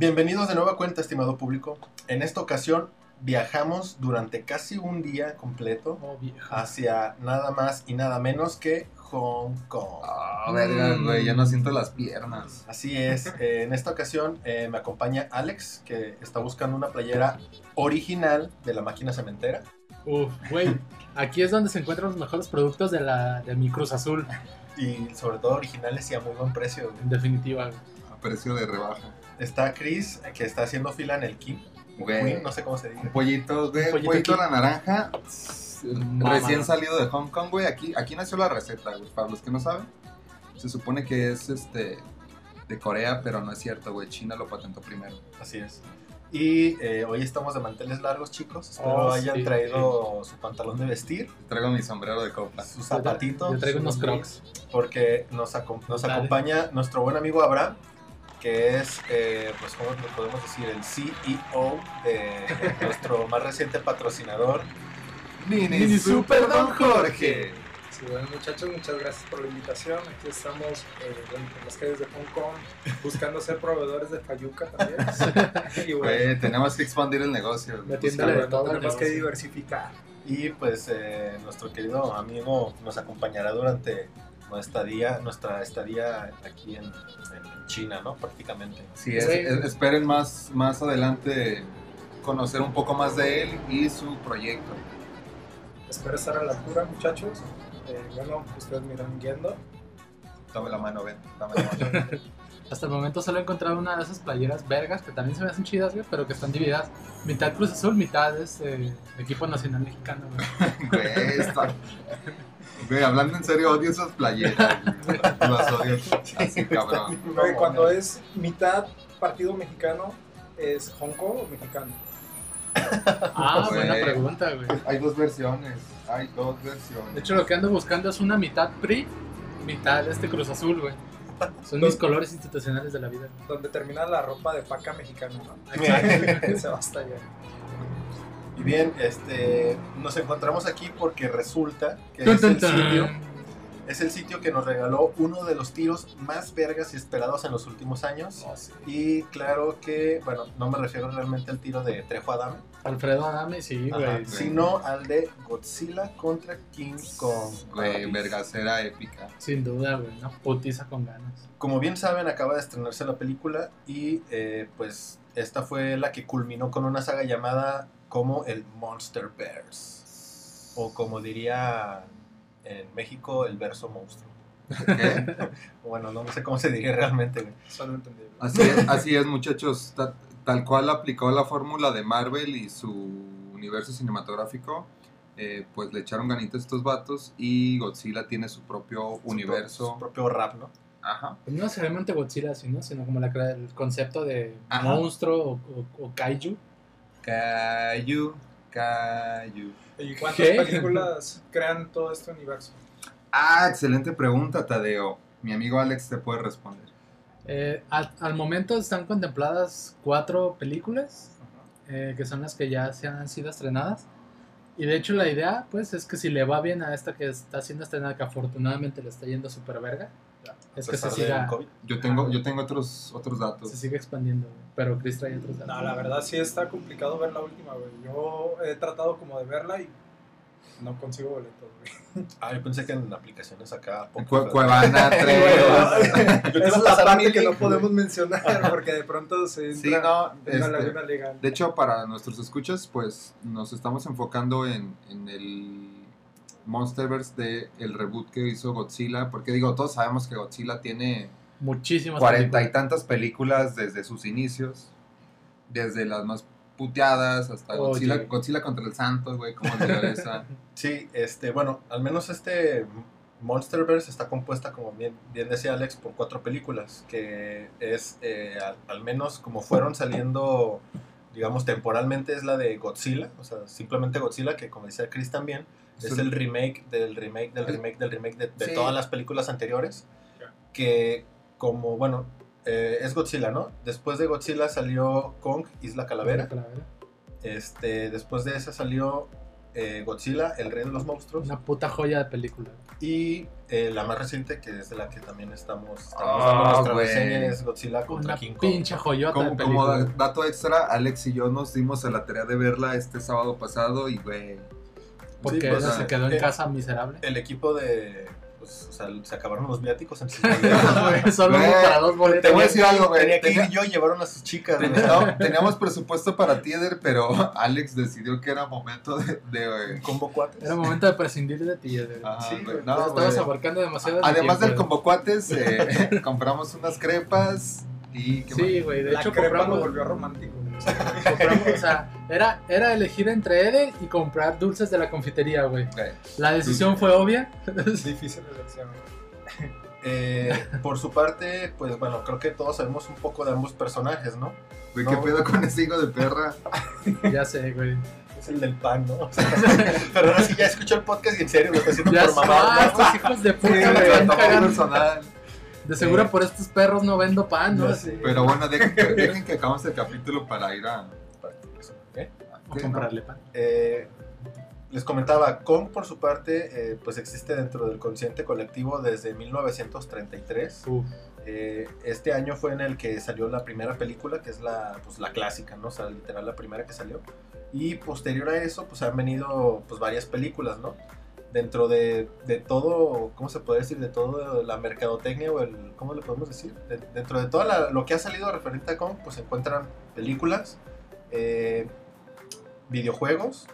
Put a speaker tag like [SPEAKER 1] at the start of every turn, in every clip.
[SPEAKER 1] Bienvenidos de nueva cuenta, estimado público. En esta ocasión viajamos durante casi un día completo
[SPEAKER 2] Oh,
[SPEAKER 1] hacia nada más y nada menos que Hong Kong.
[SPEAKER 3] Ah, verga, güey, ya no siento las piernas.
[SPEAKER 1] Así es, eh, en esta ocasión eh, me acompaña Alex, que está buscando una playera original de la máquina cementera.
[SPEAKER 2] Uf, güey. Aquí es donde se encuentran los mejores productos de la de mi Cruz Azul,
[SPEAKER 1] Y sobre todo originales y a muy buen precio. güey.
[SPEAKER 2] en definitiva.
[SPEAKER 3] A precio de rebaja.
[SPEAKER 1] Está Chris, que está haciendo fila en el Kim.
[SPEAKER 3] Güey.
[SPEAKER 1] Queen, no sé cómo se dice.
[SPEAKER 3] Un pollito, güey,
[SPEAKER 2] Un pollito
[SPEAKER 3] pollito la naranja. Recién salido de Hong Kong, güey. Aquí, aquí nació la receta, güey. Para los que no saben, se supone que es este de Corea, pero no es cierto, güey. China lo patentó primero.
[SPEAKER 1] Así es. Y eh, hoy estamos de manteles largos, chicos. Espero
[SPEAKER 2] Oh,
[SPEAKER 1] hayan
[SPEAKER 2] sí,
[SPEAKER 1] traído su pantalón de vestir,
[SPEAKER 3] Traigo mi sombrero de copa.
[SPEAKER 1] sus zapatitos.
[SPEAKER 2] Yo traigo unos crocs.
[SPEAKER 1] Porque nos, acom- nos acompaña nuestro buen amigo Abraham, que es, eh, pues, ¿cómo le podemos decir? El CEO de nuestro más reciente patrocinador.
[SPEAKER 3] Mini,
[SPEAKER 2] Mini
[SPEAKER 3] Super Don Jorge.
[SPEAKER 4] Sí, bueno, muchachos, muchas gracias por la invitación. Aquí estamos eh, en las calles de Hong Kong buscando ser proveedores de Fayuca también. y bueno,
[SPEAKER 3] Güey, tenemos que expandir el negocio.
[SPEAKER 2] La tienda de todo
[SPEAKER 4] tenemos que diversificar.
[SPEAKER 1] Y pues eh, nuestro querido amigo nos acompañará durante nuestra estadía, nuestra estadía aquí en, en China, ¿no? Prácticamente.
[SPEAKER 3] Sí, es-
[SPEAKER 4] Sí.
[SPEAKER 3] es- esperen más, más adelante conocer un poco más de él y su proyecto.
[SPEAKER 4] Espero estar a la altura, muchachos. Eh, bueno, ustedes me irán guiando.
[SPEAKER 3] Dame la mano, ven. Dame la mano.
[SPEAKER 2] Hasta el momento solo he encontrado una de esas playeras vergas que también se me hacen chidas, güey, pero que están divididas. Mitad Cruz Azul, mitad es eh, equipo nacional mexicano, güey.
[SPEAKER 3] Güey, está- Güey, hablando en serio, odio esas playeras. güey. Las odio así, cabrón.
[SPEAKER 4] Güey, cuando es mitad partido mexicano, ¿es Hong Kong o mexicano?
[SPEAKER 2] Ah,
[SPEAKER 3] Güey.
[SPEAKER 2] buena pregunta, güey.
[SPEAKER 3] Hay dos versiones. Hay dos versiones.
[SPEAKER 2] De hecho, lo que ando buscando es una mitad PRI, mitad este Cruz Azul, güey. Son mis colores institucionales de la vida.
[SPEAKER 4] Donde termina la ropa de paca mexicana, ¿no?
[SPEAKER 2] Exacto.
[SPEAKER 4] Se va hasta allá.
[SPEAKER 1] Y bien, este, nos encontramos aquí porque resulta que
[SPEAKER 2] Tun,
[SPEAKER 1] es el, sitio, es el sitio que nos regaló uno de los tiros más vergas y esperados en los últimos años. Y claro que, bueno, no me refiero realmente al tiro de Trejo Adame,
[SPEAKER 2] Alfredo Adame, sí, güey.
[SPEAKER 1] sino al de Godzilla contra King Kong.
[SPEAKER 3] Güey, vergacera épica.
[SPEAKER 2] Sin duda, güey. Una putiza con ganas.
[SPEAKER 1] Como bien saben, acaba de estrenarse la película y eh, pues esta fue la que culminó con una saga llamada como el Monsterverse. O como diría en México, el verso monstruo. Bueno, no sé cómo se diría realmente. güey.
[SPEAKER 4] Solo entendible.
[SPEAKER 3] Así es, así es muchachos. Ta- tal cual aplicó la fórmula de Marvel y su universo cinematográfico, eh, pues le echaron ganitas a estos vatos y Godzilla tiene su propio
[SPEAKER 1] Su
[SPEAKER 3] universo.
[SPEAKER 1] propio rap, ¿no?
[SPEAKER 3] Ajá.
[SPEAKER 2] Pues no necesariamente Godzilla, sino, sino como la, crea- el concepto de
[SPEAKER 3] Ajá.
[SPEAKER 2] monstruo o, o- o kaiju.
[SPEAKER 3] Cayu, Cayu.
[SPEAKER 4] ¿Y cuántas
[SPEAKER 2] ¿Qué?
[SPEAKER 4] películas crean todo este universo?
[SPEAKER 3] Ah, excelente pregunta, Tadeo. Mi amigo Alex te puede responder.
[SPEAKER 2] Eh, al, al momento están contempladas cuatro películas, eh, que son las que ya se han sido estrenadas. Y de hecho la idea, pues, es que si le va bien a esta que está siendo estrenada, que afortunadamente le está yendo súper verga, es que se siga,
[SPEAKER 1] COVID.
[SPEAKER 3] Yo tengo, yo tengo otros, otros datos.
[SPEAKER 2] se siga expandiendo. güey. Pero Chris trae otros datos.
[SPEAKER 4] No, la verdad sí está complicado ver la última, güey. Yo he tratado como de verla y no consigo boletos, güey.
[SPEAKER 1] Ah, yo pensé que en aplicaciones acá. poco,
[SPEAKER 3] Cuevana 3.
[SPEAKER 1] Yo te iba
[SPEAKER 4] Esa es la parte que no podemos
[SPEAKER 1] güey.
[SPEAKER 4] mencionar porque de pronto se
[SPEAKER 3] Sí, no.
[SPEAKER 4] en una
[SPEAKER 3] este,
[SPEAKER 4] laguna legal.
[SPEAKER 3] De hecho, para nuestros escuchas, pues nos estamos enfocando en, en el Monsterverse de el reboot que hizo Godzilla, porque digo, todos sabemos que Godzilla tiene
[SPEAKER 2] Muchísimas
[SPEAKER 3] cuarenta y tantas películas desde sus inicios, desde las más puteadas hasta. Godzilla, Godzilla contra el Santo, güey, como de esa.
[SPEAKER 1] Sí, este, bueno, al menos este Monsterverse está compuesta, como bien, bien decía Alex, por cuatro películas, que es, eh, al, al menos como fueron saliendo, digamos, temporalmente, es la de Godzilla, o sea, simplemente Godzilla, que como decía Chris también, es el remake del remake del remake del remake de, de
[SPEAKER 3] Sí.
[SPEAKER 1] todas las películas anteriores, que como, bueno, eh, es Godzilla, ¿no? Después de Godzilla salió Kong, Isla Calavera,
[SPEAKER 2] Calavera.
[SPEAKER 1] este, después de esa salió eh, Godzilla, el rey de los monstruos,
[SPEAKER 2] Una puta joya de película.
[SPEAKER 1] y eh, la más reciente, que es de la que también estamos, estamos
[SPEAKER 3] Ah,
[SPEAKER 1] nuestra reseña, es Godzilla contra
[SPEAKER 2] Una
[SPEAKER 1] King Kong.
[SPEAKER 2] pinche joyota
[SPEAKER 3] Como,
[SPEAKER 2] de
[SPEAKER 3] como
[SPEAKER 2] película.
[SPEAKER 3] dato extra, Alex y yo nos dimos a la tarea de verla este sábado pasado y, güey,
[SPEAKER 2] Porque
[SPEAKER 1] Sí, pues,
[SPEAKER 2] ella
[SPEAKER 3] o sea,
[SPEAKER 2] se quedó en
[SPEAKER 1] eh,
[SPEAKER 2] casa miserable.
[SPEAKER 1] El equipo de... Pues, o sea, se acabaron los viáticos en sus
[SPEAKER 2] Güey, Solo
[SPEAKER 3] Güey,
[SPEAKER 2] para dos boletos.
[SPEAKER 3] te voy a decir algo, güey.
[SPEAKER 1] Tenía que
[SPEAKER 3] Tenía-
[SPEAKER 1] ir yo y llevaron a sus chicas.
[SPEAKER 3] No, teníamos presupuesto para Tieder, pero Alex decidió que era momento de... de,
[SPEAKER 1] Combo cuates.
[SPEAKER 2] Era momento de prescindir de ti.
[SPEAKER 3] ajá,
[SPEAKER 1] Sí,
[SPEAKER 3] no,
[SPEAKER 2] estabas abarcando demasiado. de
[SPEAKER 3] Además
[SPEAKER 2] tiempo,
[SPEAKER 3] del
[SPEAKER 2] güey.
[SPEAKER 3] convocuates, eh, compramos unas crepas y... ¿qué
[SPEAKER 2] Sí, güey. De
[SPEAKER 4] la
[SPEAKER 2] hecho,
[SPEAKER 4] crepa
[SPEAKER 2] compramos,
[SPEAKER 4] lo volvió romántico. Güey.
[SPEAKER 2] compramos, o sea, era, era elegir entre Ede y comprar dulces de la confitería, güey. La decisión fue obvia.
[SPEAKER 4] Difícil elección. güey.
[SPEAKER 1] Eh, por su parte, pues bueno, creo que todos sabemos un poco de ambos personajes, ¿no?
[SPEAKER 3] Güey, ¿qué
[SPEAKER 1] No.
[SPEAKER 3] pedo con ese hijo de perra?
[SPEAKER 2] ya sé, güey.
[SPEAKER 1] Es el del pan, ¿no? O sea, pero ahora sí ya escuchó el podcast y en serio lo está haciendo
[SPEAKER 2] Ya
[SPEAKER 1] por mamá.
[SPEAKER 2] ah, estos hijos de puta
[SPEAKER 3] güey, personal.
[SPEAKER 2] De seguro
[SPEAKER 1] Eh,
[SPEAKER 2] por estos perros no vendo pan, ¿no?
[SPEAKER 3] Pero bueno, dejen que, dejen que acabamos el capítulo para ir a...
[SPEAKER 1] ¿Eh?
[SPEAKER 2] O comprarle pan.
[SPEAKER 1] Eh, les comentaba, Kong por su parte, eh, pues existe dentro del consciente colectivo desde 1933.
[SPEAKER 2] Uf.
[SPEAKER 1] Eh, este año fue en el que salió la primera película, que es la, pues, la clásica, ¿no? O sea, literal la primera que salió. Y posterior a eso, pues han venido pues, varias películas, ¿no? Dentro de, de todo, ¿cómo se puede decir? De todo la mercadotecnia o el, ¿cómo le podemos decir? De- dentro de todo lo que ha salido referente a Kong, pues se encuentran películas, eh, videojuegos,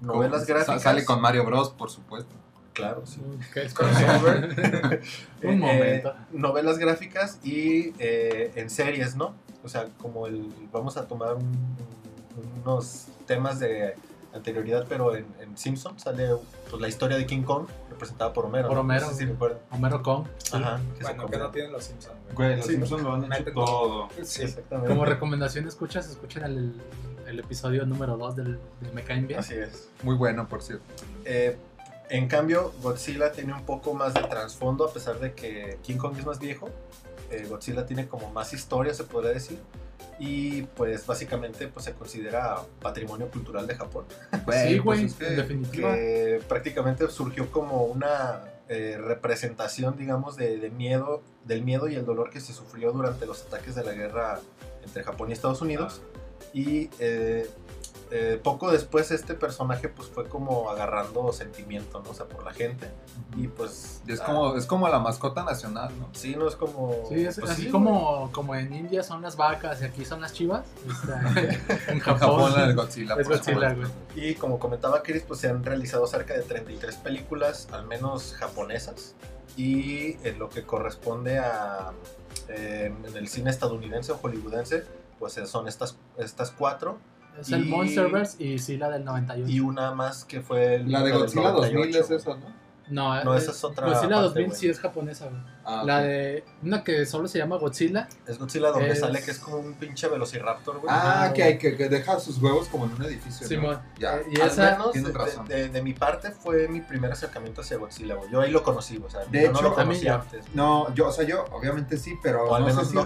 [SPEAKER 1] novelas gráficas.
[SPEAKER 3] Sale con Mario Bros, por supuesto.
[SPEAKER 1] Claro, sí.
[SPEAKER 2] ¿Qué?
[SPEAKER 1] crossover.
[SPEAKER 2] Un
[SPEAKER 1] Eh,
[SPEAKER 2] momento.
[SPEAKER 1] novelas gráficas y eh, en series, ¿no? O sea, como el. Vamos a tomar un- un- unos temas de anterioridad, pero en, en Simpsons sale pues, la historia de King Kong, representada por Homero.
[SPEAKER 2] Por. Homero,
[SPEAKER 1] No sé si recuerdan.
[SPEAKER 2] Homero Kong.
[SPEAKER 1] Ajá. que
[SPEAKER 4] Bueno, que no tienen los Simpsons, güey.
[SPEAKER 3] Los
[SPEAKER 1] Sí,
[SPEAKER 3] Simpsons lo han hecho
[SPEAKER 4] meten
[SPEAKER 3] todo.
[SPEAKER 4] Sí,
[SPEAKER 1] Exactamente.
[SPEAKER 2] Como recomendación, escuchas, escuchen el, el episodio número 2 del de Me Caen Bien.
[SPEAKER 1] Así es.
[SPEAKER 3] Muy bueno, por cierto.
[SPEAKER 1] Eh, en cambio, Godzilla tiene un poco más de trasfondo, a pesar de que King Kong es más viejo. Eh, Godzilla tiene como más historia, se podría decir. Y pues básicamente pues, se considera patrimonio cultural de Japón.
[SPEAKER 2] sí, güey,
[SPEAKER 3] pues es que-
[SPEAKER 2] en definitiva.
[SPEAKER 1] que prácticamente surgió como una eh, representación, digamos, de, de miedo, del miedo y el dolor que se sufrió durante los ataques de la guerra entre Japón y Estados Unidos. Y eh, eh, poco después este personaje pues fue como agarrando sentimiento, ¿no? O sea, por la gente. Y pues...
[SPEAKER 3] Y es
[SPEAKER 1] ah,
[SPEAKER 3] como, es como la mascota nacional, ¿no?
[SPEAKER 1] Sí, no es como...
[SPEAKER 2] Sí, es
[SPEAKER 1] pues
[SPEAKER 2] así
[SPEAKER 1] sí,
[SPEAKER 2] como, como en India son las vacas y aquí son las chivas. Está- en Japón,
[SPEAKER 3] Japón la de Godzilla.
[SPEAKER 2] es
[SPEAKER 3] por
[SPEAKER 2] Godzilla,
[SPEAKER 3] supuesto.
[SPEAKER 2] güey.
[SPEAKER 1] Y como comentaba Chris, pues se han realizado cerca de 33 películas, al menos japonesas, y en lo que corresponde a eh, en el cine estadounidense o hollywoodense, pues son estas, estas cuatro,
[SPEAKER 2] Es el
[SPEAKER 1] Y-
[SPEAKER 2] Monsterverse y sí la del 98.
[SPEAKER 1] y una más que fue el-
[SPEAKER 3] La de Godzilla 2000
[SPEAKER 1] 98.
[SPEAKER 3] es esa, ¿no?
[SPEAKER 2] No,
[SPEAKER 1] No,
[SPEAKER 2] es-
[SPEAKER 1] esa es otra
[SPEAKER 2] Godzilla
[SPEAKER 1] parte,
[SPEAKER 2] 2000
[SPEAKER 1] güey.
[SPEAKER 2] sí es japonesa, güey.
[SPEAKER 3] Ah,
[SPEAKER 2] La de una que solo se llama Godzilla.
[SPEAKER 1] Es Godzilla donde
[SPEAKER 2] Es-
[SPEAKER 1] sale que es como un pinche velociraptor, güey.
[SPEAKER 3] Ah,
[SPEAKER 2] Ah,
[SPEAKER 3] que, que, que deja sus huevos como en un edificio. ¿no?
[SPEAKER 2] Simón.
[SPEAKER 3] Ya.
[SPEAKER 2] Eh, y
[SPEAKER 1] Al
[SPEAKER 2] esa
[SPEAKER 1] menos de,
[SPEAKER 3] razón.
[SPEAKER 1] de- de mi parte fue mi primer acercamiento hacia Godzilla, güey. Yo ahí lo conocí, o sea,
[SPEAKER 3] De
[SPEAKER 1] yo no
[SPEAKER 3] hecho,
[SPEAKER 1] lo conocí antes.
[SPEAKER 3] No, yo, o sea, yo obviamente sí, pero
[SPEAKER 1] O al
[SPEAKER 3] no
[SPEAKER 1] menos
[SPEAKER 3] sé si
[SPEAKER 1] no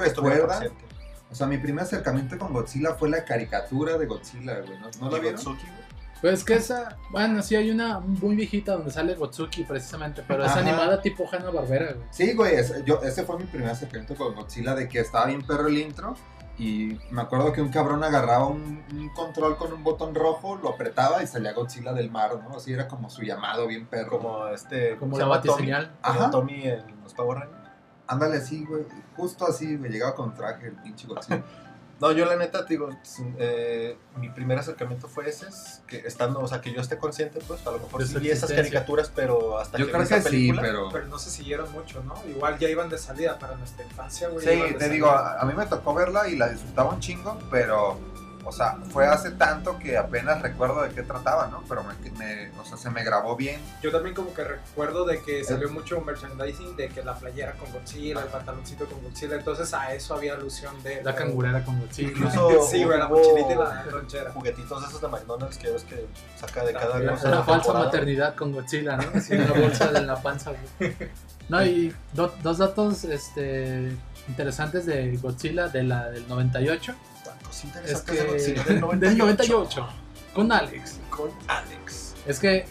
[SPEAKER 3] O sea, mi primer acercamiento con Godzilla fue la caricatura de Godzilla, güey. ¿No, ¿no la
[SPEAKER 1] ¿Y
[SPEAKER 3] vieron?
[SPEAKER 1] Gotsuki, güey?
[SPEAKER 2] Pues que esa, bueno, sí hay una muy viejita donde sale Gotsuki precisamente, pero es animada tipo Hanna Barbera, güey.
[SPEAKER 3] Sí, güey, ese, yo, ese fue mi primer acercamiento con Godzilla, de que estaba bien perro el intro. Y me acuerdo que un cabrón agarraba un, un control con un botón rojo, lo apretaba y salía Godzilla del mar, ¿no? Así era como su llamado bien perro.
[SPEAKER 1] Como este.
[SPEAKER 2] Como
[SPEAKER 1] ¿cómo se
[SPEAKER 2] la batiseñal.
[SPEAKER 1] Tommy,
[SPEAKER 3] Ajá.
[SPEAKER 1] Tommy en los Power Rangers.
[SPEAKER 3] Ándale así, güey. Justo así, me llegaba con traje el pinche Godzilla.
[SPEAKER 1] No, yo la neta, te digo, sin- eh, mi primer acercamiento fue ese, es que estando, o sea, que yo esté consciente, pues a lo mejor sí vi esas caricaturas, pero hasta
[SPEAKER 3] Yo
[SPEAKER 1] que
[SPEAKER 3] creo
[SPEAKER 1] vi
[SPEAKER 3] que
[SPEAKER 1] esa
[SPEAKER 3] sí,
[SPEAKER 1] película,
[SPEAKER 3] pero...
[SPEAKER 4] Pero no se siguieron mucho, ¿no? Igual ya iban de salida para nuestra infancia, güey.
[SPEAKER 3] Sí, te
[SPEAKER 4] salida.
[SPEAKER 3] digo, a, a mí me tocó verla y la disfrutaba un chingo, pero o sea, fue hace tanto que apenas recuerdo de qué trataba, ¿no? Pero me, me- o sea, se me grabó bien.
[SPEAKER 4] Yo también como que recuerdo de que salió mucho merchandising de que la playera con Godzilla, el pantaloncito con Godzilla, entonces a eso había alusión de...
[SPEAKER 2] La cangurera con Godzilla.
[SPEAKER 1] Incluso
[SPEAKER 4] Sí, güey, la mochilita y la lonchera.
[SPEAKER 1] juguetitos esos de McDonald's que ves que saca de cada
[SPEAKER 4] También.
[SPEAKER 2] Una
[SPEAKER 1] de
[SPEAKER 2] falsa maternidad con Godzilla, ¿no? Así en la bolsa de la panza, güey. No, y do- dos datos este, interesantes de Godzilla de la, del 98.
[SPEAKER 1] Datos
[SPEAKER 2] Es que
[SPEAKER 1] de Godzilla
[SPEAKER 2] del 98, con Alex.
[SPEAKER 1] Con Alex.
[SPEAKER 2] Es que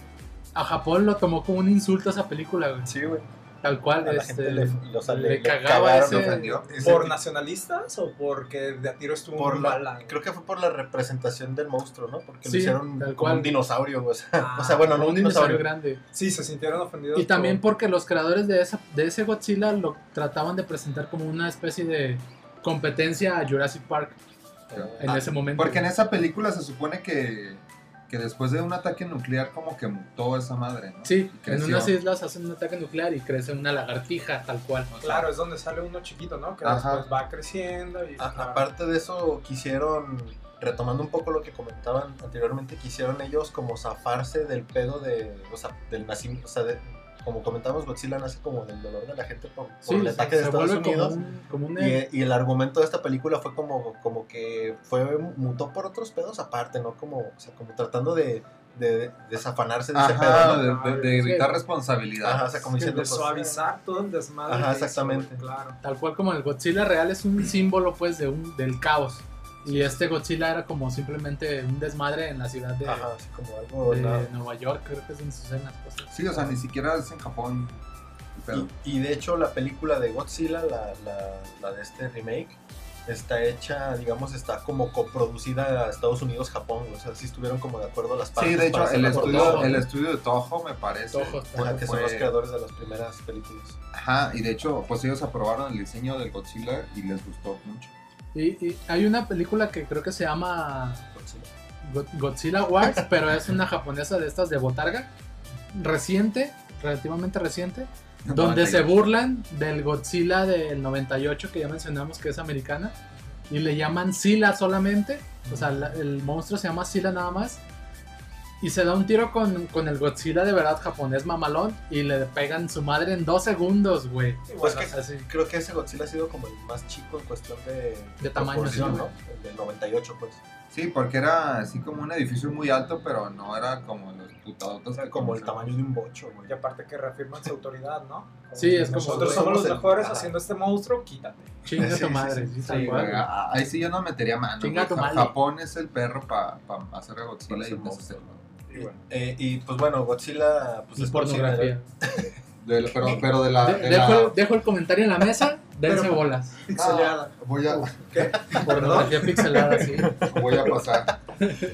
[SPEAKER 2] a Japón lo tomó como un insulto a esa película, güey.
[SPEAKER 1] Sí, güey.
[SPEAKER 2] Tal cual,
[SPEAKER 1] A la
[SPEAKER 2] este,
[SPEAKER 1] gente le, o sea,
[SPEAKER 2] le
[SPEAKER 1] le, le
[SPEAKER 2] cagaba
[SPEAKER 1] cagaron,
[SPEAKER 2] ese-.
[SPEAKER 1] Ese
[SPEAKER 4] ¿Por
[SPEAKER 1] tipo-
[SPEAKER 4] nacionalistas o porque de a tiro estuvo
[SPEAKER 1] por la-
[SPEAKER 4] mala?
[SPEAKER 1] creo que fue por la representación del monstruo, ¿no? Porque
[SPEAKER 2] Sí,
[SPEAKER 1] lo hicieron
[SPEAKER 2] tal
[SPEAKER 1] como un dinosaurio, güey, o sea,
[SPEAKER 4] Ah,
[SPEAKER 1] o sea, bueno, no
[SPEAKER 2] un
[SPEAKER 1] un
[SPEAKER 2] dinosaurio
[SPEAKER 1] dinosaurio.
[SPEAKER 2] grande.
[SPEAKER 4] Sí, se sintieron ofendidos.
[SPEAKER 2] Y también
[SPEAKER 4] por-
[SPEAKER 2] porque los creadores de, esa, de ese Godzilla lo trataban de presentar como una especie de competencia a Jurassic Park en
[SPEAKER 3] Ah,
[SPEAKER 2] ese momento.
[SPEAKER 3] Porque en esa película se supone que, que después de un ataque nuclear como que mutó esa madre, ¿no?
[SPEAKER 2] Sí, en unas islas hacen un ataque nuclear y crece una lagartija tal cual.
[SPEAKER 4] Claro, es donde sale uno chiquito, ¿no? Que
[SPEAKER 3] Ajá.
[SPEAKER 4] después va creciendo y...
[SPEAKER 1] A- aparte de eso, quisieron, retomando un poco lo que comentaban anteriormente, quisieron ellos como zafarse del pedo de, o sea, del nacimiento, o sea, de- como comentamos, Godzilla nace como del dolor de la gente por, por
[SPEAKER 2] Sí,
[SPEAKER 1] el
[SPEAKER 2] se,
[SPEAKER 1] ataque de
[SPEAKER 2] se
[SPEAKER 1] Estados Unidos.
[SPEAKER 2] como un, como un-
[SPEAKER 1] Y, y el argumento de esta película fue como, como que fue mutó por otros pedos aparte, ¿no? Como, o sea, como tratando de, de, de desafanarse de ese pedo, ¿no?
[SPEAKER 3] de, de- de evitar
[SPEAKER 2] Sí.
[SPEAKER 3] responsabilidad.
[SPEAKER 1] Ajá, o sea, como diciendo
[SPEAKER 4] de
[SPEAKER 1] pues,
[SPEAKER 4] suavizar todo el desmadre.
[SPEAKER 1] Ajá, exactamente.
[SPEAKER 4] claro.
[SPEAKER 2] tal cual como el Godzilla real es un símbolo pues de un, del caos. Y este Godzilla era como simplemente un desmadre en la ciudad de,
[SPEAKER 1] Ajá, así como algo
[SPEAKER 2] de
[SPEAKER 1] nada.
[SPEAKER 2] Nueva York, creo que es suceden las cosas.
[SPEAKER 3] Sí, o sea, ni siquiera es en Japón.
[SPEAKER 1] Y, y de hecho la película de Godzilla, la, la, la de este remake, está hecha, digamos, está como coproducida a Estados Unidos, Japón, o sea, sí estuvieron como de acuerdo las partes.
[SPEAKER 3] Sí, de hecho, el estudio,
[SPEAKER 1] Toho,
[SPEAKER 3] el estudio de Toho, me parece.
[SPEAKER 2] Toho,
[SPEAKER 3] fue-
[SPEAKER 1] Ajá, que son los creadores de las primeras películas.
[SPEAKER 3] Ajá, y de hecho, pues ellos aprobaron el diseño del Godzilla y les gustó mucho.
[SPEAKER 2] Y, y hay una película que creo que se llama
[SPEAKER 1] Godzilla.
[SPEAKER 2] Go- Godzilla Wars, pero es una japonesa de estas de botarga, reciente, relativamente reciente, donde se burlan del Godzilla del 98 que ya mencionamos que es americana y le llaman Sila solamente, o sea, la- el monstruo se llama Sila nada más y se da un tiro con, con el Godzilla de verdad japonés mamalón y le pegan su madre en dos segundos, güey.
[SPEAKER 1] Pues
[SPEAKER 4] bueno,
[SPEAKER 1] que-
[SPEAKER 2] O sea, sí.
[SPEAKER 1] Creo que ese Godzilla ha sido como el más chico en cuestión de,
[SPEAKER 2] De tamaño,
[SPEAKER 1] proporción,
[SPEAKER 2] sí,
[SPEAKER 1] ¿no? El del 98, pues.
[SPEAKER 3] Sí, porque era así como un edificio muy alto, pero no era como los
[SPEAKER 1] sea,
[SPEAKER 3] que
[SPEAKER 1] como el tamaño de un bocho, güey.
[SPEAKER 4] Y aparte que reafirman su autoridad, ¿no? Como
[SPEAKER 2] Sí, es como-
[SPEAKER 4] Nosotros
[SPEAKER 1] somos
[SPEAKER 4] los mejores haciendo este monstruo, quítate.
[SPEAKER 2] Chinga
[SPEAKER 1] Sí,
[SPEAKER 2] tu madre,
[SPEAKER 1] sí,
[SPEAKER 2] sí,
[SPEAKER 3] Sí,
[SPEAKER 2] tal cual,
[SPEAKER 3] güey,
[SPEAKER 2] güey.
[SPEAKER 3] a- ahí sí yo no metería mano.
[SPEAKER 2] Chinga tu madre.
[SPEAKER 3] Japón es el perro para hacer a Godzilla y deshacerlo.
[SPEAKER 4] Y bueno.
[SPEAKER 1] Eh, y pues bueno, Godzilla pues,
[SPEAKER 2] Y
[SPEAKER 1] es
[SPEAKER 2] pornografía.
[SPEAKER 3] De- pero, pero de la.
[SPEAKER 2] De-
[SPEAKER 3] de
[SPEAKER 2] dejo,
[SPEAKER 3] la-
[SPEAKER 2] el, dejo el comentario en la mesa, dense
[SPEAKER 4] Pero-
[SPEAKER 2] bolas.
[SPEAKER 4] Pixeleada.
[SPEAKER 3] voy a,
[SPEAKER 2] Pornografía pixelada, sí.
[SPEAKER 3] voy a pasar.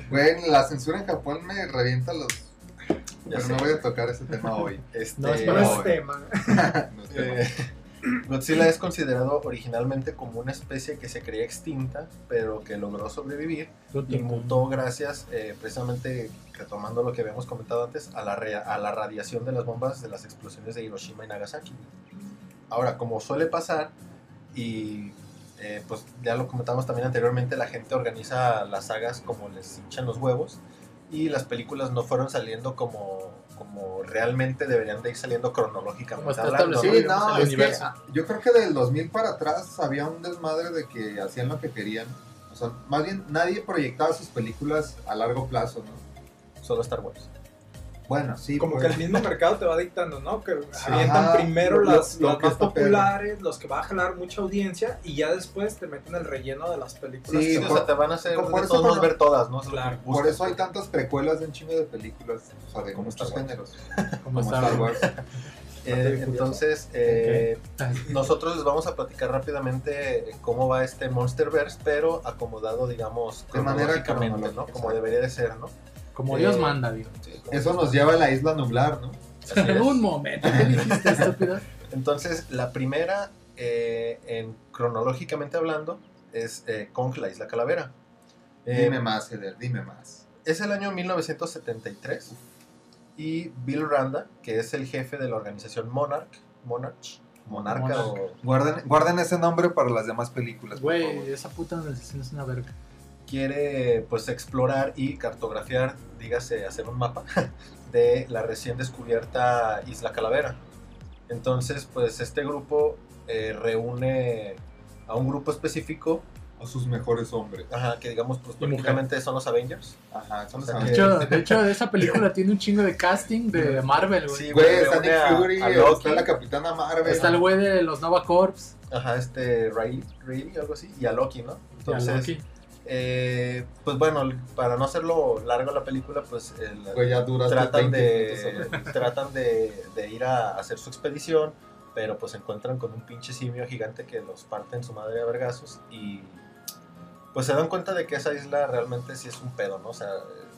[SPEAKER 3] Güey, la censura en Japón me revienta los. Pero
[SPEAKER 1] sé.
[SPEAKER 3] no voy a tocar ese tema hoy.
[SPEAKER 1] Este,
[SPEAKER 2] No, es
[SPEAKER 4] No
[SPEAKER 2] para
[SPEAKER 4] es tema.
[SPEAKER 3] No es tema.
[SPEAKER 1] Eh, Godzilla es considerado originalmente como una especie que se creía extinta, pero que logró sobrevivir y mutó gracias, eh, precisamente retomando lo que habíamos comentado antes, a la, a la radiación de las bombas de las explosiones de Hiroshima y Nagasaki. Ahora, como suele pasar, y eh, pues ya lo comentamos también anteriormente, la gente organiza las sagas como les hinchan los huevos y las películas no fueron saliendo como, como realmente deberían de ir saliendo cronológicamente.
[SPEAKER 2] Como está
[SPEAKER 1] hablando.
[SPEAKER 3] Sí, no,
[SPEAKER 2] el
[SPEAKER 3] es que yo creo que del 2000 para atrás había un desmadre de que hacían lo que querían. O sea, más bien nadie proyectaba sus películas a largo plazo, ¿no?
[SPEAKER 1] Solo Star Wars.
[SPEAKER 3] Bueno, sí.
[SPEAKER 4] Como
[SPEAKER 3] pues,
[SPEAKER 4] que el mismo mercado te va dictando, ¿no? Que
[SPEAKER 3] Sí.
[SPEAKER 4] avientan
[SPEAKER 3] Ajá,
[SPEAKER 4] primero
[SPEAKER 3] lo-
[SPEAKER 4] las,
[SPEAKER 3] lo
[SPEAKER 4] las más populares, los que va a jalar mucha audiencia, y ya después te meten el relleno de las películas.
[SPEAKER 3] Sí,
[SPEAKER 1] o sea, te van a hacer
[SPEAKER 3] por- eso
[SPEAKER 1] todos
[SPEAKER 3] cuando-
[SPEAKER 1] ver todas, ¿no?
[SPEAKER 4] Claro.
[SPEAKER 3] Por eso hay tantas precuelas de un chingo de películas, o sea, de
[SPEAKER 1] Como Star Wars.
[SPEAKER 3] géneros,
[SPEAKER 2] Como Star Wars.
[SPEAKER 1] Eh, entonces, eh, nosotros les vamos a platicar rápidamente cómo va este Monsterverse, pero acomodado, digamos,
[SPEAKER 3] De manera
[SPEAKER 1] cronológicamente, ¿no? Como debería de ser, ¿no?
[SPEAKER 2] Como Dios manda, digo.
[SPEAKER 3] Eso nos lleva a la isla nublar, ¿no?
[SPEAKER 1] es.
[SPEAKER 2] Un momento, ¿qué dijiste, estúpido?
[SPEAKER 1] Entonces, la primera, eh, en cronológicamente hablando, es eh, Kong, la isla calavera. Eh,
[SPEAKER 3] Dime más, Eder, dime más.
[SPEAKER 1] Es el año 1973 y Bill Randa, que es el jefe de la organización Monarch, Monarch, Monarca
[SPEAKER 2] Monarch.
[SPEAKER 1] o
[SPEAKER 3] Guarden, guarden ese nombre para las demás películas.
[SPEAKER 2] Güey, esa puta organización es una verga.
[SPEAKER 1] Quiere pues explorar y cartografiar, dígase, hacer un mapa de la recién descubierta Isla Calavera. Entonces, pues este grupo eh, reúne a un grupo específico,
[SPEAKER 3] A sus mejores hombres.
[SPEAKER 1] ajá, que digamos, pues
[SPEAKER 2] mujer.
[SPEAKER 1] prácticamente son los Avengers.
[SPEAKER 3] Ajá, son
[SPEAKER 1] O sea,
[SPEAKER 3] los
[SPEAKER 2] De
[SPEAKER 1] que-
[SPEAKER 2] hecho, de hecho, esa película tiene un chingo de casting de Marvel, güey.
[SPEAKER 1] Sí,
[SPEAKER 3] Güey, está Nick Fury,
[SPEAKER 1] a Loki.
[SPEAKER 3] está la Capitana Marvel.
[SPEAKER 2] Está el güey de los Nova Corps
[SPEAKER 1] Ajá, este Riley, Riley, algo así, y a Loki, ¿no?
[SPEAKER 2] y a
[SPEAKER 1] Entonces,
[SPEAKER 2] Loki.
[SPEAKER 1] Eh, pues bueno, para no hacerlo largo la película, pues el-
[SPEAKER 3] ya duraste
[SPEAKER 1] tratan
[SPEAKER 3] 20
[SPEAKER 1] de tratan de, de ir a hacer su expedición, pero pues se encuentran con un pinche simio gigante que los parte en su madre a vergazos y pues se dan cuenta de que esa isla realmente sí es un pedo, ¿no? O sea,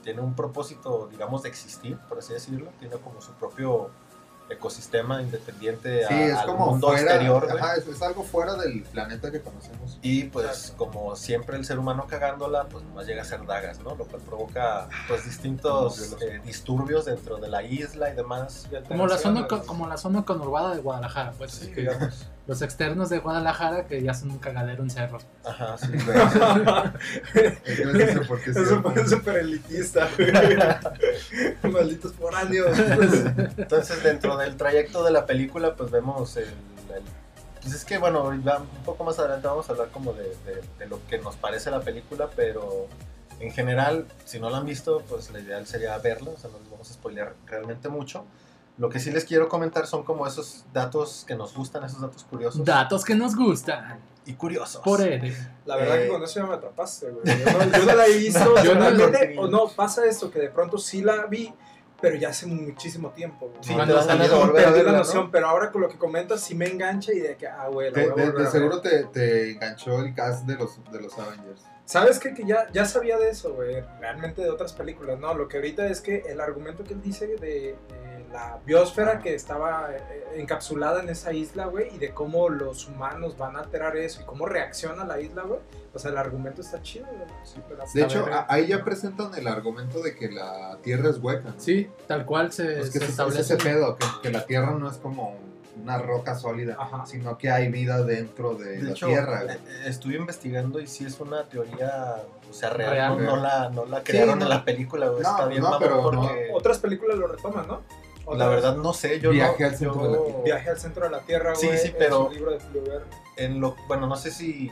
[SPEAKER 1] tiene un propósito, digamos, de existir, por así decirlo, tiene como su propio ecosistema independiente a-
[SPEAKER 3] Sí, es
[SPEAKER 1] al
[SPEAKER 3] como
[SPEAKER 1] mundo
[SPEAKER 3] fuera,
[SPEAKER 1] exterior,
[SPEAKER 3] ajá, es, es algo fuera del planeta que conocemos.
[SPEAKER 1] Y pues como siempre el ser humano cagándola, pues nomás llega a ser dagas, ¿no? Lo cual provoca pues distintos eh, disturbios dentro de la isla y demás.
[SPEAKER 2] Como la, zona, como la zona conurbada de Guadalajara, pues.
[SPEAKER 1] Sí, digamos.
[SPEAKER 2] Los externos de Guadalajara que ya son un cagadero en cerro.
[SPEAKER 1] Ajá, sí.
[SPEAKER 3] Entonces, ¿por qué
[SPEAKER 4] Eso fue súper elitista, güey. Malditos foráneos.
[SPEAKER 1] Entonces dentro del trayecto de la película pues vemos el... el- pues es que bueno, un poco más adelante vamos a hablar como de, de- de lo que nos parece la película, pero en general, si no la han visto, pues la ideal sería verla, o sea, no les vamos a spoilear realmente mucho. Lo que sí les quiero comentar son como esos datos que nos gustan, esos datos curiosos.
[SPEAKER 2] Datos que nos gustan.
[SPEAKER 1] y curiosos.
[SPEAKER 2] Por él.
[SPEAKER 4] La verdad
[SPEAKER 1] Eh,
[SPEAKER 4] que con eso ya me atrapaste, güey. Yo no, yo no la he visto.
[SPEAKER 2] Yo
[SPEAKER 4] Yo
[SPEAKER 2] no-
[SPEAKER 4] o no, pasa esto, que de pronto sí la vi, pero ya hace muchísimo tiempo. güey.
[SPEAKER 1] Sí,
[SPEAKER 2] No,
[SPEAKER 1] te
[SPEAKER 2] no, no,
[SPEAKER 4] Perdí la
[SPEAKER 1] ¿no?
[SPEAKER 4] noción, pero ahora con lo que comentas sí me engancha y de que, ah, güey, la
[SPEAKER 3] De,
[SPEAKER 4] voy a
[SPEAKER 3] de- de seguro te, te enganchó el cast de los, de los Avengers.
[SPEAKER 4] ¿Sabes qué? Que ya, ya sabía de eso, güey. Realmente de otras películas, ¿no? Lo que ahorita es que el argumento que él dice de, de la biosfera que estaba eh, encapsulada en esa isla, güey, y de cómo los humanos van a alterar eso y cómo reacciona la isla, güey. O sea, el argumento está chido, güey. Sí,
[SPEAKER 3] De hecho, a- ahí ya presentan el argumento de que la Tierra es hueca. ¿no?
[SPEAKER 2] Sí, tal cual se,
[SPEAKER 3] que
[SPEAKER 2] establece.
[SPEAKER 3] ese pedo, que, que la Tierra no es como una roca sólida,
[SPEAKER 4] Ajá.
[SPEAKER 3] sino que hay vida dentro de,
[SPEAKER 1] De
[SPEAKER 3] la
[SPEAKER 1] hecho,
[SPEAKER 3] Tierra.
[SPEAKER 1] eh,
[SPEAKER 3] güey.
[SPEAKER 1] eh, estuve investigando y sí es una teoría, o sea, real,
[SPEAKER 2] Real,
[SPEAKER 1] no,
[SPEAKER 3] real.
[SPEAKER 1] no la, no la crearon
[SPEAKER 3] no.
[SPEAKER 1] en la película, güey,
[SPEAKER 3] No,
[SPEAKER 1] está bien
[SPEAKER 3] pero no.
[SPEAKER 1] porque
[SPEAKER 4] Otras películas lo retoman, ¿no?
[SPEAKER 1] La verdad no sé, yo
[SPEAKER 3] Viaje
[SPEAKER 1] no,
[SPEAKER 3] al centro
[SPEAKER 1] yo-
[SPEAKER 3] de la Tierra.
[SPEAKER 4] Viaje al centro de la Tierra,
[SPEAKER 1] Sí,
[SPEAKER 4] güey.
[SPEAKER 1] sí, pero-
[SPEAKER 4] libro de
[SPEAKER 1] en lo, bueno, no sé si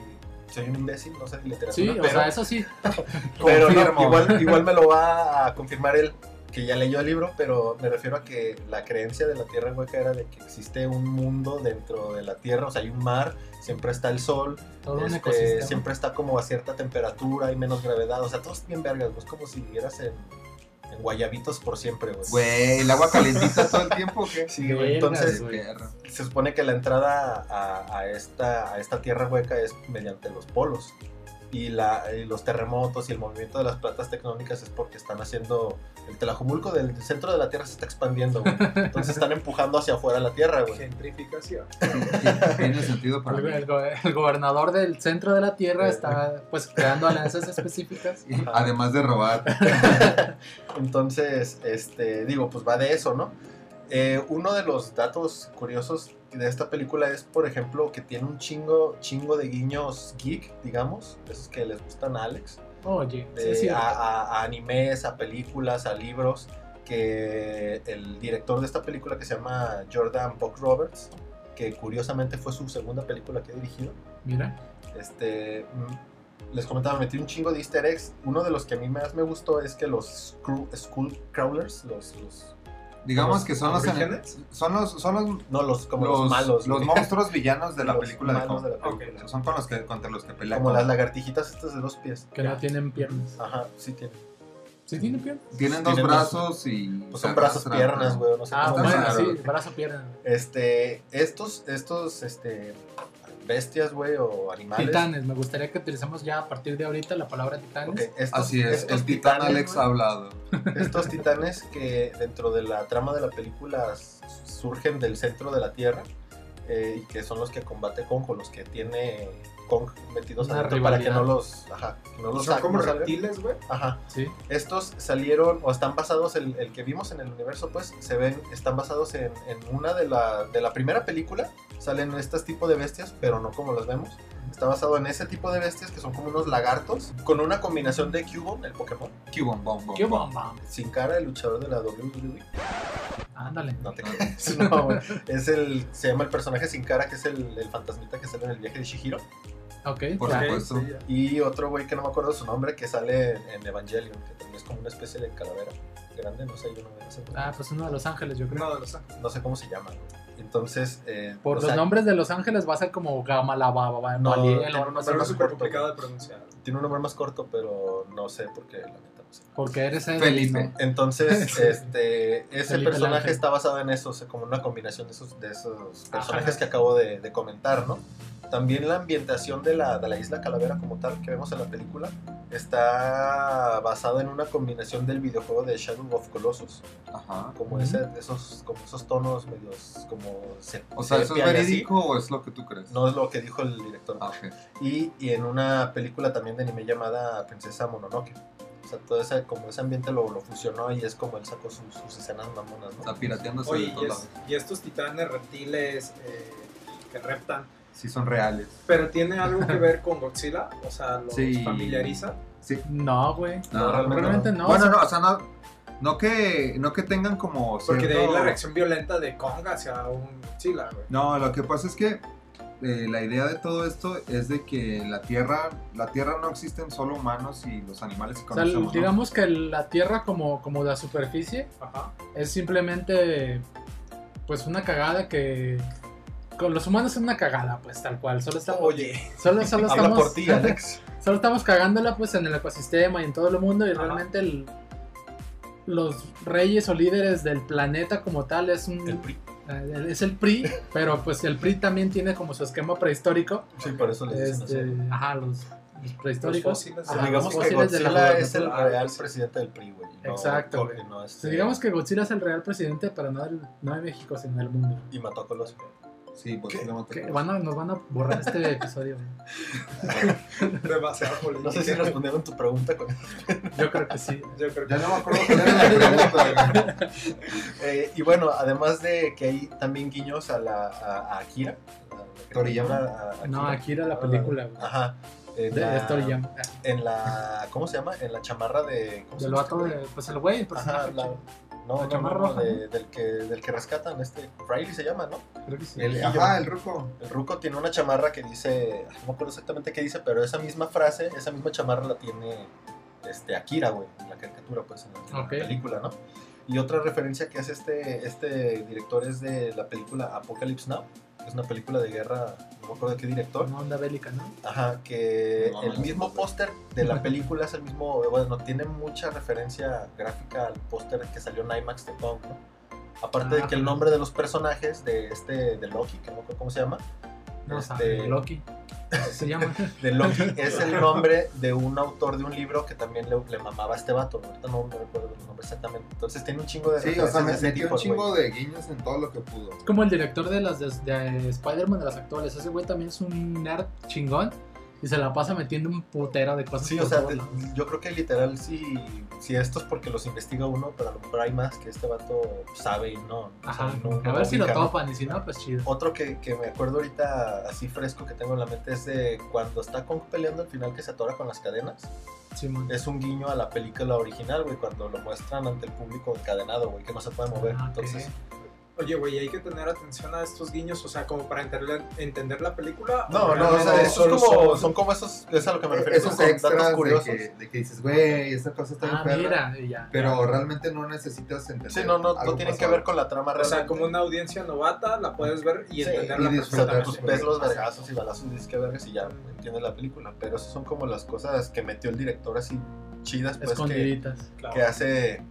[SPEAKER 1] soy un imbécil, no sé de literatura,
[SPEAKER 2] Sí, o
[SPEAKER 1] pero,
[SPEAKER 2] sea, eso sí.
[SPEAKER 1] pero no, igual, igual me lo va a confirmar él, que ya leyó el libro, pero me refiero a que la creencia de la Tierra hueca era de que existe un mundo dentro de la Tierra, o sea, hay un mar, siempre está el sol,
[SPEAKER 2] Todo
[SPEAKER 1] Este, siempre está como a cierta temperatura y menos gravedad. O sea, todo es bien vergas, ¿no? Es como si vivieras en, en guayabitos por siempre, güey.
[SPEAKER 3] Güey, ¿el agua calientita todo el tiempo qué?
[SPEAKER 1] Sí, güey. Entonces,
[SPEAKER 2] güey.
[SPEAKER 1] Se supone que la entrada a, a esta, a esta tierra hueca es mediante los polos. Y, la, y los terremotos y el movimiento de las platas tectónicas es porque están haciendo. El Telajumulco del centro de la tierra se está expandiendo, güey. Entonces están empujando hacia afuera la tierra, güey.
[SPEAKER 4] Gentrificación.
[SPEAKER 3] Tiene sentido para
[SPEAKER 2] El,
[SPEAKER 3] mí.
[SPEAKER 2] el go- el gobernador del centro de la tierra
[SPEAKER 1] Eh.
[SPEAKER 2] está pues creando alianzas específicas.
[SPEAKER 3] Y Además de robar.
[SPEAKER 1] Entonces, este, digo, pues va de eso, ¿no? Eh, uno de los datos curiosos de esta película es, por ejemplo, que tiene un chingo, chingo de guiños geek, digamos, esos que les gustan a Alex,
[SPEAKER 2] Oye, sí,
[SPEAKER 1] de-
[SPEAKER 2] cierto.
[SPEAKER 1] a, a- a animes, a películas, a libros, que el director de esta película que se llama Jordan Buck Roberts, que curiosamente fue su segunda película que he dirigido,
[SPEAKER 2] Mira,
[SPEAKER 1] este, mm, les comentaba, metí un chingo de easter eggs. Uno de los que a mí más me gustó es que los Skull Crawlers, los, los-
[SPEAKER 3] Digamos que son los, son los, son los,
[SPEAKER 1] no los como los, malos,
[SPEAKER 3] los monstruos villanos de la
[SPEAKER 1] Los
[SPEAKER 3] película de
[SPEAKER 1] malos
[SPEAKER 3] Kong.
[SPEAKER 1] de la película.
[SPEAKER 3] Son con los que, contra los que pelean.
[SPEAKER 1] como las lagartijitas estas de dos pies.
[SPEAKER 2] que no tienen piernas.
[SPEAKER 1] Ajá, sí tienen.
[SPEAKER 2] ¿Sí tienen piernas?
[SPEAKER 3] Tienen dos
[SPEAKER 1] Tienen dos-
[SPEAKER 3] brazos y.
[SPEAKER 1] Pues son brazos, piernas, güey, no sé
[SPEAKER 2] Ah, bueno,
[SPEAKER 1] se llama.
[SPEAKER 3] raro.
[SPEAKER 2] sí, brazo, pierna.
[SPEAKER 1] Este, estos, estos, este, bestias, güey, o animales.
[SPEAKER 2] Titanes, me gustaría que utilicemos ya a partir de ahorita la palabra titanes.
[SPEAKER 1] Ok, estos-
[SPEAKER 3] Así es,
[SPEAKER 1] estos
[SPEAKER 3] el titán
[SPEAKER 1] titanes,
[SPEAKER 3] Alex ha hablado.
[SPEAKER 1] Estos titanes que dentro de la trama de la película surgen del centro de la Tierra, eh, y que son los que combate Kong o los que tiene Kong metidos
[SPEAKER 2] Una
[SPEAKER 1] adentro para que no los, ajá, que no los
[SPEAKER 4] Son como reptiles, güey.
[SPEAKER 1] Ajá.
[SPEAKER 2] Sí.
[SPEAKER 1] Estos salieron o están basados, el, el que vimos en el universo, pues, se ven, están basados en, en una de la, de la primera película. Salen estos tipos de bestias, pero no como los vemos. Está basado en ese tipo de bestias que son como unos lagartos, con una combinación de Cubone, el Pokémon,
[SPEAKER 3] Cubone, bom, bom,
[SPEAKER 2] ¿Qué
[SPEAKER 3] bom.
[SPEAKER 2] bomba?
[SPEAKER 1] sin cara, el luchador de la WWE.
[SPEAKER 2] Ándale.
[SPEAKER 1] No te creas. No, güey. es el, se llama el personaje sin cara, que es el, el fantasmita que sale en el viaje de Shihiro.
[SPEAKER 2] Ok.
[SPEAKER 3] Por supuesto.
[SPEAKER 4] Sí.
[SPEAKER 1] Y otro güey que no me acuerdo su nombre, que sale en, Evangelion, que también es como una especie de calavera grande, no sé, yo no me sé.
[SPEAKER 2] Ah, pues uno de Los Ángeles, yo creo.
[SPEAKER 4] Uno de los ángeles.
[SPEAKER 1] No sé cómo se llama. Entonces, eh,
[SPEAKER 2] Por los
[SPEAKER 1] sea,
[SPEAKER 2] nombres de Los Ángeles va a ser como Gamalababa,
[SPEAKER 1] No,
[SPEAKER 2] Maliel,
[SPEAKER 1] tiene un nombre más
[SPEAKER 4] súper
[SPEAKER 1] corto,
[SPEAKER 4] complicado
[SPEAKER 1] güey.
[SPEAKER 4] de pronunciar.
[SPEAKER 1] Tiene un nombre más corto, pero no sé por qué, la neta no sé.
[SPEAKER 2] Porque eres el
[SPEAKER 3] Felipe.
[SPEAKER 1] Entonces, este, ese
[SPEAKER 2] Felipe
[SPEAKER 1] personaje está basado en eso, o sea, como una combinación de esos, de esos personajes
[SPEAKER 4] Ajá.
[SPEAKER 1] que acabo de, de comentar, ¿no? También la ambientación de la, de la isla Calavera como tal que vemos en la película está basada en una combinación del videojuego de Shadow of Colossus,
[SPEAKER 3] Ajá.
[SPEAKER 1] como ese, esos, como esos tonos medios como se-
[SPEAKER 3] O sea, ¿eso es verídico o es lo que tú crees?
[SPEAKER 1] No es lo que dijo el director.
[SPEAKER 3] Ah, ok.
[SPEAKER 1] Y, y en una película también de anime llamada Princesa Mononoke. O sea, todo ese, como ese ambiente lo, lo fusionó y es como él sacó sus, sus escenas mamonas,
[SPEAKER 3] Está
[SPEAKER 1] ¿no?
[SPEAKER 3] pirateándose
[SPEAKER 4] Oye,
[SPEAKER 3] de
[SPEAKER 4] y,
[SPEAKER 3] todos
[SPEAKER 4] es-
[SPEAKER 3] lados.
[SPEAKER 4] y estos titanes reptiles eh, que reptan,
[SPEAKER 3] Sí, son reales.
[SPEAKER 4] pero tiene algo que ver con Godzilla, o sea, los
[SPEAKER 3] Sí.
[SPEAKER 4] familiariza.
[SPEAKER 3] Sí.
[SPEAKER 2] No, güey.
[SPEAKER 1] No, realmente
[SPEAKER 2] Realmente no.
[SPEAKER 3] bueno,
[SPEAKER 2] o sea,
[SPEAKER 3] no, o sea, no, no, que, no que tengan como
[SPEAKER 4] Porque de ahí la reacción violenta de Kong hacia un Godzilla, güey.
[SPEAKER 3] No, lo que pasa es que eh, la idea de todo esto es de que la Tierra, la Tierra no existen solo humanos y los animales que
[SPEAKER 2] o sea,
[SPEAKER 3] conocemos. ¿no?
[SPEAKER 2] digamos que la Tierra como, como la superficie
[SPEAKER 4] Ajá.
[SPEAKER 2] es simplemente pues una cagada que con los humanos es una cagada pues tal cual solo estamos
[SPEAKER 4] Oye,
[SPEAKER 2] solo, solo estamos
[SPEAKER 1] por ti, Alex.
[SPEAKER 2] solo estamos cagándola pues en el ecosistema y en todo el mundo y
[SPEAKER 4] Ajá.
[SPEAKER 2] realmente el- los reyes o líderes del planeta como tal es un
[SPEAKER 1] El PRI.
[SPEAKER 2] eh, es el PRI pero pues el PRI también tiene como su esquema prehistórico
[SPEAKER 1] Sí, por eso les dicen
[SPEAKER 2] este,
[SPEAKER 1] así.
[SPEAKER 2] ajá los, los prehistóricos
[SPEAKER 4] Los fósiles.
[SPEAKER 2] Ajá,
[SPEAKER 1] digamos
[SPEAKER 2] los
[SPEAKER 1] que
[SPEAKER 2] de la
[SPEAKER 1] Godzilla es el real presidente del PRI, güey. no-
[SPEAKER 2] Exacto, güey.
[SPEAKER 1] no, este,
[SPEAKER 2] digamos que Godzilla es el real presidente pero no, del- no de México sino del mundo
[SPEAKER 1] Y mató a Colosio.
[SPEAKER 3] Sí, pues
[SPEAKER 1] ¿Qué?
[SPEAKER 3] creas.
[SPEAKER 2] van a- nos van a borrar este episodio güey.
[SPEAKER 4] demasiado política.
[SPEAKER 1] No sé si respondieron tu pregunta con
[SPEAKER 2] yo creo que sí
[SPEAKER 4] Yo creo que
[SPEAKER 3] Ya no me acuerdo cuál era la pregunta.
[SPEAKER 1] Eh, y bueno, además de que hay también guiños a la a, a Akira. a
[SPEAKER 3] Toriyama.
[SPEAKER 1] a- a
[SPEAKER 2] no
[SPEAKER 1] Akira.
[SPEAKER 2] Akira la película güey.
[SPEAKER 1] Ajá. En
[SPEAKER 2] de,
[SPEAKER 1] la,
[SPEAKER 2] Toriyama
[SPEAKER 1] En la. ¿Cómo se llama? En la chamarra de. ¿cómo se
[SPEAKER 2] del vato
[SPEAKER 1] este
[SPEAKER 2] de pues el güey el
[SPEAKER 1] Ajá,
[SPEAKER 2] personaje
[SPEAKER 1] no,
[SPEAKER 2] la
[SPEAKER 1] no,
[SPEAKER 2] chamarra
[SPEAKER 1] no, no,
[SPEAKER 2] roja,
[SPEAKER 1] de- del, que, del que rescatan, este. Riley se llama, ¿no?
[SPEAKER 2] creo que sí.
[SPEAKER 1] el-
[SPEAKER 3] Ajá, el ruco.
[SPEAKER 1] El Ruco tiene una chamarra que dice. No me acuerdo exactamente qué dice, pero esa misma frase, esa misma chamarra la tiene este, Akira, güey, en la caricatura, pues, en la, en la
[SPEAKER 2] Ok.
[SPEAKER 1] película, ¿no? Y otra referencia que hace este, este director es de la película Apocalypse Now, que es una película de guerra, no me acuerdo de qué director.
[SPEAKER 2] una onda bélica no
[SPEAKER 1] Ajá, que
[SPEAKER 3] No,
[SPEAKER 1] el
[SPEAKER 3] no,
[SPEAKER 1] mismo
[SPEAKER 3] no.
[SPEAKER 1] póster de la película es el mismo, bueno, tiene mucha referencia gráfica al póster que salió en IMAX de Kong, ¿no? Aparte de que el nombre de los personajes de este, de Loki, que no me acuerdo cómo se llama,
[SPEAKER 2] no
[SPEAKER 1] Este-
[SPEAKER 2] sabe Loki. Se llama.
[SPEAKER 1] de Loki es el nombre de un autor de un libro que también le, le mamaba a este vato, ahorita no me recuerdo el nombre exactamente, entonces tiene un chingo de
[SPEAKER 3] Sí, o sea, metió
[SPEAKER 1] tipo,
[SPEAKER 3] un chingo de guiños en todo lo que pudo.
[SPEAKER 2] es como el director de las de, de Spider-Man de las actuales. Ese güey también es un nerd chingón y se la pasa metiendo un putero de cosas
[SPEAKER 1] Sí, o sea, te- yo creo que literal sí, sí esto es porque los investiga uno, pero a lo mejor hay más que este vato sabe y no. o sea,
[SPEAKER 2] Ajá,
[SPEAKER 1] no- no
[SPEAKER 2] a ver si lo topan y si no pues chido
[SPEAKER 1] Otro que, que me acuerdo ahorita así fresco que tengo en la mente es de cuando está Kong peleando al final que se atora con las cadenas.
[SPEAKER 2] Simón.
[SPEAKER 1] Es un guiño a la película original, güey, cuando lo muestran ante el público encadenado, güey, que no se puede mover.
[SPEAKER 2] Ah, ok.
[SPEAKER 1] Entonces,
[SPEAKER 4] Oye, güey, hay que tener atención a estos guiños, o sea, como para entender, entender la película.
[SPEAKER 1] no, no, o sea, esos
[SPEAKER 4] solo
[SPEAKER 1] como,
[SPEAKER 4] son-
[SPEAKER 1] son como esos, es a lo que me refiero,
[SPEAKER 3] Esos
[SPEAKER 1] son datos
[SPEAKER 3] de
[SPEAKER 1] curiosos.
[SPEAKER 3] que, de que dices, güey, esta cosa está bien
[SPEAKER 2] ah
[SPEAKER 3] perra",
[SPEAKER 2] mira y ya
[SPEAKER 3] Pero realmente no necesitas entender.
[SPEAKER 1] Sí, no, no, no tienen que ver con la trama
[SPEAKER 4] O
[SPEAKER 1] realmente.
[SPEAKER 4] sea, como una audiencia novata, la puedes ver y
[SPEAKER 1] Sí,
[SPEAKER 4] entenderla
[SPEAKER 3] y
[SPEAKER 1] O sea,
[SPEAKER 3] disfrutar,
[SPEAKER 1] pues
[SPEAKER 4] perfectamente.
[SPEAKER 1] ves los vergazos y balazos y dices que vergas y ya entiendes la película. Pero esas son como las cosas que metió el director así chidas, pues que,
[SPEAKER 4] Claro.
[SPEAKER 1] que hace.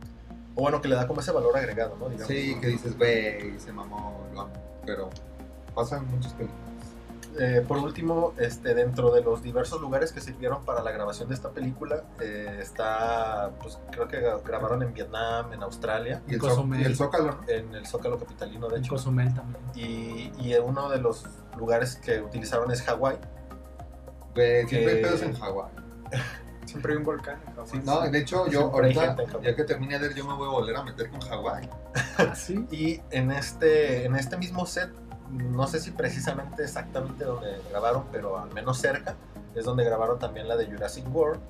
[SPEAKER 1] O bueno, que le da como ese valor agregado, ¿no? Digamos.
[SPEAKER 3] Sí, que dices, güey, se mamó, lo amo. Pero pasan muchas películas.
[SPEAKER 1] eh, por último, este, dentro de los diversos lugares que sirvieron para la grabación de esta película, eh, está, pues creo que grabaron en Vietnam, en Australia,
[SPEAKER 3] Y el,
[SPEAKER 2] Cozumel.
[SPEAKER 3] y el Zócalo, ¿no?
[SPEAKER 1] en el Zócalo Capitalino, de
[SPEAKER 2] En
[SPEAKER 1] hecho.
[SPEAKER 2] Cozumel también.
[SPEAKER 1] Y, y uno de los lugares que utilizaron es Hawái.
[SPEAKER 3] Siempre hay pedos en Hawái.
[SPEAKER 4] Siempre hay un volcán en Hawái.
[SPEAKER 1] Sí,
[SPEAKER 3] No, de hecho, yo ahorita, ya que termine de ver, yo me voy a volver a meter con Hawái.
[SPEAKER 2] Ah, sí.
[SPEAKER 1] Y en este, en este mismo set, no sé si precisamente exactamente donde grabaron, pero al menos cerca, es donde grabaron también la de Jurassic World.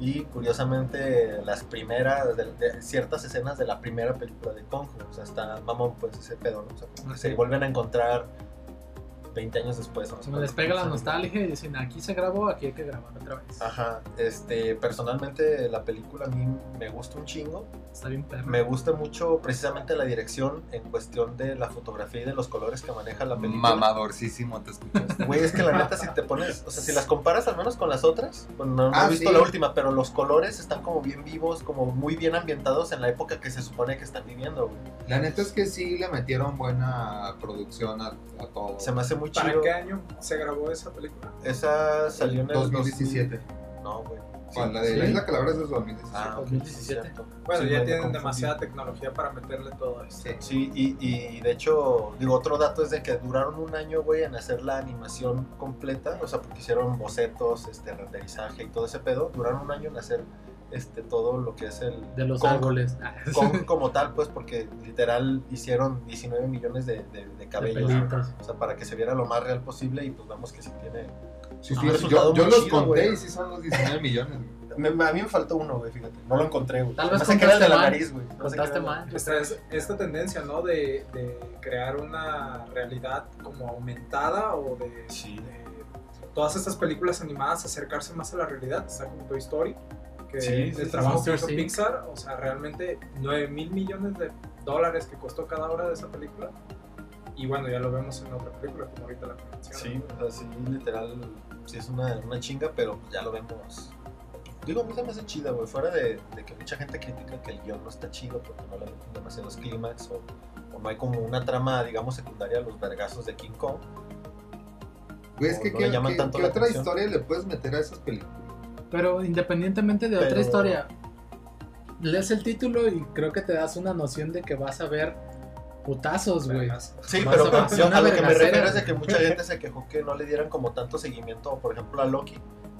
[SPEAKER 1] Y curiosamente, las primeras, de, de ciertas escenas de la primera película de Kong, o sea, está mamón, pues ese pedo, ¿no? O sea, como que se vuelven a encontrar 20 años después.
[SPEAKER 2] Se me les pega la nostalgia y dicen, aquí se grabó, aquí hay que grabar otra vez.
[SPEAKER 1] Ajá, este, personalmente la película a mí me gusta un chingo.
[SPEAKER 2] Está bien perro.
[SPEAKER 1] Me gusta mucho precisamente la dirección en cuestión de la fotografía y de los colores que maneja la película.
[SPEAKER 3] Mamadorcísimo, te escuchas.
[SPEAKER 1] Güey, es que la neta, si te pones, o sea, si las comparas al menos con las otras, bueno, no, no
[SPEAKER 3] Ah,
[SPEAKER 1] he visto
[SPEAKER 3] sí.
[SPEAKER 1] la última, pero los colores están como bien vivos, como muy bien ambientados en la época que se supone que están viviendo, güey.
[SPEAKER 3] La neta es que sí le metieron buena producción a, a todo.
[SPEAKER 1] Se me hace muy
[SPEAKER 4] ¿Para
[SPEAKER 1] chido.
[SPEAKER 4] qué año se grabó esa película?
[SPEAKER 1] Esa salió en el
[SPEAKER 3] 2017.
[SPEAKER 1] 2000 No, güey.
[SPEAKER 3] Con la de
[SPEAKER 2] Sí.
[SPEAKER 3] la Isla Calavera es de 2017.
[SPEAKER 1] Ah, ok,
[SPEAKER 2] 2017.
[SPEAKER 1] cierto.
[SPEAKER 4] Bueno,
[SPEAKER 1] Sí,
[SPEAKER 4] ya tienen
[SPEAKER 1] confundí.
[SPEAKER 4] demasiada tecnología para meterle todo esto.
[SPEAKER 3] Sí.
[SPEAKER 1] Sí, y, y de hecho, digo, otro dato es de que duraron un año, güey, en hacer la animación completa, o sea, porque hicieron bocetos, este, renderizaje y todo ese pedo, duraron un año en hacer este, todo lo que es el...
[SPEAKER 2] De los
[SPEAKER 1] Kong-
[SPEAKER 2] árboles. Ah,
[SPEAKER 1] Kong como tal, pues, porque literal hicieron 19 millones de, de, de
[SPEAKER 2] de
[SPEAKER 1] cabellos,
[SPEAKER 2] pelitos.
[SPEAKER 1] o sea, para que se viera lo más real posible y pues vamos que sí tiene...
[SPEAKER 3] Sí, sí, yo, yo los
[SPEAKER 1] chido,
[SPEAKER 3] conté
[SPEAKER 1] güey.
[SPEAKER 3] y sí son los 19 millones.
[SPEAKER 1] Me- a mí me faltó uno, güey, fíjate, no lo encontré, güey.
[SPEAKER 2] Tal vez
[SPEAKER 1] qué era el de la nariz, güey. no
[SPEAKER 2] Contaste mal.
[SPEAKER 4] Esta, es- esta tendencia, ¿no? De, de crear una realidad como aumentada o de,
[SPEAKER 1] Sí.
[SPEAKER 4] de todas estas películas animadas acercarse más a la realidad. Está como Toy Story, que
[SPEAKER 1] Sí,
[SPEAKER 4] el trabajo que hizo. Pixar, o sea, realmente 9 mil millones de dólares que costó cada hora de esa película. Y bueno, ya lo vemos en otra película, como ahorita la mencioné.
[SPEAKER 1] Sí, o sea, sí, literal, sí es una, una chinga, pero ya lo vemos. Digo, a mí se me hace chida, güey, fuera de, de que mucha gente critica que el guion no está chido porque no le meten demasiados clímax o, o no hay como una trama, digamos, secundaria a los vergazos de King Kong.
[SPEAKER 3] Güey, es que
[SPEAKER 1] no
[SPEAKER 3] ¿qué,
[SPEAKER 1] le llaman
[SPEAKER 3] qué-
[SPEAKER 1] tanto
[SPEAKER 3] qué
[SPEAKER 1] la
[SPEAKER 3] otra
[SPEAKER 1] atención.
[SPEAKER 3] historia le puedes meter a esas películas?
[SPEAKER 2] Pero independientemente de otra
[SPEAKER 1] Pero-
[SPEAKER 2] historia, lees el título y creo que te das una noción de que vas a ver putazos, güey.
[SPEAKER 1] Sí,
[SPEAKER 2] Vas
[SPEAKER 1] pero
[SPEAKER 2] a-
[SPEAKER 1] yo a lo que me refiero es de que mucha gente se quejó que no le dieran como tanto seguimiento, por ejemplo, a Loki,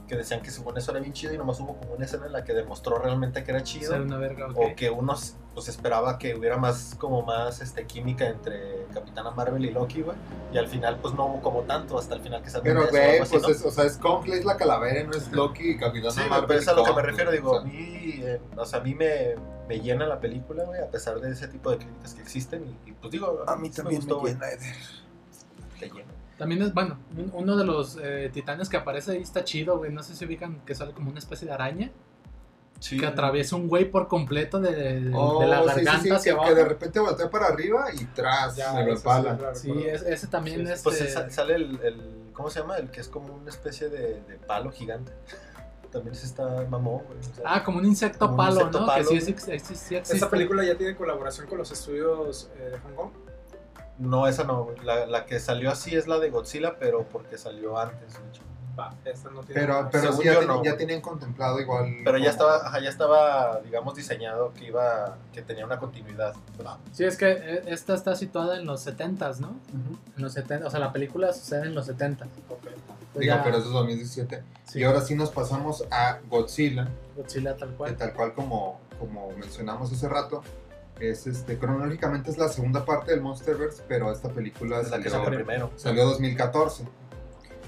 [SPEAKER 1] que decían que según eso era bien chido y nomás hubo como una escena en la que demostró realmente que era chido.
[SPEAKER 2] Ser una verga, ok.
[SPEAKER 1] o que uno pues esperaba que hubiera más como más este química entre Capitana Marvel y Loki, güey, y al final pues no hubo como tanto hasta el final que salió
[SPEAKER 3] Pero,
[SPEAKER 1] o
[SPEAKER 3] güey, pues
[SPEAKER 1] ¿no?
[SPEAKER 3] es, o sea, es Kong, es la calavera, no es Loki y Capitán
[SPEAKER 1] Sí,
[SPEAKER 3] Marvel.
[SPEAKER 1] pero es a lo que me refiero, digo,
[SPEAKER 3] o
[SPEAKER 1] a
[SPEAKER 3] sea,
[SPEAKER 1] mí, eh, o sea, a mí me, me llena la película, güey, a pesar de ese tipo de críticas que existen, y, y, pues digo, sí gustó, güey. Te llena.
[SPEAKER 2] También es, bueno, un- uno de los eh, titanes que aparece ahí está chido, güey. No sé si ubican que sale como una especie de araña
[SPEAKER 1] Sí,
[SPEAKER 2] que atraviesa un güey por completo de, de-
[SPEAKER 3] Oh,
[SPEAKER 2] de la
[SPEAKER 3] sí,
[SPEAKER 2] garganta
[SPEAKER 3] sí, sí,
[SPEAKER 2] hacia
[SPEAKER 3] que,
[SPEAKER 2] abajo.
[SPEAKER 3] que de repente voltea para arriba y tras,
[SPEAKER 4] Ya,
[SPEAKER 3] me lo
[SPEAKER 4] sí,
[SPEAKER 3] empala.
[SPEAKER 2] Sí, es- ese también
[SPEAKER 4] Sí,
[SPEAKER 2] es.
[SPEAKER 1] Pues
[SPEAKER 2] eh,
[SPEAKER 1] sa- sale el, el- ¿cómo se llama? El que es como una especie de, de palo gigante. También se está mamón, güey. o sea,
[SPEAKER 2] Ah, como un insecto
[SPEAKER 1] Como un
[SPEAKER 2] palo,
[SPEAKER 1] insecto
[SPEAKER 2] ¿no?
[SPEAKER 1] palo,
[SPEAKER 2] que sí, sí existe.
[SPEAKER 4] Esta película ya tiene colaboración con los estudios eh, de Hong Kong.
[SPEAKER 1] No, esa no, güey. La, la que salió así es la de Godzilla, pero porque salió antes, de hecho.
[SPEAKER 4] Va, esta no tiene.
[SPEAKER 3] Pero, pero sí, ya, ten-
[SPEAKER 1] no,
[SPEAKER 3] ya tenían contemplado igual.
[SPEAKER 1] Pero ya estaba, ajá, ya estaba, digamos, diseñado que iba, que tenía una continuidad. pues.
[SPEAKER 2] Sí, es que eh, esta está situada en los 70s, ¿no? En los 70, o sea, la película sucede en los 70.
[SPEAKER 4] Ok.
[SPEAKER 2] Pues
[SPEAKER 3] Digo,
[SPEAKER 2] ya-
[SPEAKER 3] pero eso es 2017.
[SPEAKER 2] sí,
[SPEAKER 3] Y ahora sí nos pasamos a Godzilla,
[SPEAKER 2] Godzilla tal
[SPEAKER 3] que
[SPEAKER 2] cual.
[SPEAKER 3] tal cual como, como mencionamos hace rato, es este, cronológicamente es la segunda parte del Monsterverse, pero esta película
[SPEAKER 1] la
[SPEAKER 3] salió,
[SPEAKER 1] salió primero.
[SPEAKER 3] salió 2014.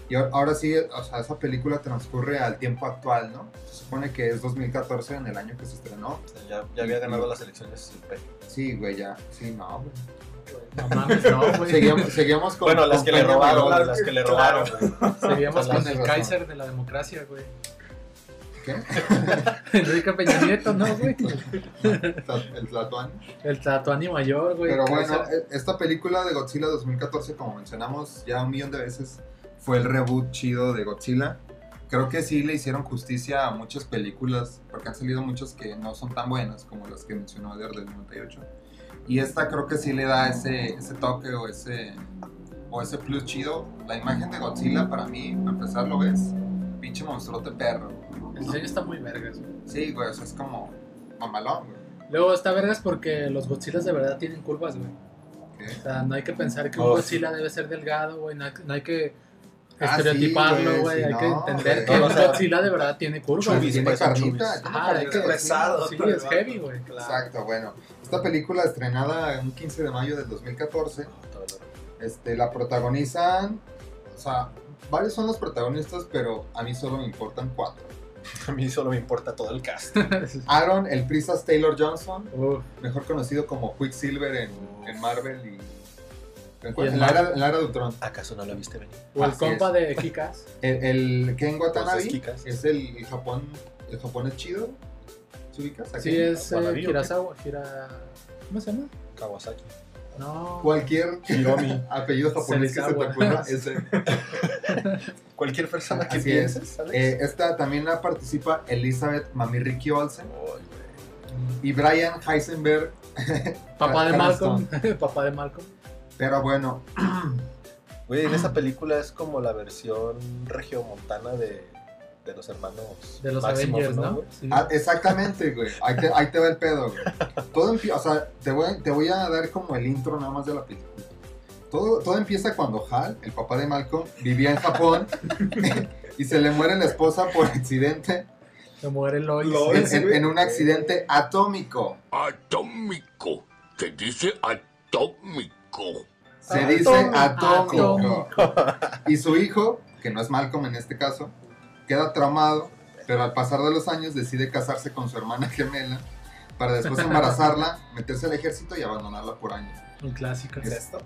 [SPEAKER 3] Y ahora- sí, o sea, esa película transcurre al tiempo actual, ¿no? Se supone que es 2014 en el año que se estrenó.
[SPEAKER 1] O sea, ya, ya había ganado las elecciones.
[SPEAKER 3] Sí, güey, ya. Sí, no, güey.
[SPEAKER 2] No mames, no, güey.
[SPEAKER 3] Seguíamos, seguíamos con.
[SPEAKER 1] Bueno, las
[SPEAKER 3] con
[SPEAKER 1] que le robaron, las que le robaron. O sea,
[SPEAKER 2] con el
[SPEAKER 3] razón.
[SPEAKER 2] Kaiser de la democracia, güey.
[SPEAKER 3] ¿Qué?
[SPEAKER 2] Enrique Peña Nieto, ¿no, güey?
[SPEAKER 3] El Tlatuani.
[SPEAKER 2] El Tatuani mayor, güey.
[SPEAKER 3] Pero bueno, e- esta película de Godzilla 2014, como mencionamos ya un millón de veces, fue el reboot chido de Godzilla. Creo que sí le hicieron justicia a muchas películas, porque han salido muchas que no son tan buenas como las que mencionó Eder del 98. Y esta creo que sí le da ese, ese toque o ese, o ese plus chido, la imagen de Godzilla para mí, a empezar lo ves, pinche monstruote perro.
[SPEAKER 2] El diseño está muy vergas. güey.
[SPEAKER 3] Sí, güey, o sea, es como mamalón, güey.
[SPEAKER 2] Luego está vergas porque los Godzillas de verdad tienen curvas, güey.
[SPEAKER 3] ¿Qué?
[SPEAKER 2] O sea, no hay que pensar que
[SPEAKER 1] Oh,
[SPEAKER 2] un Godzilla debe ser delgado, güey. No, hay- no hay que
[SPEAKER 3] Ah,
[SPEAKER 2] estereotiparlo,
[SPEAKER 3] sí,
[SPEAKER 2] güey.
[SPEAKER 3] sí,
[SPEAKER 2] hay que
[SPEAKER 3] no,
[SPEAKER 2] entender
[SPEAKER 3] güey.
[SPEAKER 2] que un
[SPEAKER 1] o sea,
[SPEAKER 2] Godzilla de verdad tiene curvas.
[SPEAKER 1] chubis,
[SPEAKER 3] Tiene
[SPEAKER 1] parecen
[SPEAKER 3] carnita, tiene
[SPEAKER 2] Ajá, hay que-
[SPEAKER 3] güey.
[SPEAKER 4] pesado.
[SPEAKER 2] Sí, es heavy, güey.
[SPEAKER 4] Claro.
[SPEAKER 3] Exacto, bueno. Esta película estrenada un 15 de mayo del 2014, este, la protagonizan, o sea, varios son los protagonistas, pero a mí solo me importan cuatro.
[SPEAKER 1] A mí solo me importa todo el cast.
[SPEAKER 3] Aaron, el Prisas Taylor Johnson,
[SPEAKER 2] Uf,
[SPEAKER 3] mejor conocido como Quicksilver en, en Marvel y... En,
[SPEAKER 2] Y en
[SPEAKER 3] en la, era,
[SPEAKER 2] Marvel.
[SPEAKER 3] en la era de Ultron.
[SPEAKER 1] ¿Acaso no la viste venir?
[SPEAKER 2] o el
[SPEAKER 3] Así
[SPEAKER 2] compa de Kikas.
[SPEAKER 3] El, el Ken Watanabe
[SPEAKER 1] Entonces,
[SPEAKER 3] es el, el Japón, el japonés chido. ¿Se ubicas?
[SPEAKER 2] Sí, es eh. Hira... ¿Cómo se llama?
[SPEAKER 1] Kawasaki.
[SPEAKER 2] No.
[SPEAKER 3] Cualquier
[SPEAKER 1] Hiromi.
[SPEAKER 3] apellido japonés que se te ocurra es el-
[SPEAKER 1] Cualquier persona que
[SPEAKER 3] Así es.
[SPEAKER 1] pienses, Alex.
[SPEAKER 3] Eh, esta también la participa Elizabeth Mamiriki Olsen
[SPEAKER 1] Ay, güey.
[SPEAKER 3] y Brian Heisenberg.
[SPEAKER 2] Papá de. Malcolm. Papá de Malcolm.
[SPEAKER 3] Pero bueno,
[SPEAKER 1] Güey, en esa película es como la versión regiomontana de, de los hermanos
[SPEAKER 2] De los
[SPEAKER 1] Maximoff,
[SPEAKER 2] Avengers, ¿no? Sí.
[SPEAKER 3] ah, exactamente, güey. Ahí te, ahí te va el pedo, güey. Todo o sea, te voy, te voy a dar como el intro nada más de la película. Todo, todo empieza cuando Hal, el papá de Malcolm, vivía en Japón y se le muere la esposa por accidente
[SPEAKER 2] Se muere Lois.
[SPEAKER 4] Lois.
[SPEAKER 3] en, en- en un accidente atómico.
[SPEAKER 5] Atómico. Se dice atómico.
[SPEAKER 3] Se dice atómico.
[SPEAKER 2] Atómico.
[SPEAKER 3] Y su hijo, que no es Malcolm en este caso, queda traumado, pero al pasar de los años decide casarse con su hermana gemela para después embarazarla, meterse al ejército y abandonarla por años.
[SPEAKER 2] Un clásico.
[SPEAKER 4] ¿Qué es esto?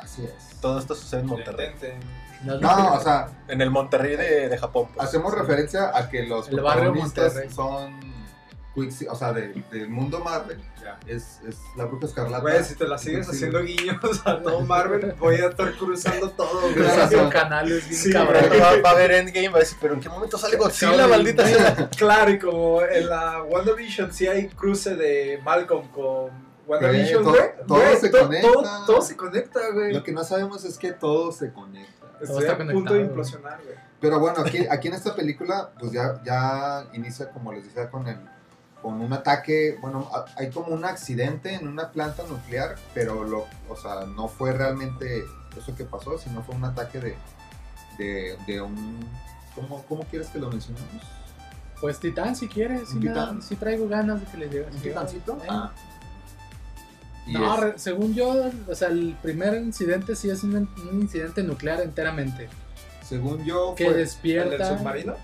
[SPEAKER 3] Así es.
[SPEAKER 1] Todo esto sucede en Monterrey.
[SPEAKER 2] No,
[SPEAKER 3] No, o sea,
[SPEAKER 1] En el Monterrey de, de Japón. pues.
[SPEAKER 3] hacemos referencia a que los
[SPEAKER 2] El
[SPEAKER 3] protagonistas son Quixi- o sea, de- del mundo Marvel,
[SPEAKER 4] Ya.
[SPEAKER 3] es, es la bruja escarlata.
[SPEAKER 4] Güey, si te la sigues haciendo guiños a todo Marvel, voy a estar cruzando todo.
[SPEAKER 2] Cruzando canales bien
[SPEAKER 4] Sí,
[SPEAKER 2] cabrón.
[SPEAKER 1] Va, va a haber Endgame, va a decir, pero ¿en qué momento sale Godzilla, maldita sea?
[SPEAKER 4] Claro, y como en la WandaVision sí hay cruce de Malcolm con WandaVision,
[SPEAKER 3] Güey,
[SPEAKER 4] güey.
[SPEAKER 3] todo- todo
[SPEAKER 4] Güey,
[SPEAKER 3] se
[SPEAKER 4] to-
[SPEAKER 3] conecta.
[SPEAKER 4] Todo, todo se conecta, güey.
[SPEAKER 3] Lo que no sabemos es que todo se conecta.
[SPEAKER 4] Estoy
[SPEAKER 2] está
[SPEAKER 4] a punto
[SPEAKER 2] conectado,
[SPEAKER 4] de implosionar, güey.
[SPEAKER 3] Pero bueno, aquí, aquí en esta película, pues ya, ya inicia, como les decía, con, el, con un ataque. Bueno, hay como un accidente en una planta nuclear, pero lo, o sea, no fue realmente eso que pasó, sino fue un ataque de, de, de un. ¿cómo, ¿Cómo quieres que lo mencionemos?
[SPEAKER 2] Pues Titán, si quieres. Sí,
[SPEAKER 3] ¿Un
[SPEAKER 2] me
[SPEAKER 3] titán?
[SPEAKER 2] da- sí traigo ganas de que le llegue.
[SPEAKER 3] ¿Un titancito?
[SPEAKER 2] Eh.
[SPEAKER 3] Ah.
[SPEAKER 2] No,
[SPEAKER 3] es-
[SPEAKER 2] según yo, o sea, el primer incidente sí es un, un incidente nuclear enteramente.
[SPEAKER 3] según yo,
[SPEAKER 2] Que
[SPEAKER 3] fue,
[SPEAKER 4] ¿El del
[SPEAKER 2] despierta.
[SPEAKER 4] submarino?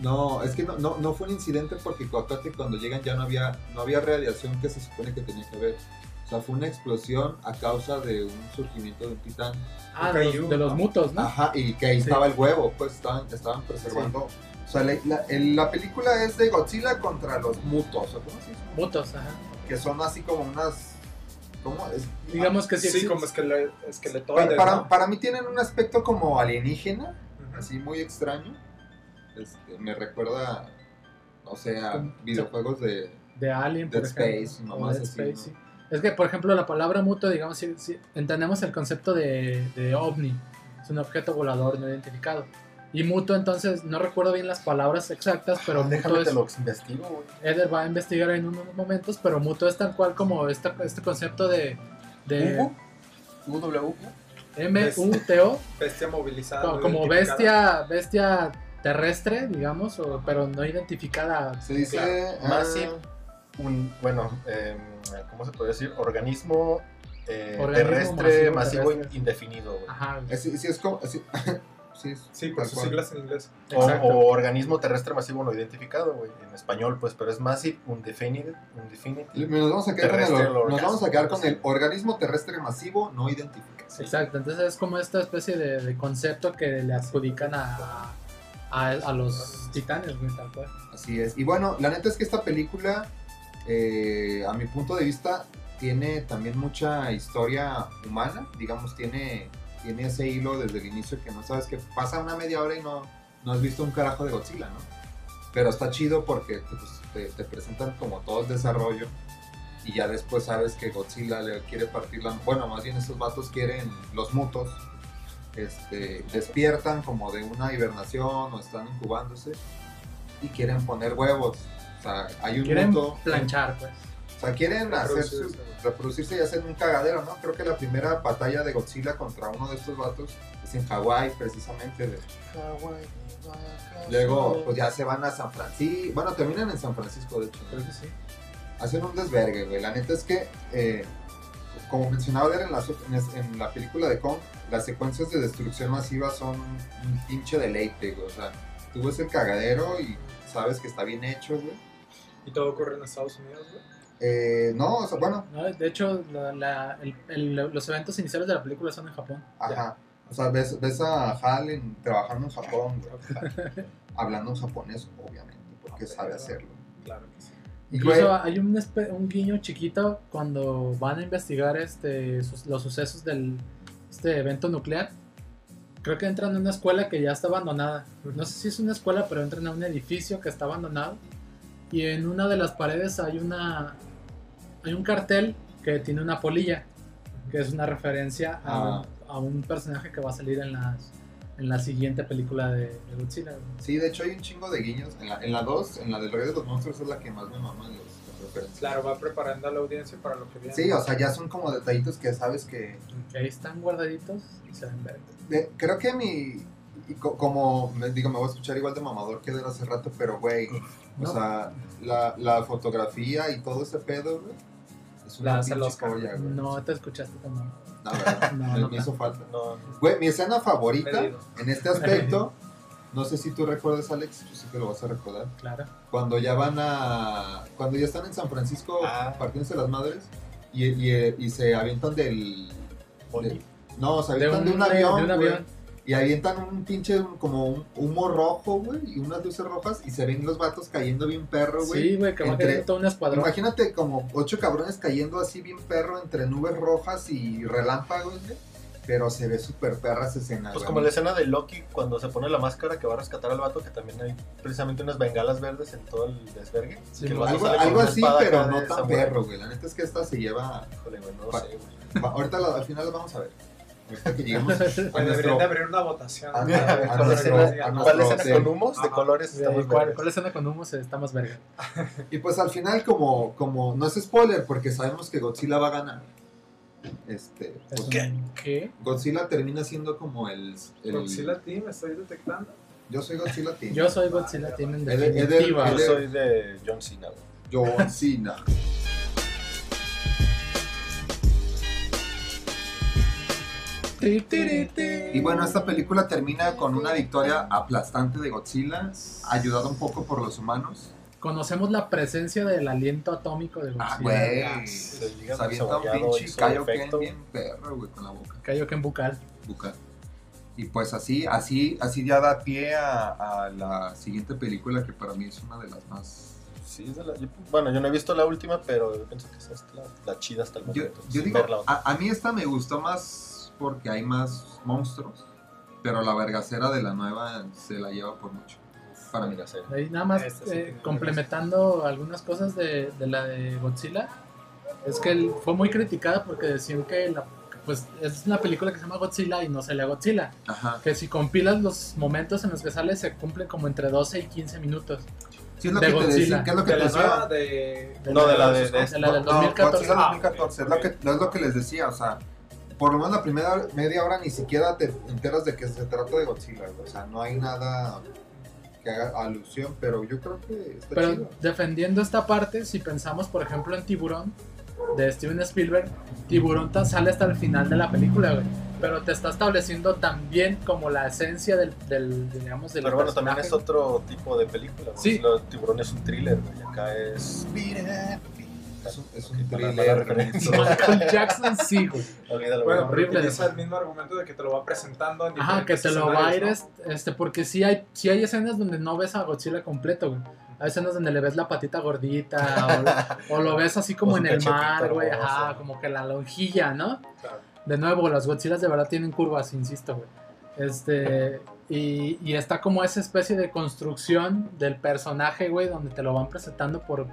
[SPEAKER 3] No, es que no, no, no fue un incidente porque acuérdate cuando llegan ya no había, no había radiación que se supone que tenía que ver. O sea, fue una explosión a causa de un surgimiento de un titán.
[SPEAKER 2] Ah, de los,
[SPEAKER 4] you,
[SPEAKER 2] de los
[SPEAKER 4] ¿no?
[SPEAKER 2] mutos, ¿no?
[SPEAKER 3] Ajá, y que ahí
[SPEAKER 2] Sí.
[SPEAKER 3] estaba el huevo, pues estaban, estaban preservando. O sea, la, la- el- la película es de Godzilla contra los mutos, ¿o cómo se dice?
[SPEAKER 2] Mutos, ajá.
[SPEAKER 3] Que son así como unas. ¿Cómo es?
[SPEAKER 2] Digamos que sí,
[SPEAKER 4] Sí, como esquele-
[SPEAKER 3] Para,
[SPEAKER 4] esqueletoides,
[SPEAKER 3] para,
[SPEAKER 4] ¿no?
[SPEAKER 3] para mí tienen un aspecto como alienígena, así muy extraño. Este, me recuerda, no sé, a
[SPEAKER 2] Como-
[SPEAKER 3] videojuegos de.
[SPEAKER 2] de Alien, por
[SPEAKER 3] Dead
[SPEAKER 2] ejemplo.
[SPEAKER 3] Space,
[SPEAKER 2] o
[SPEAKER 3] mamás
[SPEAKER 2] Dead
[SPEAKER 3] así,
[SPEAKER 2] Space,
[SPEAKER 3] ¿no?
[SPEAKER 2] sí. Es que, por ejemplo, la palabra muto, digamos, si, si entendemos el concepto de, de ovni. Es un objeto volador no identificado. Y muto, entonces, no recuerdo bien las palabras exactas, pero
[SPEAKER 1] Ah,
[SPEAKER 2] muto
[SPEAKER 1] Déjame
[SPEAKER 2] es...
[SPEAKER 1] te lo investigo.
[SPEAKER 2] Eder va a investigar en unos momentos, pero muto es tal cual como este, este concepto de... de
[SPEAKER 1] Hugo, UW.
[SPEAKER 2] M-U-T-O,
[SPEAKER 4] Bestia movilizada.
[SPEAKER 2] como, como bestia, bestia terrestre, digamos, o- pero no identificada.
[SPEAKER 3] Se dice.
[SPEAKER 1] Claro,
[SPEAKER 3] ah,
[SPEAKER 1] Massive, un, bueno, em, ¿cómo se puede decir? Organismo, eh,
[SPEAKER 2] Organismo
[SPEAKER 1] terrestre
[SPEAKER 2] masivo
[SPEAKER 1] masivo,
[SPEAKER 2] terrestre.
[SPEAKER 1] indefinido.
[SPEAKER 2] Ajá,
[SPEAKER 3] sí, sí, es como. sí, sí,
[SPEAKER 4] Sí, por sus
[SPEAKER 3] cual.
[SPEAKER 4] siglas en inglés.
[SPEAKER 1] O, o organismo terrestre masivo no identificado, güey. En español, pues, pero es Massive Undefined. undefined.
[SPEAKER 3] Nos vamos a quedar, con el, nos vamos a quedar con
[SPEAKER 1] sí.
[SPEAKER 3] el organismo terrestre masivo no identificado.
[SPEAKER 2] Exacto, entonces es como esta especie de, de concepto que le adjudican a, a, a los titanes, güey, tal cual.
[SPEAKER 3] Así es. Y bueno, la neta es que esta película, eh, a mi punto de vista, tiene también mucha historia humana. Digamos, tiene, tiene ese hilo desde el inicio que no sabes que pasa una media hora y no, no has visto un carajo de Godzilla, ¿no? Pero está chido porque pues, te, te presentan como todo el desarrollo y ya después sabes que Godzilla le quiere partir la... Bueno, más bien esos vatos quieren, los mutos, este, despiertan como de una hibernación o están incubándose y quieren poner huevos. O sea, hay un
[SPEAKER 2] Quieren planchar, pues.
[SPEAKER 3] O sea, quieren hacer
[SPEAKER 4] Reproducirse.
[SPEAKER 3] y hacer un cagadero, ¿no? Creo que la primera batalla de Godzilla contra uno de estos vatos es en Hawái, precisamente. de- Luego, pues ya se van a San Francisco. Bueno, terminan en San Francisco, de hecho. ¿no?
[SPEAKER 2] Creo que sí.
[SPEAKER 3] Hacen un desvergue, güey. La neta es que, eh, como mencionaba en la, en es- en la película de Kong, las secuencias de destrucción masiva son un pinche deleite, güey. O sea, tú ves el cagadero y sabes que está bien hecho, güey.
[SPEAKER 4] Y todo ocurre en Estados Unidos, güey.
[SPEAKER 3] Eh, no, o sea, bueno,
[SPEAKER 2] No, de hecho, la- la- el- el- los eventos iniciales de la película son en Japón.
[SPEAKER 3] Ajá. O sea, ves, ves a Hal en- trabajando en Japón, güey. Hablando en japonés, obviamente, porque sabe hacerlo.
[SPEAKER 4] Claro que sí.
[SPEAKER 2] Incluso
[SPEAKER 3] güey,
[SPEAKER 2] hay un, guiño chiquito cuando van a investigar este, sus- los sucesos del este evento nuclear. Creo que entran a una escuela que ya está abandonada. No sé si es una escuela, pero entran a un edificio que está abandonado. Y en una de las paredes hay una hay un cartel que tiene una polilla, que es una referencia a,
[SPEAKER 3] Ah.
[SPEAKER 2] a un personaje que va a salir en las en la siguiente película de, de Godzilla.
[SPEAKER 3] sí, de hecho hay un chingo de guiños. En la, en la 2, en la del Rey de los Monstruos, es la que más me mama en los,
[SPEAKER 4] Claro, va preparando a la audiencia para lo que viene.
[SPEAKER 3] Sí, o sea, ya son como detallitos que sabes que...
[SPEAKER 2] Que ahí están guardaditos y se ven ver.
[SPEAKER 3] creo que mi... y co- como, me, digo, me voy a escuchar igual de mamador que de hace rato, pero güey, o sea, la, la fotografía y todo ese pedo, güey, es una joya, güey.
[SPEAKER 2] No te escuchaste como.
[SPEAKER 3] No.
[SPEAKER 2] No,
[SPEAKER 3] me,
[SPEAKER 2] no
[SPEAKER 3] me hizo falta.
[SPEAKER 1] No,
[SPEAKER 3] Güey, mi escena favorita en este aspecto, no sé si tú recuerdas, Alex, yo sé que lo vas a recordar,
[SPEAKER 2] Claro.
[SPEAKER 3] cuando ya van a. Cuando ya están en San Francisco
[SPEAKER 1] Ah.
[SPEAKER 3] partiéndose las madres y, y- y se avientan del. de- no, se avientan de un, avión.
[SPEAKER 2] de un
[SPEAKER 3] güey,
[SPEAKER 2] avión.
[SPEAKER 3] y avientan un pinche como un humo rojo, güey, y unas luces rojas y se ven los vatos cayendo bien perro, güey.
[SPEAKER 2] Sí, güey, que
[SPEAKER 3] Entre-
[SPEAKER 2] todo un escuadrón.
[SPEAKER 3] Imagínate como ocho cabrones cayendo así bien perro entre nubes rojas y relámpagos, güey. Pero se ve súper perra esa escena,
[SPEAKER 1] Pues
[SPEAKER 3] güey.
[SPEAKER 1] como la escena de Loki cuando se pone la máscara que va a rescatar al vato, que también hay precisamente unas bengalas verdes en todo el desvergue.
[SPEAKER 2] Sí,
[SPEAKER 1] que el
[SPEAKER 2] mo-
[SPEAKER 1] vato
[SPEAKER 3] Algo, así, pero no tan perro, güey. La neta es que esta se lleva.
[SPEAKER 1] Híjole, güey, no lo sé, güey.
[SPEAKER 3] va- ahorita la- al final lo vamos a ver. Ahorita que lleguemos
[SPEAKER 4] Pues deberían de abrir una votación.
[SPEAKER 3] a-
[SPEAKER 4] ¿no?
[SPEAKER 3] a-
[SPEAKER 4] A ver
[SPEAKER 3] a
[SPEAKER 4] cuál
[SPEAKER 3] nuestro-
[SPEAKER 4] es
[SPEAKER 3] a
[SPEAKER 4] el-
[SPEAKER 3] nuestro-
[SPEAKER 1] ¿Cuál escena con humos de colores
[SPEAKER 2] ¿Cuál? ¿Cuál escena con humo se está más verga?
[SPEAKER 3] Y pues al final, como, como no es spoiler, porque sabemos que Godzilla va a ganar. Este,
[SPEAKER 2] Es un-
[SPEAKER 1] ¿Qué?
[SPEAKER 2] ¿Qué?
[SPEAKER 3] Godzilla termina siendo como el. el-
[SPEAKER 4] Godzilla Team, estoy detectando.
[SPEAKER 3] Yo soy Godzilla Team.
[SPEAKER 2] Yo soy Godzilla Team en
[SPEAKER 3] Eder-
[SPEAKER 2] definitiva.
[SPEAKER 1] Yo soy de John Cena.
[SPEAKER 3] John Cena. Y bueno, esta película termina con una victoria aplastante de Godzilla, ayudada un poco por los humanos.
[SPEAKER 2] Conocemos la presencia del aliento atómico de
[SPEAKER 3] Ah, güey.
[SPEAKER 1] Se
[SPEAKER 3] Se
[SPEAKER 1] llega
[SPEAKER 3] avienta un pinche Kaioken bien perro, güey, con la boca.
[SPEAKER 2] Kaioken bucal.
[SPEAKER 3] bucal. Y pues así, así, así ya da pie a, a la siguiente película que para mí es una de las más...
[SPEAKER 1] Sí, es de la- yo- bueno, yo no he visto la última, pero yo pienso que esa es la, la chida hasta el momento.
[SPEAKER 3] yo digo, a, a mí esta me gustó más porque hay más monstruos, pero la vergacera de la nueva se la lleva por mucho. Para mí.
[SPEAKER 1] Sí.
[SPEAKER 2] Ahí nada más
[SPEAKER 4] Esta sí
[SPEAKER 2] eh, complementando algunas cosas de, de la de Godzilla. Es que él fue muy criticada porque decían que la, pues es una película que se llama Godzilla y no sale a Godzilla.
[SPEAKER 3] Ajá.
[SPEAKER 2] Que si compilas los momentos en los que sale se cumplen como entre 12 y 15 minutos.
[SPEAKER 3] Sí, es lo
[SPEAKER 2] De
[SPEAKER 3] que te
[SPEAKER 2] Godzilla.
[SPEAKER 3] decía, ¿qué es lo que
[SPEAKER 4] De
[SPEAKER 3] te
[SPEAKER 4] la
[SPEAKER 3] decía?
[SPEAKER 4] de.
[SPEAKER 1] No, de la de-
[SPEAKER 2] de
[SPEAKER 1] de-
[SPEAKER 2] la del
[SPEAKER 3] No,
[SPEAKER 2] 2014.
[SPEAKER 3] Godzilla
[SPEAKER 4] Ah,
[SPEAKER 3] 2014, es, lo que, es lo que les decía, o sea, por lo menos la primera media hora ni siquiera te enteras de que se trata de Godzilla, o sea, no hay nada que haga alusión, pero yo creo que está
[SPEAKER 2] Pero
[SPEAKER 3] chido.
[SPEAKER 2] defendiendo esta parte, si pensamos por ejemplo en Tiburón de Steven Spielberg, Tiburón sale hasta el final de la película, güey. Pero te está estableciendo también como la esencia del, del digamos, del
[SPEAKER 1] Pero bueno, también
[SPEAKER 2] personaje.
[SPEAKER 1] es otro tipo de película. güey.
[SPEAKER 2] Sí.
[SPEAKER 1] Tiburón es un thriller, güey. Acá es.
[SPEAKER 3] Es un, es un thriller.
[SPEAKER 2] Michael Jackson sí, güey.
[SPEAKER 1] Olvídalo,
[SPEAKER 4] Bueno,
[SPEAKER 1] güey.
[SPEAKER 2] horrible.
[SPEAKER 4] utiliza el mismo argumento de que te lo va presentando en
[SPEAKER 2] Ajá, que te lo va a ir,
[SPEAKER 4] escenarios,
[SPEAKER 2] est- este, porque sí hay, sí hay escenas donde no ves a Godzilla completo, güey. Hay escenas donde le ves la patita gordita, o, o lo ves así como en el mar, güey, ajá, como que la lonjilla, ¿no?
[SPEAKER 4] ¿no? Claro.
[SPEAKER 2] De nuevo, las Godzillas de verdad tienen curvas, insisto, güey. Este, y, y está como esa especie de construcción del personaje, güey, donde te lo van presentando por,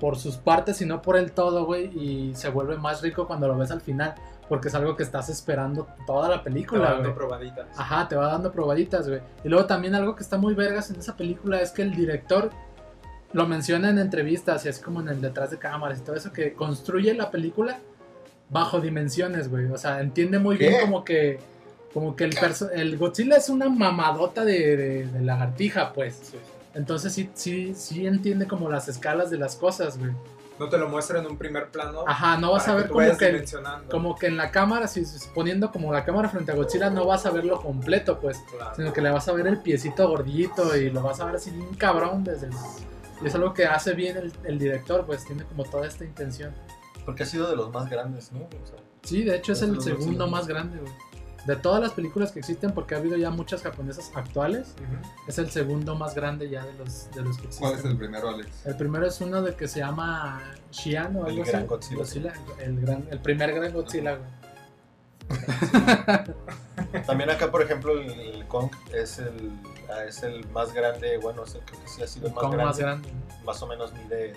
[SPEAKER 2] por sus partes y no por el todo, güey. Y se vuelve más rico cuando lo ves al final. Porque es algo que estás esperando toda la
[SPEAKER 4] Te va
[SPEAKER 2] película,
[SPEAKER 4] dando probaditas.
[SPEAKER 2] Ajá, te va dando probaditas, güey. Y luego también algo que está muy vergas en esa película es que el director lo menciona en entrevistas y así como en el detrás de cámaras y todo eso, que construye la película bajo dimensiones, güey. O sea, entiende muy bien como que como que el, el Godzilla es una mamadota de, de- de lagartija, pues.
[SPEAKER 4] Sí, sí.
[SPEAKER 2] Entonces sí, sí, sí entiende como las escalas de las cosas, güey.
[SPEAKER 4] No te lo muestra en un primer plano.
[SPEAKER 2] Ajá, no vas a
[SPEAKER 4] que
[SPEAKER 2] ver
[SPEAKER 4] tú
[SPEAKER 2] como que, como que en la cámara, si poniendo como la cámara frente a Godzilla, no vas a verlo completo, pues.
[SPEAKER 4] Claro.
[SPEAKER 2] Sino que le vas a ver el piecito gordito y lo vas a ver así bien cabrón desde el... Y es algo que hace bien el, el director, pues tiene como toda esta intención.
[SPEAKER 1] Porque ha sido de los más grandes, ¿no? O sea,
[SPEAKER 2] Sí, de hecho es
[SPEAKER 1] Es
[SPEAKER 2] el segundo más grande, güey. De todas las películas que existen, porque ha habido ya muchas japonesas actuales, es el segundo más grande ya de los, de los que existen.
[SPEAKER 3] ¿Cuál es el primero, Alex?
[SPEAKER 2] El primero es uno de que se llama Shian o
[SPEAKER 1] El
[SPEAKER 2] algo
[SPEAKER 1] gran
[SPEAKER 2] así.
[SPEAKER 1] Godzilla.
[SPEAKER 2] el, gran, el primer gran Godzilla, güey.
[SPEAKER 1] También acá, por ejemplo, el, el Kong es el, es el más grande, bueno, es el, creo que sí ha sido el más grande.
[SPEAKER 2] más grande.
[SPEAKER 1] Más o menos mide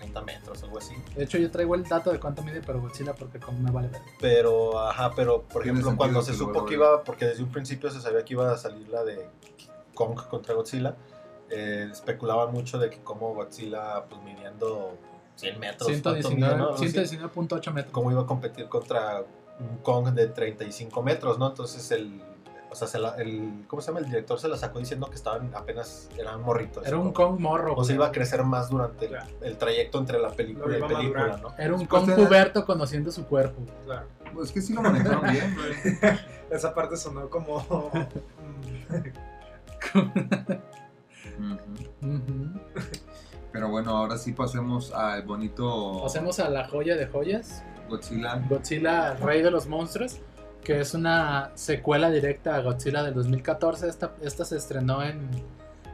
[SPEAKER 1] 30 metros, algo así.
[SPEAKER 2] De hecho, yo traigo el dato de cuánto mide, pero Godzilla porque como me vale ver.
[SPEAKER 1] Pero, ajá, pero por ejemplo, cuando se supo que iba, porque desde un principio se sabía que iba a salir la de Kong contra Godzilla, eh, especulaban mucho de que como Godzilla, pues midiendo 100 metros, ¿cuánto mide,
[SPEAKER 2] 119
[SPEAKER 1] no?
[SPEAKER 2] 119.8 metros.
[SPEAKER 1] cómo iba a competir contra un Kong de 35 metros, ¿no? Entonces el, o sea, se la- el, ¿cómo se llama? El director se la sacó diciendo que estaban apenas, eran morritos.
[SPEAKER 2] Era un
[SPEAKER 1] ¿no?
[SPEAKER 2] Kong morro.
[SPEAKER 1] O sea, iba a crecer más durante el,
[SPEAKER 4] Claro.
[SPEAKER 1] el trayecto entre la película y
[SPEAKER 4] iba a
[SPEAKER 1] película,
[SPEAKER 4] madurar.
[SPEAKER 1] ¿no?
[SPEAKER 2] Era un Kong
[SPEAKER 3] de-
[SPEAKER 2] cubierto conociendo su cuerpo.
[SPEAKER 4] Claro.
[SPEAKER 3] Pues que sí lo manejaron bien, güey.
[SPEAKER 4] Esa parte sonó como.
[SPEAKER 3] Pero bueno, ahora sí pasemos al bonito
[SPEAKER 2] Pasemos a la joya de joyas.
[SPEAKER 3] Godzilla.
[SPEAKER 2] Godzilla, Rey de los Monstruos, que es una secuela directa a Godzilla del 2014. Esta, esta se estrenó en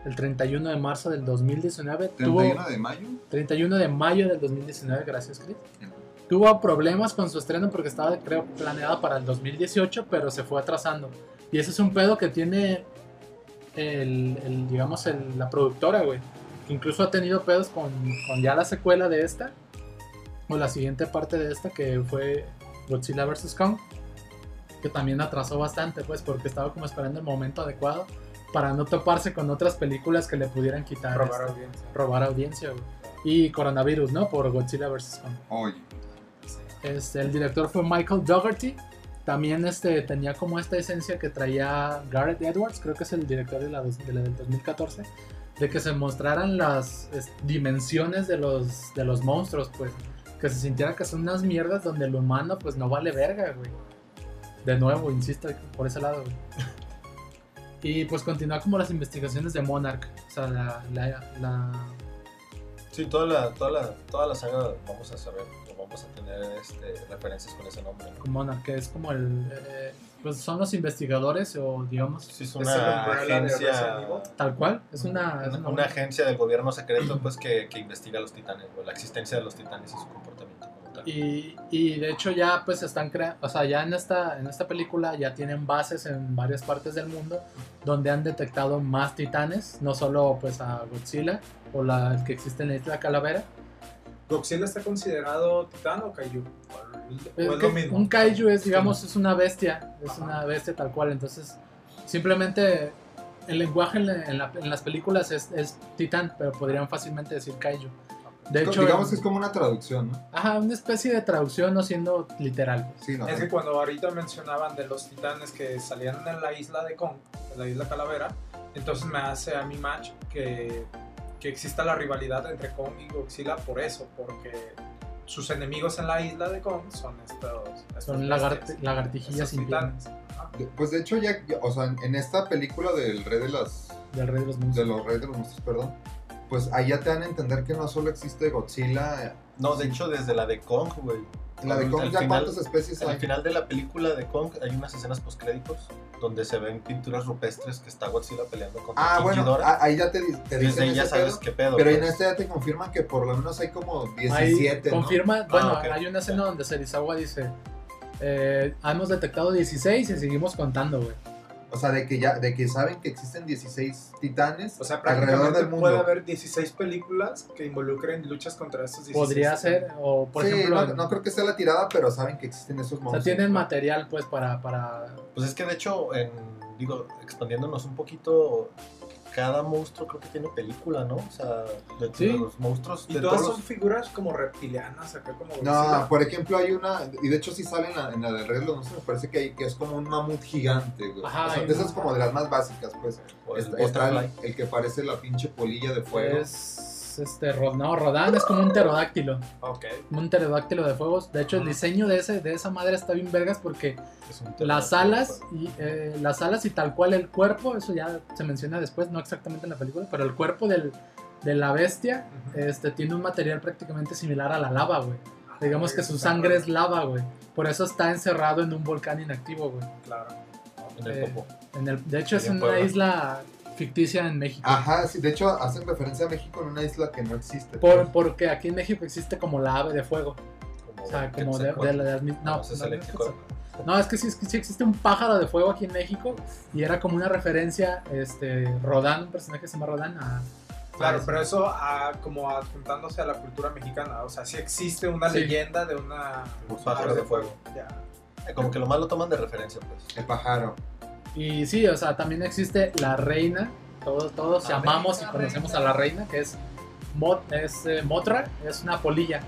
[SPEAKER 2] el 31 de marzo del 2019. Tuvo
[SPEAKER 3] 31 de mayo.
[SPEAKER 2] 31 de mayo del 2019, gracias Chris. Tuvo problemas con su estreno porque estaba, creo, planeado para el 2018, pero se fue atrasando. Y ese es un pedo que tiene el, el, digamos, el- la productora, güey. Que incluso ha tenido pedos con, con ya la secuela de esta, o la siguiente parte de esta, que fue Godzilla vs. Kong, que también atrasó bastante, pues, porque estaba como esperando el momento adecuado para no toparse con otras películas que le pudieran quitar
[SPEAKER 4] robar
[SPEAKER 2] este,
[SPEAKER 4] audiencia.
[SPEAKER 2] robar audiencia, güey. Y coronavirus, ¿no? Por Godzilla vs. Kong.
[SPEAKER 3] Oye,
[SPEAKER 2] Este, el director fue Michael Dougherty. También este, tenía como esta esencia que traía Gareth Edwards, creo que es el director de la, de la del 2014, de que se mostraran las es, dimensiones de los, de los monstruos, pues. Que se sintiera que son unas mierdas donde el humano pues no vale verga, güey. De nuevo, insisto, por ese lado, güey. Y pues continúa como las investigaciones de Monarch. O sea, la, la, la-
[SPEAKER 1] Sí, toda la, toda la, toda la saga vamos a saber, o vamos a tener este, referencias con ese nombre.
[SPEAKER 2] Monarch, que es como el... eh, pues son los investigadores o digamos
[SPEAKER 1] Sí, es una agencia?
[SPEAKER 2] Tal cual, es una, es
[SPEAKER 1] una,
[SPEAKER 2] una-
[SPEAKER 1] una agencia del gobierno secreto pues que, que investiga a los titanes, o la existencia de los titanes y su comportamiento.
[SPEAKER 2] Y, y de hecho ya pues están creando, o sea, ya en esta, en esta película ya tienen bases en varias partes del mundo donde han detectado más titanes, no solo pues a Godzilla o la el que existe en la isla Calavera.
[SPEAKER 4] ¿Godzilla está considerado titán o kaiju? ¿O
[SPEAKER 2] Es
[SPEAKER 4] es
[SPEAKER 2] que
[SPEAKER 4] lo mismo?
[SPEAKER 2] Un kaiju es, digamos, es una bestia, es una bestia tal cual, entonces simplemente el lenguaje la- en las películas es, es titán, pero podrían fácilmente decir kaiju. De hecho,
[SPEAKER 3] digamos que es como una traducción, ¿no?
[SPEAKER 2] Ajá, una especie de traducción no siendo literal.
[SPEAKER 3] Sí, no.
[SPEAKER 4] Es que cuando ahorita mencionaban de los titanes que salían en la isla de Kong, en la isla Calavera, entonces me hace a mi match que, que exista la rivalidad entre Kong y Godzilla por eso, porque sus enemigos en la isla de Kong son estos, estos
[SPEAKER 2] Son lagart- lagartijillas sin
[SPEAKER 4] titanes.
[SPEAKER 3] De- Pues de hecho ya, ya- o sea, en, en esta película del rey de las
[SPEAKER 2] del rey de los
[SPEAKER 3] de
[SPEAKER 2] monstruos.
[SPEAKER 3] los reyes de los monstruos, perdón, pues ahí ya te dan a entender que no solo existe Godzilla,
[SPEAKER 1] No, de hecho desde la de Kong, güey.
[SPEAKER 3] la de
[SPEAKER 1] Al-
[SPEAKER 3] Kong
[SPEAKER 1] al
[SPEAKER 3] ya
[SPEAKER 1] final-
[SPEAKER 3] cuántas especies
[SPEAKER 1] Al
[SPEAKER 3] hay.
[SPEAKER 1] final de la película de Kong hay unas escenas postcréditos donde se ven pinturas rupestres que está Godzilla peleando contra
[SPEAKER 3] Ah,
[SPEAKER 1] King
[SPEAKER 3] bueno,
[SPEAKER 1] Ghidorah.
[SPEAKER 3] ah, ahí ya te, te
[SPEAKER 1] Desde
[SPEAKER 3] dicen
[SPEAKER 1] ahí ya sabes
[SPEAKER 3] pedo,
[SPEAKER 1] qué pedo.
[SPEAKER 3] pero en
[SPEAKER 1] pues.
[SPEAKER 3] este ya te confirman que por lo menos hay como
[SPEAKER 2] Ahí
[SPEAKER 3] 17, ¿no?
[SPEAKER 2] confirma, bueno,
[SPEAKER 1] ok.
[SPEAKER 2] hay una escena donde Serizawa dice, eh, hemos detectado 16 y seguimos contando, güey.
[SPEAKER 3] O sea, de que ya, de que saben que existen 16 titanes
[SPEAKER 4] O sea,
[SPEAKER 3] alrededor
[SPEAKER 4] prácticamente
[SPEAKER 3] del mundo.
[SPEAKER 4] puede haber 16 películas que involucren luchas contra estos 16.
[SPEAKER 2] Podría ser, o por
[SPEAKER 3] sí,
[SPEAKER 2] ejemplo,
[SPEAKER 3] no, no creo que sea la tirada, pero saben que existen esos
[SPEAKER 2] o sea,
[SPEAKER 3] monstruos.
[SPEAKER 2] tienen material pues para, para
[SPEAKER 1] Pues es que de hecho, en, digo, expandiéndonos un poquito, cada monstruo creo que tiene película, ¿no? O sea, de,
[SPEAKER 2] Sí.
[SPEAKER 1] de los monstruos
[SPEAKER 4] Y
[SPEAKER 1] de
[SPEAKER 4] todas
[SPEAKER 1] todos
[SPEAKER 4] son
[SPEAKER 1] los-
[SPEAKER 4] figuras como reptilianas, acá como.
[SPEAKER 3] No,
[SPEAKER 4] Godzilla.
[SPEAKER 3] por ejemplo, hay una, y de hecho sí sale en la, en la de los Monstruos, me parece que, hay, que es como un mamut gigante, güey.
[SPEAKER 2] Ajá,
[SPEAKER 3] o sea, como de las más básicas, pues. Está, el, el que parece la pinche polilla de fuego.
[SPEAKER 2] es este no, Rodan es como un pterodáctilo,
[SPEAKER 4] Ok.
[SPEAKER 2] un pterodáctilo de fuegos. De hecho, el diseño de ese de esa madre está bien vergas porque las alas y eh, las alas y tal cual el cuerpo, eso ya se menciona después, no exactamente en la película, pero el cuerpo del, de la bestia este tiene un material prácticamente similar a la lava, güey. Digamos que
[SPEAKER 4] Ah,
[SPEAKER 2] su sangre es lava, güey. Por eso está encerrado en un volcán inactivo, güey.
[SPEAKER 4] Claro.
[SPEAKER 1] En el
[SPEAKER 2] Eh,
[SPEAKER 1] topo.
[SPEAKER 2] En el, de hecho, es una isla ficticia en México.
[SPEAKER 3] Ajá, sí, de hecho hacen referencia a México en una isla que no existe.
[SPEAKER 2] Por,
[SPEAKER 3] pues.
[SPEAKER 2] porque aquí en México existe como la ave de fuego.
[SPEAKER 1] Como
[SPEAKER 2] O sea, como de,
[SPEAKER 1] Quetzalcóatl.
[SPEAKER 2] de las mis- No,
[SPEAKER 1] No,
[SPEAKER 2] no, no, es que sí, es que sí existe un pájaro de fuego aquí en México y era como una referencia, este, Rodan, un personaje que se llama Rodan, a...
[SPEAKER 4] Claro,
[SPEAKER 2] a-
[SPEAKER 4] pero eso ah, como adjuntándose a la cultura mexicana. O sea, sí existe una
[SPEAKER 2] Sí.
[SPEAKER 4] leyenda de una.
[SPEAKER 1] Un pájaro de fuego.
[SPEAKER 4] Ya.
[SPEAKER 1] Eh, Como que lo más lo toman de referencia, pues.
[SPEAKER 3] El pájaro.
[SPEAKER 2] Y sí, o sea, también existe la reina, todos, todos
[SPEAKER 4] La
[SPEAKER 2] llamamos y
[SPEAKER 4] reina,
[SPEAKER 2] conocemos
[SPEAKER 4] reina.
[SPEAKER 2] a la reina, que es, Mot, es eh, Motra, es una polilla.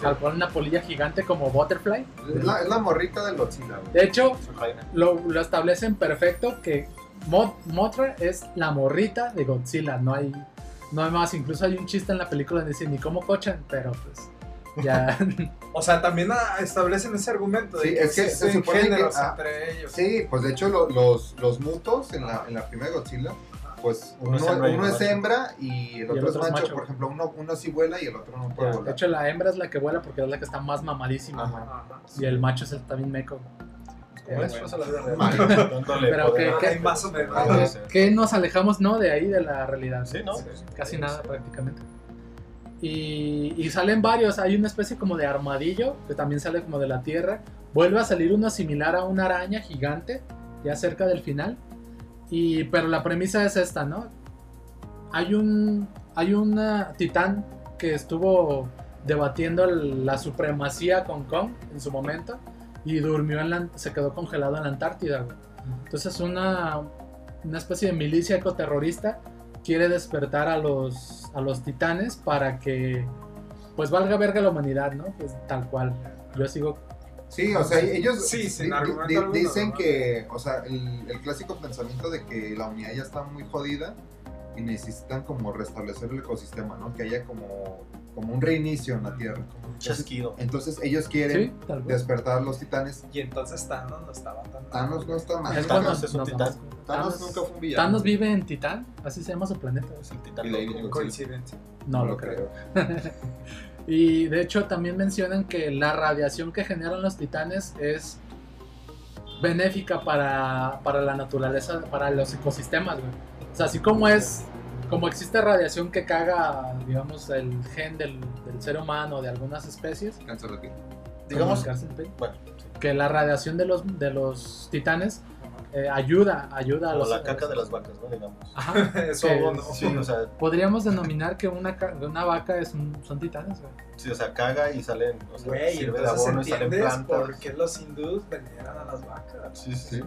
[SPEAKER 2] Tal cual una polilla gigante como Butterfly.
[SPEAKER 3] Es la, es la morrita del Godzilla, güey.
[SPEAKER 2] De hecho, lo, lo establecen perfecto que Mot- Mothra es la morrita de Godzilla, no hay, no hay más, incluso hay un chiste en la película donde dice ni cómo cochan, pero pues ya,
[SPEAKER 4] O sea, también ah, establecen ese argumento de
[SPEAKER 3] Sí,
[SPEAKER 4] que
[SPEAKER 3] es que se supone que-
[SPEAKER 4] géneros
[SPEAKER 3] ah,
[SPEAKER 4] entre ellos.
[SPEAKER 3] Sí, pues de hecho lo- los, los mutos en la, en la primera Godzilla, pues
[SPEAKER 1] Uno
[SPEAKER 3] uno,
[SPEAKER 1] es hembra y
[SPEAKER 3] uno
[SPEAKER 1] uno
[SPEAKER 3] es
[SPEAKER 1] macho.
[SPEAKER 3] hembra y el otro, es macho. Por ejemplo, uno, uno sí vuela y el otro no puede
[SPEAKER 2] de
[SPEAKER 3] volar.
[SPEAKER 2] hecho la hembra es la que vuela porque es la que está más mamadísima
[SPEAKER 3] Ajá.
[SPEAKER 4] Ajá.
[SPEAKER 2] y el macho es el también meco.
[SPEAKER 1] Dándole
[SPEAKER 2] Pero que- que-
[SPEAKER 4] Ay, más o menos.
[SPEAKER 1] Sí.
[SPEAKER 2] que nos alejamos no de ahí de la realidad,
[SPEAKER 1] Sí, ¿no?
[SPEAKER 2] casi
[SPEAKER 1] Sí,
[SPEAKER 2] nada
[SPEAKER 1] sí.
[SPEAKER 2] prácticamente. Y, y salen varios, hay una especie como de armadillo que también sale como de la tierra. Vuelve a salir uno similar a una araña gigante, ya cerca del final. Y, pero la premisa es esta, ¿no? Hay un, hay una titán que estuvo debatiendo la supremacía con Kong en su momento y durmió en la, se quedó congelado en la Antártida. güey. Entonces una, una especie de milicia ecoterrorista quiere despertar a los, a los titanes para que pues valga verga la humanidad, ¿no? Pues tal cual. Yo sigo...
[SPEAKER 3] Sí, o sea, ellos
[SPEAKER 4] Sí,
[SPEAKER 3] di- dicen que, o sea, el, el clásico pensamiento de que la humanidad ya está muy jodida y necesitan como restablecer el ecosistema, ¿no? Que haya como, como un reinicio en la Tierra.
[SPEAKER 1] Un chasquido.
[SPEAKER 3] Entonces ellos quieren
[SPEAKER 2] Sí,
[SPEAKER 3] despertar a los titanes.
[SPEAKER 4] Y entonces Thanos no estaba tan.
[SPEAKER 3] Thanos no está mal.
[SPEAKER 1] Thanos es un titán.
[SPEAKER 3] Thanos
[SPEAKER 2] Thanos-
[SPEAKER 3] nunca fue un villano.
[SPEAKER 2] Thanos vive en Titán, así se llama su planeta.
[SPEAKER 1] Es el titán.
[SPEAKER 3] Y
[SPEAKER 1] loco.
[SPEAKER 4] Coincidencia.
[SPEAKER 2] No lo creo. Y de hecho también mencionan que la radiación que generan los titanes es benéfica para, para la naturaleza, para los ecosistemas, güey. O sea, así como es, como existe radiación que caga, digamos, el gen del, del ser humano o de algunas especies,
[SPEAKER 3] Cáncer de piel.
[SPEAKER 1] Digamos,
[SPEAKER 2] como el cáncer de piel,
[SPEAKER 1] bueno,
[SPEAKER 2] que la radiación de los, de los titanes eh, ayuda, ayuda a los...
[SPEAKER 1] la caca de las vacas, ¿no? Digamos.
[SPEAKER 2] Ajá.
[SPEAKER 4] Eso
[SPEAKER 2] Que-.
[SPEAKER 1] Sí, o sea,
[SPEAKER 2] Podríamos denominar que una, ca- una vaca es un- son titanes, güey.
[SPEAKER 1] sí, o sea, caga y salen, o sea,
[SPEAKER 4] Güey,
[SPEAKER 1] sirve de abono y salen
[SPEAKER 4] entiendes
[SPEAKER 1] plantas.
[SPEAKER 4] por qué los hindús veneran a las vacas.
[SPEAKER 1] Sí, sí,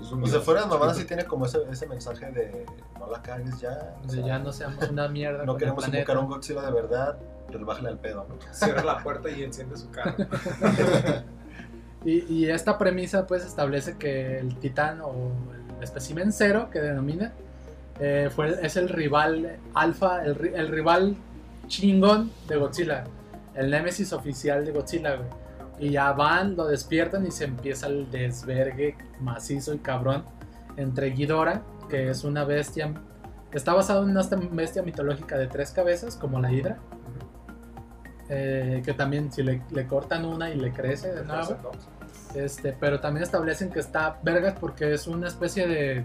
[SPEAKER 3] es un
[SPEAKER 1] O sea, fuera de mamada sí tiene como ese, ese mensaje de no la cagues ya. o
[SPEAKER 2] De
[SPEAKER 1] sea,
[SPEAKER 2] ya no seamos una mierda.
[SPEAKER 1] no queremos invocar a un Godzilla de verdad, pero bájale al pedo, ¿no?
[SPEAKER 4] Cierra la puerta y enciende su carro.
[SPEAKER 2] Y, y esta premisa pues establece que el titán o el espécimen cero que denomina eh, fue, es el rival alfa, el, ri- el rival chingón de Godzilla, el némesis oficial de Godzilla, güey. Y ya van, lo despiertan y se empieza el desvergue macizo y cabrón entre Ghidorah, que es una bestia, está basado en una bestia mitológica de tres cabezas, como la Hidra. eh, que también si le, le cortan una y le crece de nuevo. Este, pero también establecen que está vergas porque es una especie de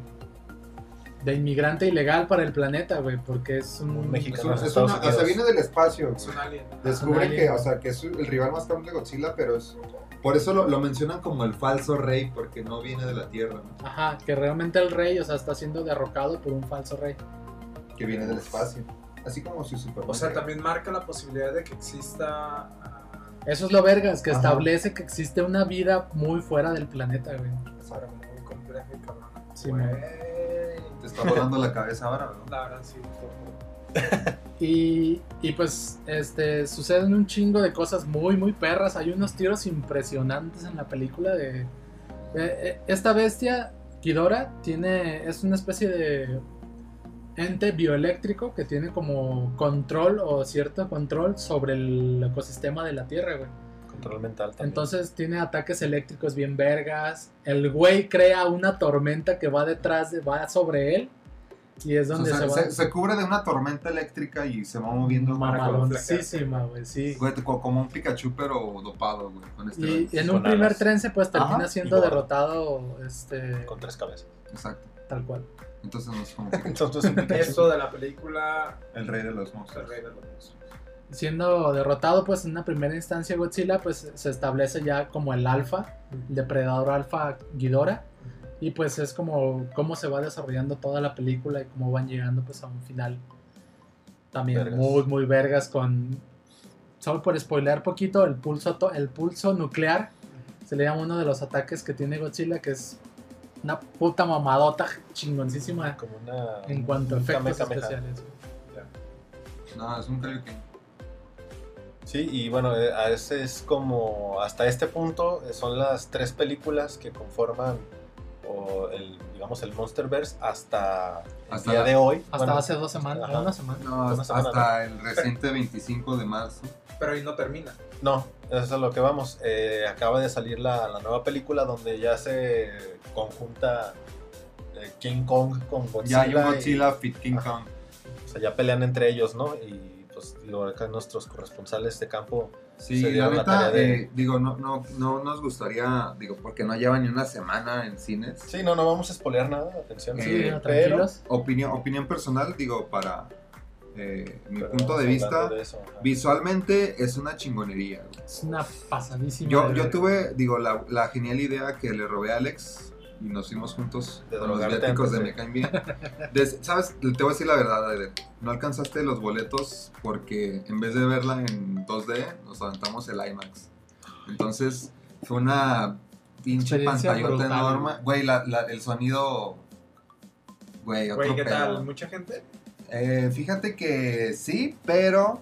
[SPEAKER 2] de inmigrante ilegal para el planeta, güey, porque es un,
[SPEAKER 1] Un
[SPEAKER 3] Es,
[SPEAKER 1] mexicano.
[SPEAKER 3] es una- o sea, viene del espacio.
[SPEAKER 4] Es un alien.
[SPEAKER 3] Descubre que, o sea, que es el rival más cabrón de Godzilla, pero es. Por eso lo, lo mencionan como el falso rey, porque no viene de la Tierra, ¿no?
[SPEAKER 2] Ajá, que realmente el rey, o sea, está siendo derrocado por un falso rey.
[SPEAKER 3] Que viene del espacio. Así como si Superman.
[SPEAKER 4] O sea, también marca la posibilidad de que exista. ah,
[SPEAKER 2] Eso es lo vergas, que
[SPEAKER 3] Ajá.
[SPEAKER 2] establece que existe una vida muy fuera del planeta, güey.
[SPEAKER 4] Para muy compleja y cabrona.
[SPEAKER 2] Sí,
[SPEAKER 4] Güey,
[SPEAKER 2] man.
[SPEAKER 3] Te está volando la cabeza ahora, ¿no?
[SPEAKER 4] La verdad, sí.
[SPEAKER 2] Y, y pues este suceden un chingo de cosas muy muy perras. Hay unos tiros impresionantes en la película de, de- eh, esta bestia Ghidorah tiene es una especie de ente bioeléctrico que tiene como control o cierto control sobre el ecosistema de la Tierra, güey.
[SPEAKER 1] Control mental también.
[SPEAKER 2] Entonces tiene ataques eléctricos bien vergas. El güey crea una tormenta que va detrás de va sobre él y es
[SPEAKER 3] O
[SPEAKER 2] donde
[SPEAKER 3] sea,
[SPEAKER 2] se va
[SPEAKER 3] se, se cubre de una tormenta eléctrica y se va moviendo como-
[SPEAKER 2] Mamaloncísima, güey, sí.
[SPEAKER 3] Güey, como un Pikachu, pero dopado, güey. Con este
[SPEAKER 2] Y, y en
[SPEAKER 1] Con
[SPEAKER 2] un primer
[SPEAKER 1] alas.
[SPEAKER 2] trence pues termina
[SPEAKER 3] Ajá,
[SPEAKER 2] siendo derrotado este
[SPEAKER 1] Con tres cabezas.
[SPEAKER 3] Exacto.
[SPEAKER 2] tal cual.
[SPEAKER 3] Entonces no es como.
[SPEAKER 1] Entonces.
[SPEAKER 4] Esto de la película.
[SPEAKER 3] el rey de los
[SPEAKER 4] El
[SPEAKER 3] monstruos.
[SPEAKER 4] rey de los monstruos.
[SPEAKER 2] Siendo derrotado pues en una primera instancia Godzilla pues se establece ya como el alfa, el depredador alfa Ghidorah y pues es como cómo se va desarrollando toda la película y cómo van llegando pues a un final también
[SPEAKER 1] Vergas.
[SPEAKER 2] muy muy vergas con solo por spoilear poquito el pulso el pulso nuclear se le llama uno de los ataques que tiene Godzilla que es una puta mamadota chingoncísima
[SPEAKER 1] Como una.
[SPEAKER 2] en cuanto a efectos especiales.
[SPEAKER 3] No, es un Kaioken.
[SPEAKER 1] Sí, y bueno, eh, a ese es como. Hasta este punto eh, son las tres películas que conforman. O el, digamos, el Monsterverse hasta el
[SPEAKER 3] Hasta
[SPEAKER 1] día
[SPEAKER 3] la-
[SPEAKER 1] de hoy.
[SPEAKER 2] Hasta
[SPEAKER 1] Bueno,
[SPEAKER 2] hace dos semanas,
[SPEAKER 1] ajá.
[SPEAKER 2] una semana.
[SPEAKER 3] No,
[SPEAKER 1] Una
[SPEAKER 3] hasta,
[SPEAKER 1] semana,
[SPEAKER 3] hasta el reciente 25 de marzo.
[SPEAKER 4] Pero ahí no termina.
[SPEAKER 1] No, eso es a lo que vamos. Eh, acaba de salir la, la nueva película donde ya se conjunta eh, King Kong con
[SPEAKER 3] Ya
[SPEAKER 1] Godzilla.
[SPEAKER 3] hay un
[SPEAKER 1] y-
[SPEAKER 3] Godzilla Fit King
[SPEAKER 1] Ajá.
[SPEAKER 3] Kong.
[SPEAKER 1] o sea, ya pelean entre ellos, ¿no? Y digo, acá nuestros corresponsales de campo.
[SPEAKER 3] Sí,
[SPEAKER 1] Se
[SPEAKER 3] la
[SPEAKER 1] la
[SPEAKER 3] neta,
[SPEAKER 1] tarea de-
[SPEAKER 3] eh, digo, no, no, no nos gustaría, digo, porque no lleva ni una semana en cines.
[SPEAKER 1] Sí, no, no vamos a spoilear nada, atención.
[SPEAKER 3] Sí,
[SPEAKER 2] Sí,
[SPEAKER 3] Eh,
[SPEAKER 2] no,
[SPEAKER 1] pero-
[SPEAKER 2] tranquilos.
[SPEAKER 3] Opinión, opinión personal, digo, para eh, mi
[SPEAKER 1] pero
[SPEAKER 3] punto de vista,
[SPEAKER 1] de eso, ajá.
[SPEAKER 3] visualmente es una chingonería.
[SPEAKER 2] Es una pasadísima.
[SPEAKER 3] Yo, yo tuve, digo, la, la genial idea que le robé a Alex y nos fuimos juntos
[SPEAKER 1] De
[SPEAKER 3] con los viáticos de Me Caen Bien. ¿Sabes? Te voy a decir la verdad, Eder. No alcanzaste los boletos porque en vez de verla en 2D, nos aventamos el IMAX. Entonces, fue una pinche pantallota enorme.
[SPEAKER 2] güey.
[SPEAKER 3] Güey, la- la- el sonido... Güey, otro
[SPEAKER 4] Güey, ¿qué
[SPEAKER 3] pedo.
[SPEAKER 4] tal? ¿Mucha gente?
[SPEAKER 3] Eh, fíjate que sí, pero.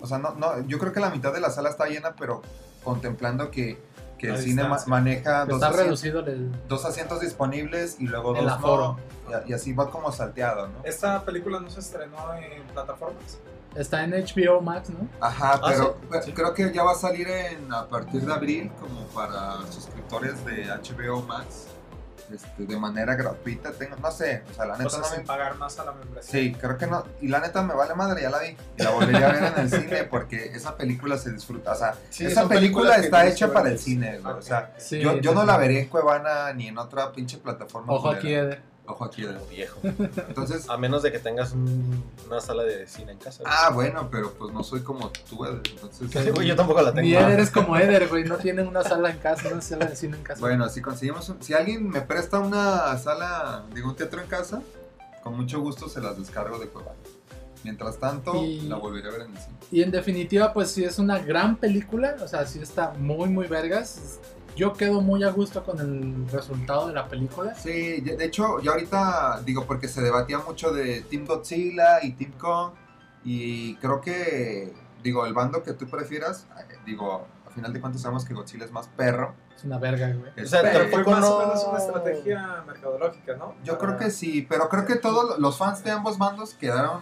[SPEAKER 3] O sea, no, no, yo creo que la mitad de la sala está llena, pero contemplando que, que el cine ma- maneja dos,
[SPEAKER 2] Está
[SPEAKER 3] asientos,
[SPEAKER 2] reducido el,
[SPEAKER 3] dos asientos disponibles y luego
[SPEAKER 2] El
[SPEAKER 3] dos
[SPEAKER 2] aforo.
[SPEAKER 3] no. Y, y así va como salteado, ¿no?
[SPEAKER 4] Esta película no se estrenó en plataformas.
[SPEAKER 2] Está en HBO Max, ¿no?
[SPEAKER 3] Ajá,
[SPEAKER 1] Ah,
[SPEAKER 3] pero
[SPEAKER 1] sí.
[SPEAKER 3] creo que ya va a salir en, a partir de abril como para suscriptores de HBO Max. Este, de manera gratuita, tengo, no sé, o sea, la neta
[SPEAKER 4] O sea,
[SPEAKER 3] no
[SPEAKER 4] sin
[SPEAKER 3] me
[SPEAKER 4] pagar más a la membresía.
[SPEAKER 3] Sí, creo que no. Y la neta me vale madre, ya la vi. Y la volvería a ver en el cine porque esa película se disfruta. O sea,
[SPEAKER 1] Sí,
[SPEAKER 3] esa película está hecha para el cine, güey. O sea,
[SPEAKER 2] Sí,
[SPEAKER 3] yo, yo no la veré en Cuevana ni en otra pinche plataforma.
[SPEAKER 2] Ojo aquí, Eder.
[SPEAKER 3] Ojo aquí.
[SPEAKER 1] Como viejo.
[SPEAKER 3] Entonces,
[SPEAKER 1] A menos de que tengas un- una sala de cine en casa.
[SPEAKER 3] ah, bueno, pero pues no soy como tú, Eder. Entonces,
[SPEAKER 1] Sí, güey, yo tampoco la tengo.
[SPEAKER 2] Ni Eder es como Eder, güey. No tienen una sala en casa, una sala de cine en casa.
[SPEAKER 3] bueno, si conseguimos, un- si alguien me presta una sala, digo, un teatro en casa, con mucho gusto se las descargo de Cuevana. Mientras tanto,
[SPEAKER 2] Y-
[SPEAKER 3] la volveré a ver en el cine.
[SPEAKER 2] Y en definitiva, pues sí es una gran película. O sea, sí está muy, muy vergas. Yo quedo muy a gusto con el resultado de la película.
[SPEAKER 3] Sí, de hecho, ya ahorita digo porque se debatía mucho de Team Godzilla y Team Kong y creo que digo el bando que tú prefieras, eh, digo, a final de cuentas sabemos que Godzilla es más perro.
[SPEAKER 2] Es una verga, güey.
[SPEAKER 1] O sea,
[SPEAKER 3] Este,
[SPEAKER 4] Fue más o
[SPEAKER 1] no-
[SPEAKER 4] menos una estrategia mercadológica, ¿no?
[SPEAKER 3] yo creo que sí, pero creo que todos los fans de ambos bandos quedaron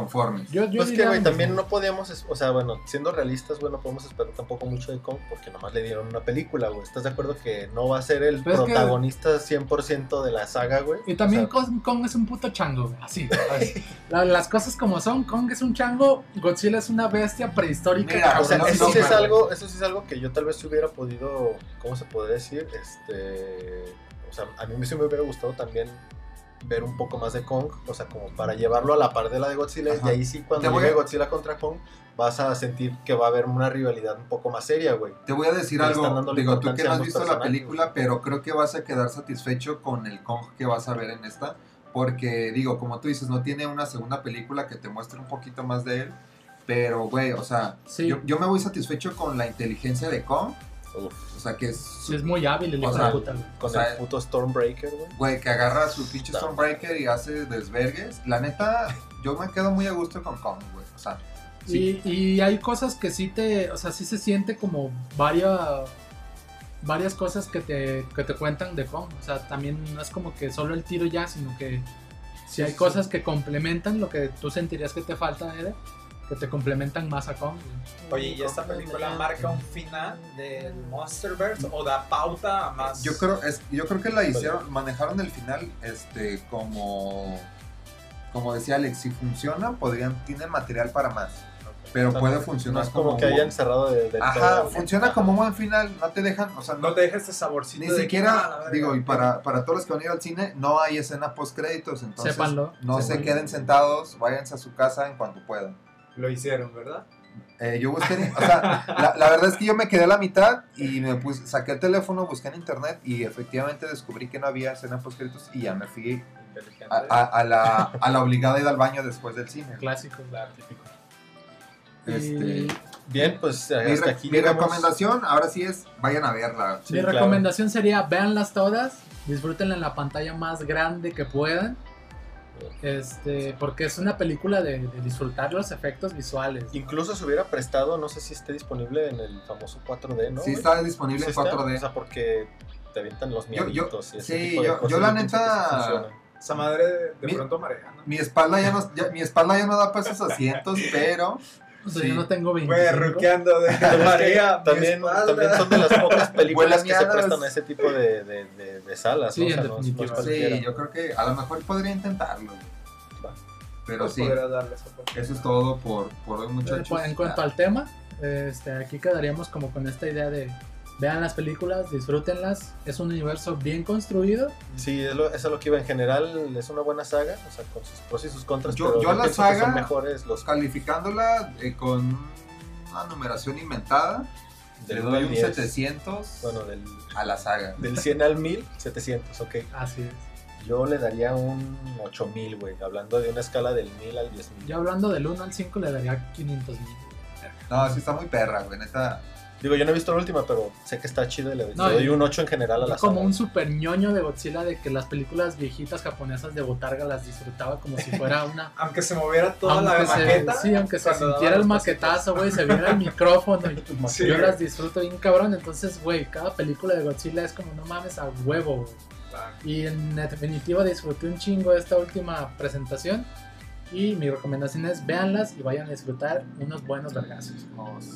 [SPEAKER 3] conformes.
[SPEAKER 2] Yo, yo
[SPEAKER 1] Pues que, güey, también no podíamos, o sea, bueno, siendo realistas, güey, no podemos esperar tampoco mucho de Kong porque nomás le dieron una película, güey. ¿Estás de acuerdo que no va a ser el
[SPEAKER 2] es que-
[SPEAKER 1] protagonista 100% de la saga, güey?
[SPEAKER 2] Y también
[SPEAKER 1] O sea,
[SPEAKER 2] Kong, es un puto chango, güey. Así. así. La- las cosas como son. Kong es un chango. Godzilla es una bestia prehistórica.
[SPEAKER 3] Mira,
[SPEAKER 1] o sea,
[SPEAKER 3] no,
[SPEAKER 1] eso,
[SPEAKER 3] no,
[SPEAKER 1] sí es algo, eso sí es algo que yo tal vez hubiera podido, ¿cómo se podría decir? Este, o sea, a mí sí me hubiera gustado también ver un poco más de Kong, o sea, como para llevarlo a la par de la de Godzilla,
[SPEAKER 3] Ajá.
[SPEAKER 1] y ahí sí cuando llegue
[SPEAKER 3] a-
[SPEAKER 1] Godzilla contra Kong, vas a sentir que va a haber una rivalidad un poco más seria, güey.
[SPEAKER 3] Te voy a decir algo, digo, tú que no has visto la película, pero creo que vas a quedar satisfecho con el Kong que vas a ver en esta, porque digo, como tú dices, no tiene una segunda película que te muestre un poquito más de él, pero güey, o sea,
[SPEAKER 2] Sí,
[SPEAKER 3] yo, yo me voy satisfecho con la inteligencia de Kong,
[SPEAKER 1] Uf,
[SPEAKER 3] o sea, que es,
[SPEAKER 2] muy hábil el
[SPEAKER 3] O sea,
[SPEAKER 2] puta,
[SPEAKER 1] con
[SPEAKER 3] O sea,
[SPEAKER 1] el puto Stormbreaker, güey.
[SPEAKER 3] güey, que agarra su pinche. Stormbreaker y hace desvergues. La neta, yo me quedo muy a gusto con Kong, güey, o sea, sí.
[SPEAKER 2] Y, y hay cosas que sí te, o sea, sí se siente como varias, varias cosas que te, que te cuentan de Kong. O sea, también no es como que solo el tiro ya, sino que si hay cosas que complementan lo que tú sentirías que te falta, Eder, que te complementan más a Kong.
[SPEAKER 4] Oye, ¿y esta película marca un final del Monsterverse o da pauta a más?
[SPEAKER 3] Yo creo, es, yo creo que la hicieron, manejaron el final, este, como, como decía Alex, si funciona, podrían, tienen material para más, pero puede
[SPEAKER 1] no-
[SPEAKER 3] funcionar
[SPEAKER 1] no es como que
[SPEAKER 3] un-
[SPEAKER 1] hayan cerrado de, del
[SPEAKER 3] Ajá,
[SPEAKER 1] todo.
[SPEAKER 3] funciona como un buen final, no te dejan, o sea, no,
[SPEAKER 4] No te deja este saborcito.
[SPEAKER 3] ni
[SPEAKER 4] de ah,
[SPEAKER 3] siquiera,
[SPEAKER 4] verga.
[SPEAKER 3] digo, y para, para todos los que van a ir al cine, no hay escena post créditos, entonces
[SPEAKER 2] Sépanlo.
[SPEAKER 3] no se queden sentados, váyanse a su casa en cuanto puedan.
[SPEAKER 4] Lo hicieron, ¿verdad?
[SPEAKER 3] Eh, yo busqué, o sea, la, la verdad es que yo me quedé a la mitad y me puse, saqué el teléfono, busqué en internet y efectivamente descubrí que no había escena post y ya me fui a, a- a la, a la obligada ida al baño después del cine.
[SPEAKER 2] Clásico.
[SPEAKER 4] Claro.
[SPEAKER 3] Este,
[SPEAKER 1] Bien, pues
[SPEAKER 3] mi,
[SPEAKER 1] hasta
[SPEAKER 3] re-
[SPEAKER 1] aquí
[SPEAKER 3] mi recomendación ahora sí es, vayan a verla.
[SPEAKER 1] Sí,
[SPEAKER 2] Mi
[SPEAKER 1] claro.
[SPEAKER 2] recomendación sería véanlas todas, disfrútenla en la pantalla más grande que puedan. Este, porque es una película de, de disfrutar los efectos visuales.
[SPEAKER 1] Incluso se hubiera prestado, no sé si esté disponible en el famoso 4D, ¿no?
[SPEAKER 3] sí está disponible en
[SPEAKER 1] está,
[SPEAKER 3] 4D.
[SPEAKER 1] O sea, porque te avientan los y ese
[SPEAKER 3] sí,
[SPEAKER 1] tipo de
[SPEAKER 3] yo-
[SPEAKER 1] cosas.
[SPEAKER 3] yo la neta-.
[SPEAKER 4] Esa madre de, de
[SPEAKER 3] Mi-
[SPEAKER 4] pronto marea, ¿no?
[SPEAKER 3] mi espalda ya no, ya- mi espalda ya no da para esos asientos, pero
[SPEAKER 2] O sea,
[SPEAKER 3] sí.
[SPEAKER 2] yo no tengo 25.
[SPEAKER 4] Güey, ruqueando de marea.
[SPEAKER 1] También, también son de las pocas películas que se prestan a ese tipo de, de, de, de salas,
[SPEAKER 2] Sí,
[SPEAKER 1] ¿no? O sea,
[SPEAKER 2] en
[SPEAKER 1] no no
[SPEAKER 3] sí, yo creo que a lo mejor podría intentarlo.
[SPEAKER 1] Va.
[SPEAKER 3] Pero
[SPEAKER 4] Pues
[SPEAKER 3] sí, eso es todo por, por hoy muchachos.
[SPEAKER 2] pues, en cuanto al tema, este, aquí quedaríamos como con esta idea de vean las películas, disfrútenlas. Es un universo bien construido.
[SPEAKER 1] Sí, es lo- eso es lo que iba en general, es una buena saga, o sea, con sus pros y sus contras,
[SPEAKER 3] Yo-
[SPEAKER 1] pero
[SPEAKER 3] yo la
[SPEAKER 1] pienso que
[SPEAKER 3] saga-
[SPEAKER 1] son mejores los
[SPEAKER 3] Calificándola eh, con una numeración inventada, le
[SPEAKER 1] del
[SPEAKER 3] doy
[SPEAKER 1] 1 al
[SPEAKER 3] un
[SPEAKER 1] 10.
[SPEAKER 3] 700
[SPEAKER 1] Bueno, del,
[SPEAKER 3] a la saga.
[SPEAKER 1] del 100 al 1000, 700, ok.
[SPEAKER 2] Así es.
[SPEAKER 1] Yo le daría un 8000, güey, hablando de una escala del 1000 al 10000.
[SPEAKER 2] Ya hablando del 1 al 5 le daría 500 mil.
[SPEAKER 3] No, sí está muy perra, güey, neta.
[SPEAKER 1] Digo, yo no he visto la última, pero sé que está chido y le,
[SPEAKER 2] No,
[SPEAKER 1] le doy un 8 en general a la
[SPEAKER 2] como
[SPEAKER 1] saga.
[SPEAKER 2] un super ñoño de Godzilla de que las películas viejitas japonesas de Botarga las disfrutaba como si fuera una
[SPEAKER 4] Aunque se moviera toda la
[SPEAKER 2] se,
[SPEAKER 4] maqueta.
[SPEAKER 2] sí, aunque se sintiera el maquetazo, güey, se viera el micrófono y
[SPEAKER 4] Sí,
[SPEAKER 2] yo las disfruto bien cabrón, entonces, güey, cada película de Godzilla es como no mames a huevo, güey. Y en definitiva disfruté un chingo esta última presentación. Y mi recomendación es véanlas y vayan a disfrutar unos buenos vergazos.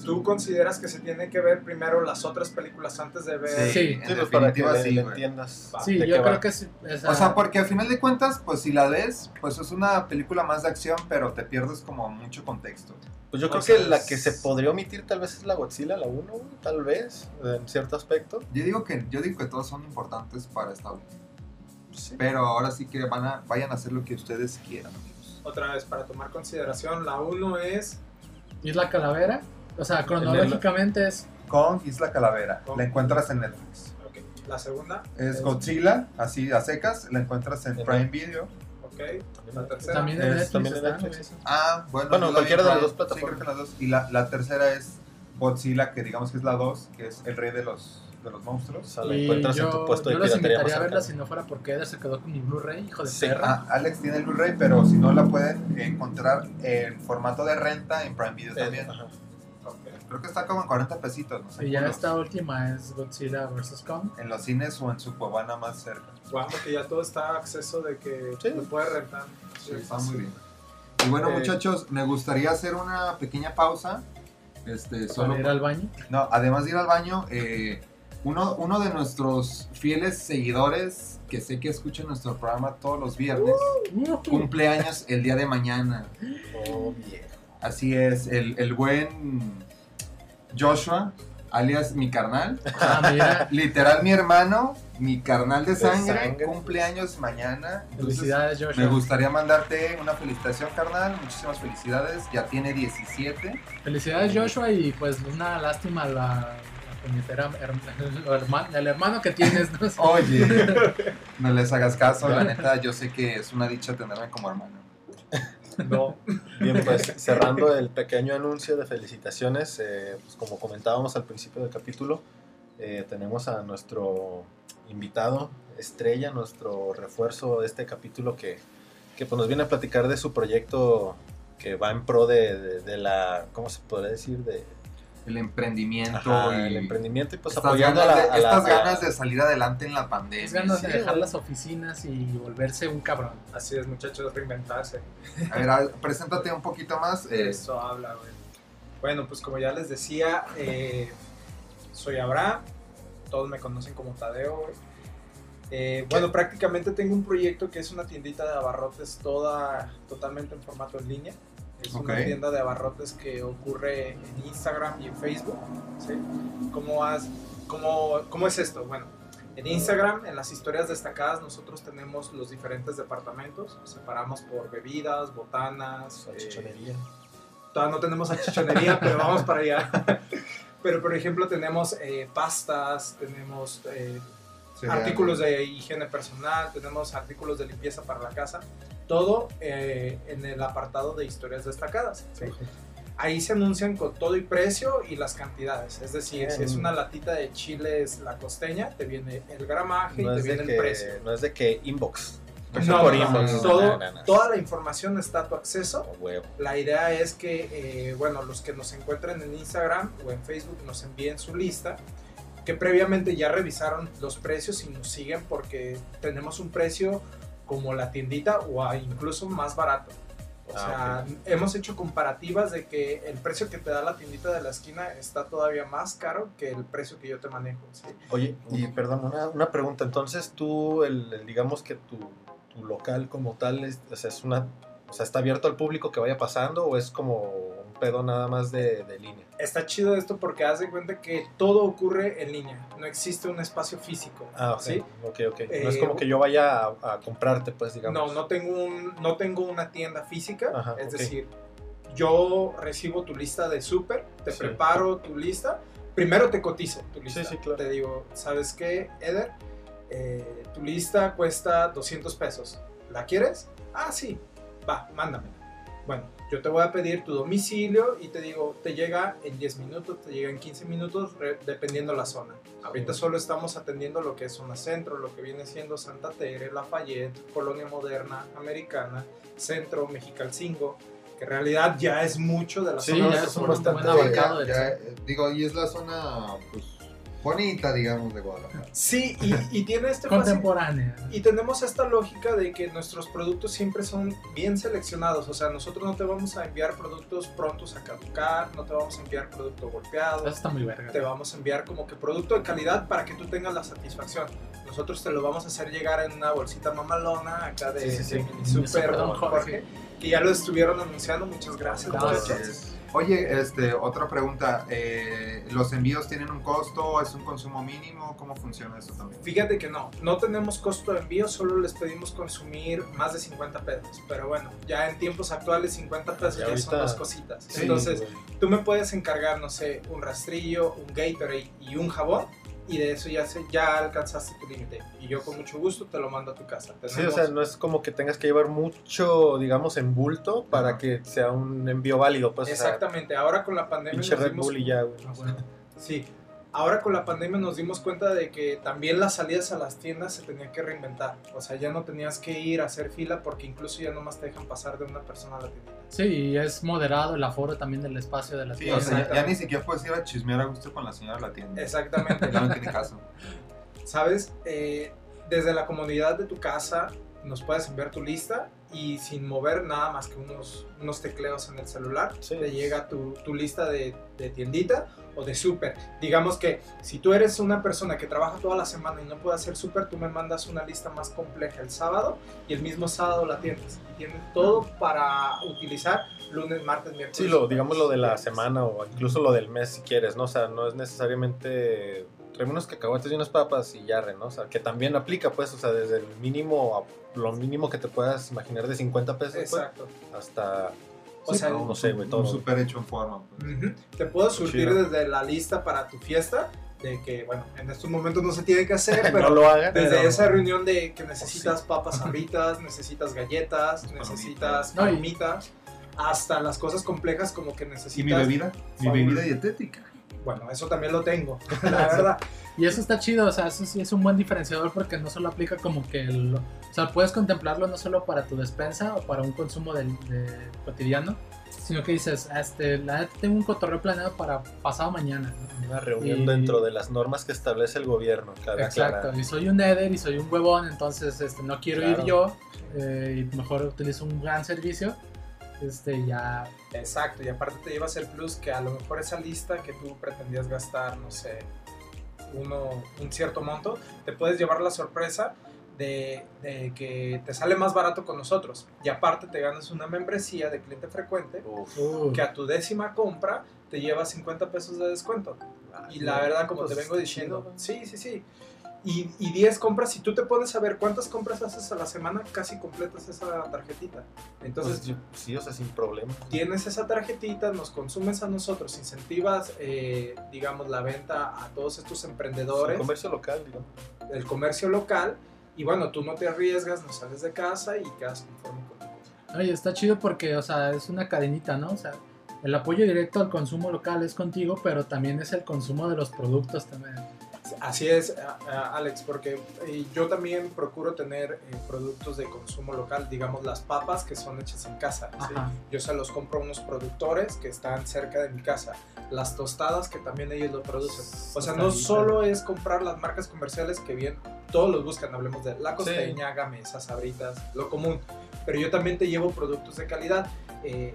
[SPEAKER 4] ¿Tú consideras que se tiene que ver primero las otras películas antes de ver?
[SPEAKER 2] Sí.
[SPEAKER 1] Sí,
[SPEAKER 3] en
[SPEAKER 1] pues para que
[SPEAKER 3] sí,
[SPEAKER 1] entiendas.
[SPEAKER 4] Va.
[SPEAKER 2] Sí, yo creo
[SPEAKER 1] va.
[SPEAKER 2] que sí.
[SPEAKER 3] O sea, porque al final de cuentas, pues si la ves, pues es una película más de acción, pero te pierdes como mucho contexto.
[SPEAKER 1] Pues yo
[SPEAKER 4] O
[SPEAKER 1] creo
[SPEAKER 4] sea,
[SPEAKER 1] que la que se podría omitir tal vez es la Godzilla, la 1, güey, tal vez, en cierto aspecto.
[SPEAKER 3] Yo digo que, yo digo que todos son importantes para esta última.
[SPEAKER 1] Sí.
[SPEAKER 3] Pero ahora sí que van a, vayan a hacer lo que ustedes quieran.
[SPEAKER 4] Otra vez, para tomar consideración, la 1 es
[SPEAKER 2] Isla Calavera. O sea, cronológicamente es
[SPEAKER 3] Kong Isla Calavera,
[SPEAKER 4] Kong.
[SPEAKER 3] la encuentras en Netflix.
[SPEAKER 4] ok, la segunda,
[SPEAKER 3] Es Godzilla, así a secas, la encuentras en
[SPEAKER 1] En
[SPEAKER 3] Prime Video.
[SPEAKER 4] ok, la tercera,
[SPEAKER 2] también en
[SPEAKER 1] Es
[SPEAKER 2] Netflix.
[SPEAKER 1] también en.
[SPEAKER 3] Ah, bueno.
[SPEAKER 1] Bueno, cualquiera de las dos plataformas.
[SPEAKER 3] Sí, creo que las dos. Y la, la tercera es Godzilla, que digamos que es la 2, que es el rey de los, de los
[SPEAKER 1] O
[SPEAKER 3] monstruos.
[SPEAKER 1] sea, la
[SPEAKER 2] Y
[SPEAKER 1] encuentras en tu
[SPEAKER 2] yo,
[SPEAKER 1] puesto de
[SPEAKER 2] yo los
[SPEAKER 1] piratería
[SPEAKER 2] invitaría
[SPEAKER 1] más
[SPEAKER 2] a verla si no fuera porque Eder se quedó con mi Blu-ray, hijo de
[SPEAKER 1] Sí.
[SPEAKER 2] perra.
[SPEAKER 3] Ah, Alex tiene el Blu-ray, pero si no la pueden encontrar en formato de renta en Prime Video también.
[SPEAKER 1] ajá.
[SPEAKER 4] ok.
[SPEAKER 3] Creo que está como en 40 pesitos, no sé.
[SPEAKER 2] y ya esta última es Godzilla vs. Kong.
[SPEAKER 3] En los cines o en su cuevana más cerca.
[SPEAKER 4] Wow, porque ya todo está a acceso de que
[SPEAKER 1] Sí.
[SPEAKER 4] lo puedes rentar.
[SPEAKER 3] Sí, está muy bien. Y bueno,
[SPEAKER 4] Eh,
[SPEAKER 3] muchachos, me gustaría hacer una pequeña pausa. Este, solo
[SPEAKER 2] Para ir al baño.
[SPEAKER 3] No, además de ir al baño, eh, uno, uno de nuestros fieles seguidores, que sé que escucha nuestro programa todos los viernes, cumpleaños el día de mañana.
[SPEAKER 1] Oh, viejo.
[SPEAKER 3] Así es, el, el buen Joshua alias mi carnal.
[SPEAKER 2] Ah, mira.
[SPEAKER 3] Literal, mi hermano, mi carnal de sangre,
[SPEAKER 1] sangre.
[SPEAKER 3] cumpleaños mañana. Entonces,
[SPEAKER 2] Felicidades,
[SPEAKER 3] Me
[SPEAKER 2] Joshua.
[SPEAKER 3] gustaría mandarte una felicitación, carnal. Muchísimas felicidades. Ya tiene 17.
[SPEAKER 2] Felicidades, Joshua, y pues una lástima la puñetera hermano, el hermano que tienes, ¿no?
[SPEAKER 3] Oye, no les hagas caso. La neta, yo sé que es una dicha tenerme como hermano.
[SPEAKER 1] No. Bien, pues cerrando el pequeño anuncio de felicitaciones, eh, pues, como comentábamos al principio del capítulo, eh, tenemos a nuestro invitado estrella, nuestro refuerzo de este capítulo que, que pues, nos viene a platicar de su proyecto que va en pro de, de- de la, ¿cómo se podría decir? De
[SPEAKER 3] El emprendimiento
[SPEAKER 1] ajá,
[SPEAKER 3] y
[SPEAKER 1] el emprendimiento y pues
[SPEAKER 3] estas,
[SPEAKER 1] apoyando
[SPEAKER 3] ganas,
[SPEAKER 1] a la-
[SPEAKER 3] de,
[SPEAKER 1] a la-
[SPEAKER 3] estas ganas de salir adelante en la pandemia.
[SPEAKER 2] Es ganas de dejar las oficinas y volverse un cabrón.
[SPEAKER 4] Así es, muchachos, reinventarse.
[SPEAKER 3] A ver, a- preséntate un poquito más. eh,
[SPEAKER 4] Eso habla, güey. Bueno, pues como ya les decía, eh, soy Abraham. Todos me conocen como Tadeo, güey. Eh, bueno, prácticamente tengo un proyecto que es una tiendita de abarrotes toda totalmente en formato en línea. Es
[SPEAKER 3] Ok.
[SPEAKER 4] una tienda de abarrotes que ocurre en Instagram y en Facebook. ¿sí? ¿Cómo, has- cómo, ¿Cómo es esto? Bueno, en Instagram, en las historias destacadas, nosotros tenemos los diferentes departamentos. Separamos por bebidas, botanas, eh,
[SPEAKER 1] salchichonería.
[SPEAKER 4] Todavía no tenemos salchichonería, pero vamos para allá. Pero, por ejemplo, tenemos eh, pastas, tenemos eh, artículos de higiene personal, tenemos artículos de limpieza para la casa. Todo eh, en el apartado de historias destacadas. ¿sí? Ahí se anuncian con todo y precio y las cantidades. Es decir, si es
[SPEAKER 1] Mm.
[SPEAKER 4] una latita de chiles la costeña, te viene el gramaje
[SPEAKER 1] No
[SPEAKER 4] y te viene
[SPEAKER 1] que,
[SPEAKER 4] el precio.
[SPEAKER 1] no es de que inbox.
[SPEAKER 4] No,
[SPEAKER 1] por
[SPEAKER 4] no, todo- toda la información está a tu acceso. La idea es que, eh, bueno, los que nos encuentren en Instagram o en Facebook nos envíen su lista, que previamente ya revisaron los precios y nos siguen porque tenemos un precio como la tiendita o a- incluso más barato. O
[SPEAKER 1] Ah,
[SPEAKER 4] sea, hemos hecho comparativas de que el precio que te da la tiendita de la esquina está todavía más caro que el precio que yo te manejo. ¿sí?
[SPEAKER 1] Oye, y perdón, una, una pregunta. Entonces tú, el, el- digamos que tu, tu local como tal, es, o sea, es una, o sea, ¿está abierto al público que vaya pasando o es como un pedo nada más de, de línea?
[SPEAKER 4] Está chido esto porque haz de cuenta que todo ocurre en línea, no existe un espacio físico.
[SPEAKER 1] Ah, ok,
[SPEAKER 4] ¿sí?
[SPEAKER 1] ok, ok. no es
[SPEAKER 4] Eh,
[SPEAKER 1] como que yo vaya a, a comprarte, pues, digamos.
[SPEAKER 4] No, no tengo, un, no tengo una tienda física.
[SPEAKER 1] Ajá,
[SPEAKER 4] es
[SPEAKER 1] ok.
[SPEAKER 4] decir, yo recibo tu lista de súper, te
[SPEAKER 1] Sí.
[SPEAKER 4] preparo tu lista. Primero te cotizo tu lista.
[SPEAKER 1] Sí, sí, claro.
[SPEAKER 4] Te digo, ¿sabes qué, Eder? Eh, tu lista cuesta 200 pesos. ¿La quieres? Ah, sí. Va, mándamela. Bueno, yo te voy a pedir tu domicilio y te digo, te llega en 10 minutos, te llega en 15 minutos, re- dependiendo la zona. Ahorita solo estamos atendiendo lo que es zona centro, lo que viene siendo Santa Tere, Lafayette, Colonia Moderna, Americana, Centro, Mexicalcingo, que en realidad ya es mucho de la
[SPEAKER 1] Sí,
[SPEAKER 4] zona
[SPEAKER 1] ya es un bastante-
[SPEAKER 3] ya- ya, eh, digo, y es la zona, pues, bonita, digamos, de Guadalajara.
[SPEAKER 4] Sí, y, y tiene este fácil-
[SPEAKER 2] Contemporánea.
[SPEAKER 4] Y tenemos esta lógica de que nuestros productos siempre son bien seleccionados. O sea, nosotros no te vamos a enviar productos prontos a caducar, no te vamos a enviar producto golpeado.
[SPEAKER 2] Eso está muy verga.
[SPEAKER 4] Te vamos a enviar como que producto de calidad para que tú tengas la satisfacción. Nosotros te lo vamos a hacer llegar en una bolsita mamalona acá de,
[SPEAKER 1] Sí, sí, sí.
[SPEAKER 4] de mini super,
[SPEAKER 2] super,
[SPEAKER 4] don Jorge,
[SPEAKER 2] Jorge.
[SPEAKER 4] que ya lo estuvieron anunciando. Muchas gracias.
[SPEAKER 2] Gracias.
[SPEAKER 3] Oye, este, otra pregunta. eh, ¿Los envíos tienen un costo? ¿Es un consumo mínimo? ¿Cómo funciona eso también?
[SPEAKER 4] Fíjate que no, no tenemos costo de envío, solo les pedimos consumir más de 50 pesos. Pero bueno, ya en tiempos actuales 50 pesos
[SPEAKER 1] Ya
[SPEAKER 4] ya, son dos cositas.
[SPEAKER 1] Sí,
[SPEAKER 4] Entonces, tú me puedes encargar, no sé, un rastrillo, un Gatorade y un jabón. Y de eso ya, se, ya alcanzaste tu límite. Y yo con mucho gusto te lo mando a tu casa.
[SPEAKER 1] Sí, o sea, no es como que tengas que llevar mucho, digamos, en bulto para que sea un envío válido, pues. o sea,
[SPEAKER 4] Exactamente, ahora con la pandemia
[SPEAKER 1] pinche Red
[SPEAKER 4] dimos-
[SPEAKER 1] Bull y ya, güey.
[SPEAKER 2] Ah, bueno.
[SPEAKER 4] Sí, ahora con la pandemia nos dimos cuenta de que también las salidas a las tiendas se tenían que reinventar. O sea, ya no tenías que ir a hacer fila porque incluso ya nomás te dejan pasar de una persona a la tienda.
[SPEAKER 2] Sí, y es moderado el aforo también del espacio de la
[SPEAKER 3] Sí,
[SPEAKER 2] tienda.
[SPEAKER 3] o sea, ya, ni siquiera puedes ir a chismear a gusto con la señora de la tienda.
[SPEAKER 4] Exactamente.
[SPEAKER 3] Ya no tiene caso.
[SPEAKER 4] ¿Sabes? Eh, desde la comodidad de tu casa nos puedes enviar tu lista y sin mover nada más que unos, unos tecleos en el celular,
[SPEAKER 1] Sí.
[SPEAKER 4] te llega tu, tu lista de, de tiendita o de súper. Digamos que si tú eres una persona que trabaja toda la semana y no puede hacer súper, tú me mandas una lista más compleja el sábado y el mismo sábado la tienes. Y tienes todo para utilizar lunes, martes, miércoles.
[SPEAKER 1] Sí, lo, digamos lo de la semana o incluso lo del mes si quieres, ¿no? O sea, no es necesariamente tráeme unos cacahuetes y unas papas y ya, re, ¿no? O sea, que también aplica, pues, o sea, desde el mínimo, a lo mínimo que te puedas imaginar de 50 pesos, pues, hasta,
[SPEAKER 4] O sea,
[SPEAKER 1] no sé, güey,
[SPEAKER 3] Un
[SPEAKER 1] todo.
[SPEAKER 3] súper hecho en forma. pues.
[SPEAKER 4] Ujú. Te puedo surtir
[SPEAKER 1] Chido.
[SPEAKER 4] desde la lista para tu fiesta, de que, bueno, en estos momentos no se tiene que hacer, pero
[SPEAKER 1] no lo hagan.
[SPEAKER 4] desde
[SPEAKER 1] pero-
[SPEAKER 4] esa reunión de que necesitas papas sabritas, necesitas galletas,
[SPEAKER 3] Palomitas.
[SPEAKER 4] necesitas
[SPEAKER 2] y-
[SPEAKER 4] palomitas, hasta las cosas complejas como que
[SPEAKER 3] ¿Y
[SPEAKER 4] necesitas...
[SPEAKER 3] mi bebida? Mi bebida dietética.
[SPEAKER 4] Bueno, eso también lo tengo, la verdad.
[SPEAKER 2] Y eso está chido, o sea, eso sí es un buen diferenciador porque no solo aplica como que, el- o sea, puedes contemplarlo no solo para tu despensa o para un consumo del, de- cotidiano, sino que dices, "Ah, este, la neta tengo un cotorreo planeado para pasado mañana. ¿no?
[SPEAKER 1] Una reunión
[SPEAKER 2] Y-
[SPEAKER 1] dentro de las normas que establece el gobierno, cabe
[SPEAKER 2] Exacto,
[SPEAKER 1] aclarar.
[SPEAKER 2] y soy un Eder y soy un huevón, entonces este, no quiero
[SPEAKER 1] Claro.
[SPEAKER 2] ir yo eh, y mejor utilizo un gran servicio. Este, ya,
[SPEAKER 4] Exacto, y aparte te llevas el plus que a lo mejor esa lista que tú pretendías gastar, no sé, uno, un cierto monto, te puedes llevar la sorpresa de, de que te sale más barato con nosotros. Y aparte te ganas una membresía de cliente frecuente
[SPEAKER 1] Uf,
[SPEAKER 4] que a tu décima compra te lleva 50 pesos de descuento. Y la verdad, como te
[SPEAKER 1] pues,
[SPEAKER 4] vengo
[SPEAKER 1] está
[SPEAKER 4] diciendo,
[SPEAKER 1] chido.
[SPEAKER 4] sí, sí, sí. Y, y 10 compras, si tú te pones a ver cuántas compras haces a la semana, casi completas esa tarjetita. Entonces,
[SPEAKER 1] Pues, sí, o sea, sin problema.
[SPEAKER 4] tienes esa tarjetita, nos consumes a nosotros, incentivas, eh, digamos, la venta a todos estos
[SPEAKER 1] El
[SPEAKER 4] emprendedores,
[SPEAKER 1] comercio local, digamos.
[SPEAKER 4] el comercio local, y bueno, tú no te arriesgas, no sales de casa y quedas conforme con
[SPEAKER 2] Oye, está chido porque, o sea, es una cadenita, ¿no? O sea, el apoyo directo al consumo local es contigo, pero también es el consumo de los productos también.
[SPEAKER 4] Así es, Alex, porque eh, yo también procuro tener eh, productos de consumo local, digamos las papas que son hechas en casa. ¿sí? Yo se los compro a unos productores que están cerca de mi casa. Las tostadas que también ellos lo producen. O sea, no solo es comprar las marcas comerciales que bien todos los buscan, hablemos de la costeña, gamesas, sabritas, lo común. Pero yo también te llevo productos de calidad. eh, eh,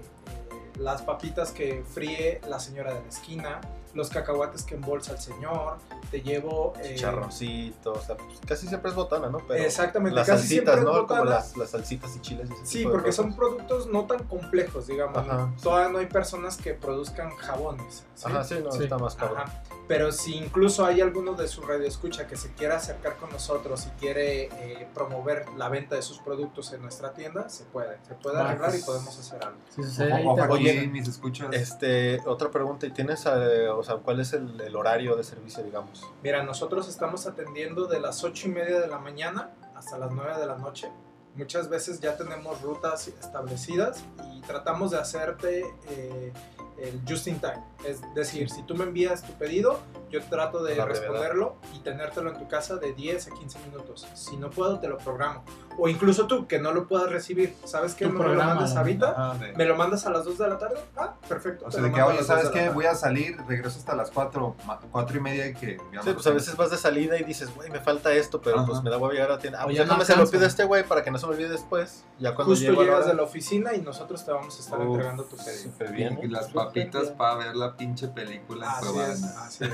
[SPEAKER 4] las papitas que fríe la señora de la esquina, los cacahuates que embolsa el señor, te llevo... eh,
[SPEAKER 1] Chicharroncitos, o sea, pues, casi siempre es botana, ¿no? Pero
[SPEAKER 4] Exactamente,
[SPEAKER 1] las
[SPEAKER 4] casi siempre
[SPEAKER 1] salsitas,
[SPEAKER 4] es
[SPEAKER 1] ¿no? Como las, las salsitas y chiles. y ese
[SPEAKER 4] Sí,
[SPEAKER 1] tipo de
[SPEAKER 4] porque son productos no tan complejos, digamos.
[SPEAKER 1] Ajá,
[SPEAKER 4] ¿no?
[SPEAKER 1] sí.
[SPEAKER 4] Todavía no hay personas que produzcan jabones. ¿sí?
[SPEAKER 1] Ajá, sí, no,
[SPEAKER 2] Sí.
[SPEAKER 1] está más cabrón.
[SPEAKER 4] Ajá. Pero si incluso hay alguno de su radio escucha que se quiera acercar con nosotros y quiere eh, promover la venta de sus productos en nuestra tienda, se puede. Se puede
[SPEAKER 2] Va,
[SPEAKER 4] arreglar y
[SPEAKER 2] pues.
[SPEAKER 4] podemos hacer algo.
[SPEAKER 3] Ojo aquí,
[SPEAKER 2] avisan.
[SPEAKER 3] mis escuchas.
[SPEAKER 1] Este, otra pregunta, ¿y tienes, eh, o sea, cuál es el, el horario de servicio, digamos?
[SPEAKER 4] Mira, nosotros estamos atendiendo de las 8 y media de la mañana hasta las 9 de la noche. Muchas veces ya tenemos rutas establecidas y tratamos de hacerte eh, el just in time. Es decir, si tú me envías tu pedido, yo trato de responderlo y tenértelo en tu casa de 10 a 15 minutos. Si no puedo, te lo programo. O incluso tú, que no lo puedas recibir. ¿Sabes qué? Me lo mandes ahorita.
[SPEAKER 3] De-
[SPEAKER 4] ¿Me lo mandas a las 2 de la tarde? Ah, perfecto.
[SPEAKER 3] O sea, de que, oye, ¿sabes
[SPEAKER 4] 2 de la
[SPEAKER 3] qué? Voy a salir, regreso hasta las 4, 4 y media y que... ya
[SPEAKER 1] Sí,
[SPEAKER 3] no
[SPEAKER 1] pues a veces vas de salida y dices, güey, me falta esto, pero
[SPEAKER 3] Ajá.
[SPEAKER 1] pues me da voy a llegar a tienda. Ah, pues
[SPEAKER 2] ya no
[SPEAKER 1] déjame se lo pido a este güey para que no se me olvide después. Ya cuando
[SPEAKER 4] Justo
[SPEAKER 1] llego a la
[SPEAKER 4] de la oficina y nosotros te vamos a estar
[SPEAKER 1] Uf,
[SPEAKER 4] entregando tu pedido.
[SPEAKER 1] Súper
[SPEAKER 3] Y,
[SPEAKER 1] bien.
[SPEAKER 3] y las papitas para ver la pinche película
[SPEAKER 4] es, así es,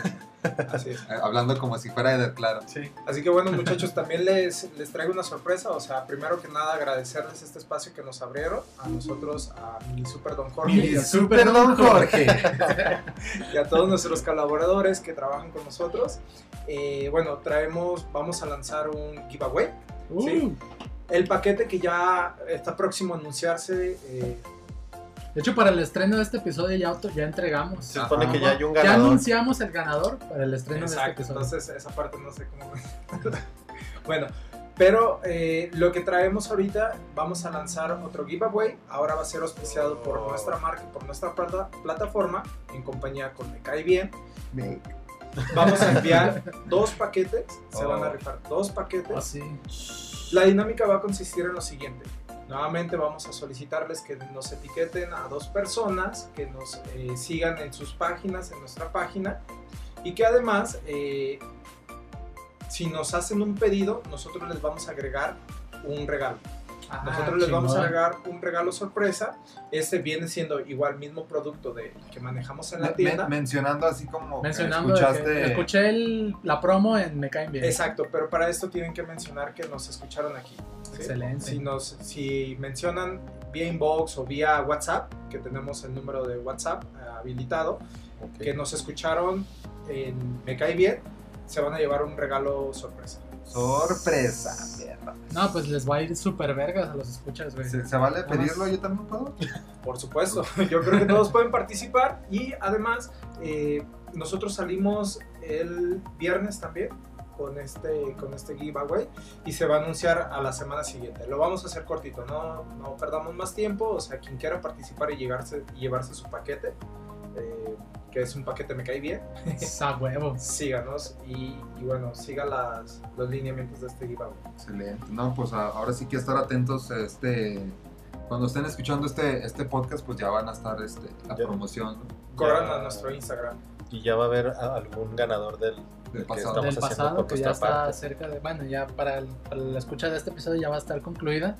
[SPEAKER 4] así es.
[SPEAKER 3] Eh, Hablando como si fuera Eder Claro.
[SPEAKER 1] Sí.
[SPEAKER 4] Así que bueno muchachos, también les, les traigo una sorpresa, o sea, primero que nada agradecerles este espacio que nos abrieron, a nosotros, a mi super don Jorge y a,
[SPEAKER 2] Super Don Jorge.
[SPEAKER 4] y a todos nuestros colaboradores que trabajan con nosotros. Eh, bueno, traemos, vamos a lanzar un giveaway.
[SPEAKER 2] Uh,
[SPEAKER 4] Sí. El paquete que ya está próximo a anunciarse, eh,
[SPEAKER 2] De hecho, para el estreno de este episodio ya, auto- ya entregamos.
[SPEAKER 1] Se supone que ya hay un
[SPEAKER 2] Ya
[SPEAKER 1] ganador.
[SPEAKER 2] anunciamos el ganador para el estreno
[SPEAKER 4] Exacto,
[SPEAKER 2] de este episodio.
[SPEAKER 4] entonces esa parte no sé cómo. bueno, pero eh, lo que traemos ahorita, vamos a lanzar otro giveaway. Ahora va a ser auspiciado por
[SPEAKER 1] Oh.
[SPEAKER 4] nuestra marca, por nuestra plata- plataforma, en compañía con Me Cae Bien. Vamos a enviar dos paquetes, se van a
[SPEAKER 3] Oh.
[SPEAKER 4] rifar dos paquetes.
[SPEAKER 2] Así.
[SPEAKER 4] La dinámica va a consistir en lo siguiente. Nuevamente vamos a solicitarles que nos etiqueten a dos personas, que nos eh, sigan en sus páginas, en nuestra página, y que además, eh, si nos hacen un pedido, nosotros les vamos a agregar un regalo.
[SPEAKER 2] Ah,
[SPEAKER 4] Nosotros les vamos a regalar un regalo sorpresa. Este viene siendo igual mismo producto de que manejamos en la tienda.
[SPEAKER 3] me- mencionando así como que
[SPEAKER 2] Mencionando
[SPEAKER 3] escuchaste
[SPEAKER 2] escuché el- la promo en Me Caen Bien.
[SPEAKER 4] Exacto, pero para esto tienen que mencionar que nos escucharon aquí.
[SPEAKER 2] Excelente.
[SPEAKER 4] Si, nos, si mencionan vía inbox o vía WhatsApp, que tenemos el número de WhatsApp eh, habilitado,
[SPEAKER 1] Ok.
[SPEAKER 4] que nos escucharon en Me Cae Bien, se van a llevar un regalo sorpresa.
[SPEAKER 3] sorpresa. mierda.
[SPEAKER 2] No, pues les va a ir súper vergas a los escuchas, güey.
[SPEAKER 3] ¿Se, se vale
[SPEAKER 2] Nada más.
[SPEAKER 3] pedirlo? ¿Yo también puedo?
[SPEAKER 4] Por supuesto, yo creo que todos pueden participar y además eh, nosotros salimos el viernes también con este, con este giveaway y se va a anunciar a la semana siguiente. Lo vamos a hacer cortito, no, no perdamos más tiempo, o sea, quien quiera participar y, llegarse, y llevarse su paquete, eh, que es un paquete me cae bien,
[SPEAKER 2] huevo.
[SPEAKER 4] síganos y, y bueno, siga las, los lineamientos de este giveaway.
[SPEAKER 3] Excelente. No, pues a- ahora sí que estar atentos. Este, cuando estén escuchando este, este podcast, pues ya van a estar este, la
[SPEAKER 1] Ya.
[SPEAKER 3] promoción.
[SPEAKER 4] Corran
[SPEAKER 1] Ya.
[SPEAKER 4] a nuestro Instagram.
[SPEAKER 1] Y ya va a haber algún ganador del,
[SPEAKER 3] del
[SPEAKER 1] que
[SPEAKER 3] pasado.
[SPEAKER 1] estamos
[SPEAKER 2] Del pasado, que ya está
[SPEAKER 1] parte.
[SPEAKER 2] cerca de. Bueno, ya para, el- para la escucha de este episodio ya va a estar concluida.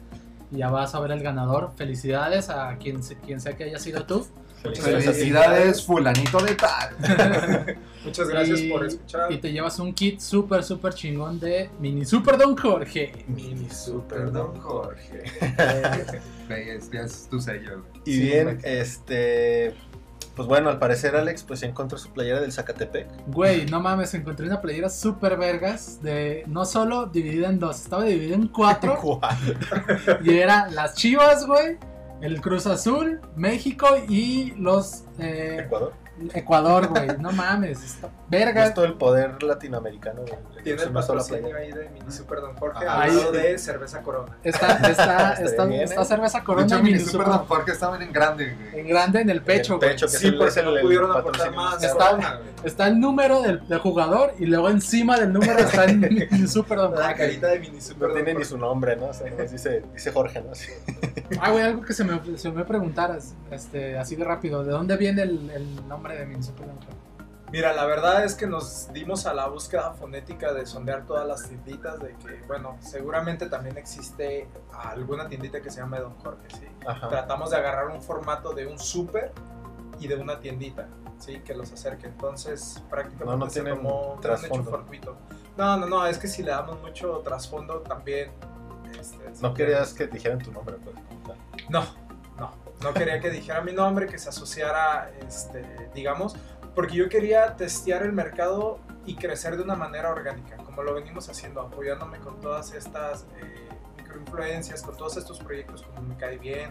[SPEAKER 2] Y ya vas a ver el ganador. Felicidades a quien, quien sea que haya sido tú.
[SPEAKER 1] Felicidades.
[SPEAKER 3] Felicidades, fulanito de tal.
[SPEAKER 4] Muchas gracias
[SPEAKER 2] Y-
[SPEAKER 4] por escuchar.
[SPEAKER 2] Y te llevas un kit súper, súper chingón de Mini Super Don Jorge.
[SPEAKER 4] Mini Super
[SPEAKER 3] Don Jorge. Es, es tu sello.
[SPEAKER 1] Y
[SPEAKER 2] Sí,
[SPEAKER 1] bien, este. Pues bueno, al parecer Alex pues encontró su playera del Zacatepec.
[SPEAKER 2] Güey, no mames, encontré una playera súper vergas de no solo dividida en dos, estaba dividida en cuatro y era las Chivas, güey, el Cruz Azul, México y los eh,
[SPEAKER 1] Ecuador.
[SPEAKER 2] Ecuador, güey. No mames, está
[SPEAKER 1] Es
[SPEAKER 2] vergas.
[SPEAKER 1] todo el poder latinoamericano. güey.
[SPEAKER 4] Tiene
[SPEAKER 1] Es
[SPEAKER 4] el patrocinio ahí de Mini Super Don Jorge
[SPEAKER 3] Ah,
[SPEAKER 4] al lado
[SPEAKER 2] ahí-
[SPEAKER 4] de cerveza Corona.
[SPEAKER 2] Está, está, está,
[SPEAKER 1] bien,
[SPEAKER 2] está
[SPEAKER 1] ¿eh?
[SPEAKER 2] cerveza
[SPEAKER 3] De
[SPEAKER 2] corona
[SPEAKER 3] hecho,
[SPEAKER 2] y
[SPEAKER 3] mi
[SPEAKER 2] mini
[SPEAKER 3] super Don Jorge estaba en grande, güey.
[SPEAKER 2] en grande en el pecho,
[SPEAKER 1] El
[SPEAKER 2] güey.
[SPEAKER 1] pecho, que
[SPEAKER 4] Sí,
[SPEAKER 1] es el,
[SPEAKER 4] porque
[SPEAKER 1] es
[SPEAKER 4] no pudieron aportar más.
[SPEAKER 2] Está-
[SPEAKER 4] Corona, güey.
[SPEAKER 2] Está el número del, del jugador y luego encima del número está el mini super Don
[SPEAKER 4] La
[SPEAKER 2] Jorge.
[SPEAKER 4] carita de Mini Super
[SPEAKER 1] No tiene ni su nombre, ¿no? O sea, dice, dice Jorge, ¿no? Sí.
[SPEAKER 2] Ah, güey, algo que se me, se me preguntaras, este, así de rápido, ¿de dónde viene el, el nombre de Don Jorge?
[SPEAKER 4] Mira, la verdad es que nos dimos a la búsqueda fonética de sondear todas las tienditas, de que, bueno, seguramente también existe alguna tiendita que se llama Don Jorge, ¿sí?
[SPEAKER 1] Ajá.
[SPEAKER 4] Tratamos de agarrar un formato de un súper y de una tiendita, ¿sí? Que los acerque. Entonces, prácticamente
[SPEAKER 1] No, no
[SPEAKER 4] se tomó un hecho
[SPEAKER 1] trasfondo.
[SPEAKER 4] fortuito. No, no, no, es que si le damos mucho trasfondo también... este,
[SPEAKER 1] No querías que dijeran tu nombre, pues.
[SPEAKER 4] No, no. Quería que dijera mi nombre, que se asociara, este, digamos, porque yo quería testear el mercado y crecer de una manera orgánica, como lo venimos haciendo, apoyándome con todas estas eh, microinfluencias, con todos estos proyectos como Me Cae Bien.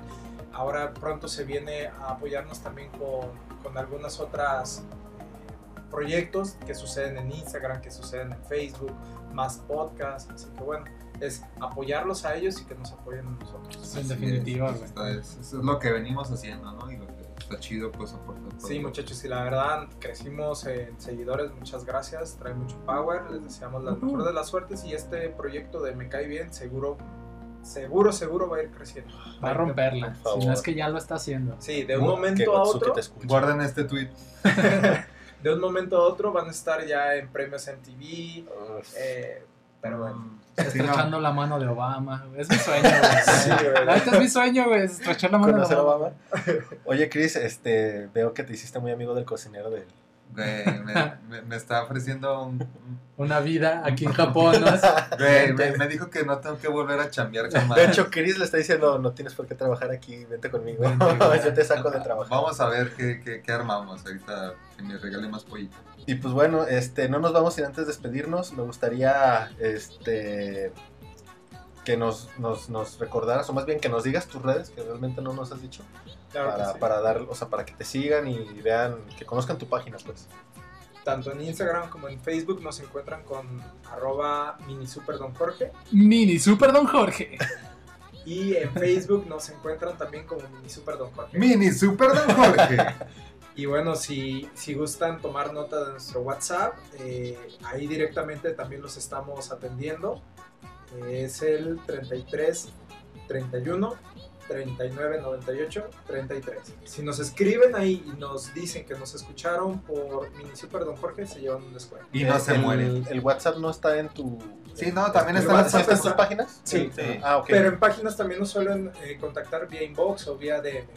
[SPEAKER 4] Ahora pronto se viene a apoyarnos también con, con algunas otras eh, proyectos que suceden en Instagram, que suceden en Facebook, más podcasts, así que bueno, es apoyarlos a ellos y que nos apoyen a nosotros.
[SPEAKER 2] En definitiva,
[SPEAKER 3] es,
[SPEAKER 2] güey.
[SPEAKER 3] está- es- Eso es lo que venimos haciendo, ¿no? Y lo que está chido, pues, aportar.
[SPEAKER 4] Sí, muchachos, y la verdad crecimos en seguidores, muchas gracias, trae mucho power, les deseamos la
[SPEAKER 2] Ujú.
[SPEAKER 4] mejor de las suertes y este proyecto de Me Cae Bien seguro, seguro, seguro va a ir creciendo.
[SPEAKER 2] Va a romperla, si no es que ya lo está haciendo.
[SPEAKER 4] Sí, de un
[SPEAKER 3] Uh,
[SPEAKER 4] momento a otro.
[SPEAKER 3] Guarden este tweet.
[SPEAKER 4] de un momento a otro van a estar ya en premios MTV, eh, pero bueno.
[SPEAKER 3] Sí,
[SPEAKER 2] Estrechando
[SPEAKER 3] no.
[SPEAKER 2] la mano de Obama. Es mi sueño, güey.
[SPEAKER 4] Sí, güey.
[SPEAKER 2] Neta es mi sueño, güey. es Estrechar la mano de
[SPEAKER 1] ¿Conocer a
[SPEAKER 2] Obama.
[SPEAKER 1] Obama? Oye, Chris, este, veo que te hiciste muy amigo del cocinero de
[SPEAKER 3] Güey, me, me- me está ofreciendo un... un-
[SPEAKER 2] Una vida aquí en Japón, ¿no?
[SPEAKER 3] Güey, me, me dijo que no tengo que volver a chambear jamás.
[SPEAKER 1] De hecho, Chris le está diciendo, no tienes por qué trabajar aquí, vente conmigo.
[SPEAKER 2] Vente.
[SPEAKER 1] Yo te saco de trabajar.
[SPEAKER 3] Vamos a ver qué, qué, qué armamos ahorita que me regale más pollito.
[SPEAKER 1] Y pues bueno, este, no nos vamos sin antes despedirnos. Me gustaría este, que nos, nos, nos recordaras, o más bien que nos digas tus redes, que realmente no nos has dicho,
[SPEAKER 4] Claro
[SPEAKER 1] para,
[SPEAKER 4] sí.
[SPEAKER 1] para dar, o sea, para que te sigan y vean, que conozcan tu página, pues.
[SPEAKER 4] Tanto en Instagram como en Facebook nos encuentran con arroba mini super don Jorge
[SPEAKER 2] Mini Super Don Jorge.
[SPEAKER 4] y en Facebook nos encuentran también como mini super don Jorge.
[SPEAKER 3] Mini Super Don Jorge.
[SPEAKER 4] Y bueno, si, si gustan tomar nota de nuestro WhatsApp, eh, ahí directamente también los estamos atendiendo. Eh, es el 33 31 3998 33. Si nos escriben ahí y nos dicen que nos escucharon por Mini Super Don Jorge, se llevan un descuento.
[SPEAKER 3] Y no
[SPEAKER 1] Eh,
[SPEAKER 3] se
[SPEAKER 1] el,
[SPEAKER 3] mueren.
[SPEAKER 1] El WhatsApp no está en tu.
[SPEAKER 3] Sí, no, también
[SPEAKER 1] ¿El
[SPEAKER 3] está-
[SPEAKER 1] WhatsApp está en tus páginas?
[SPEAKER 4] Sí.
[SPEAKER 3] Sí.
[SPEAKER 1] Ah, ok.
[SPEAKER 4] Pero en páginas también nos suelen eh, contactar vía inbox o vía DM.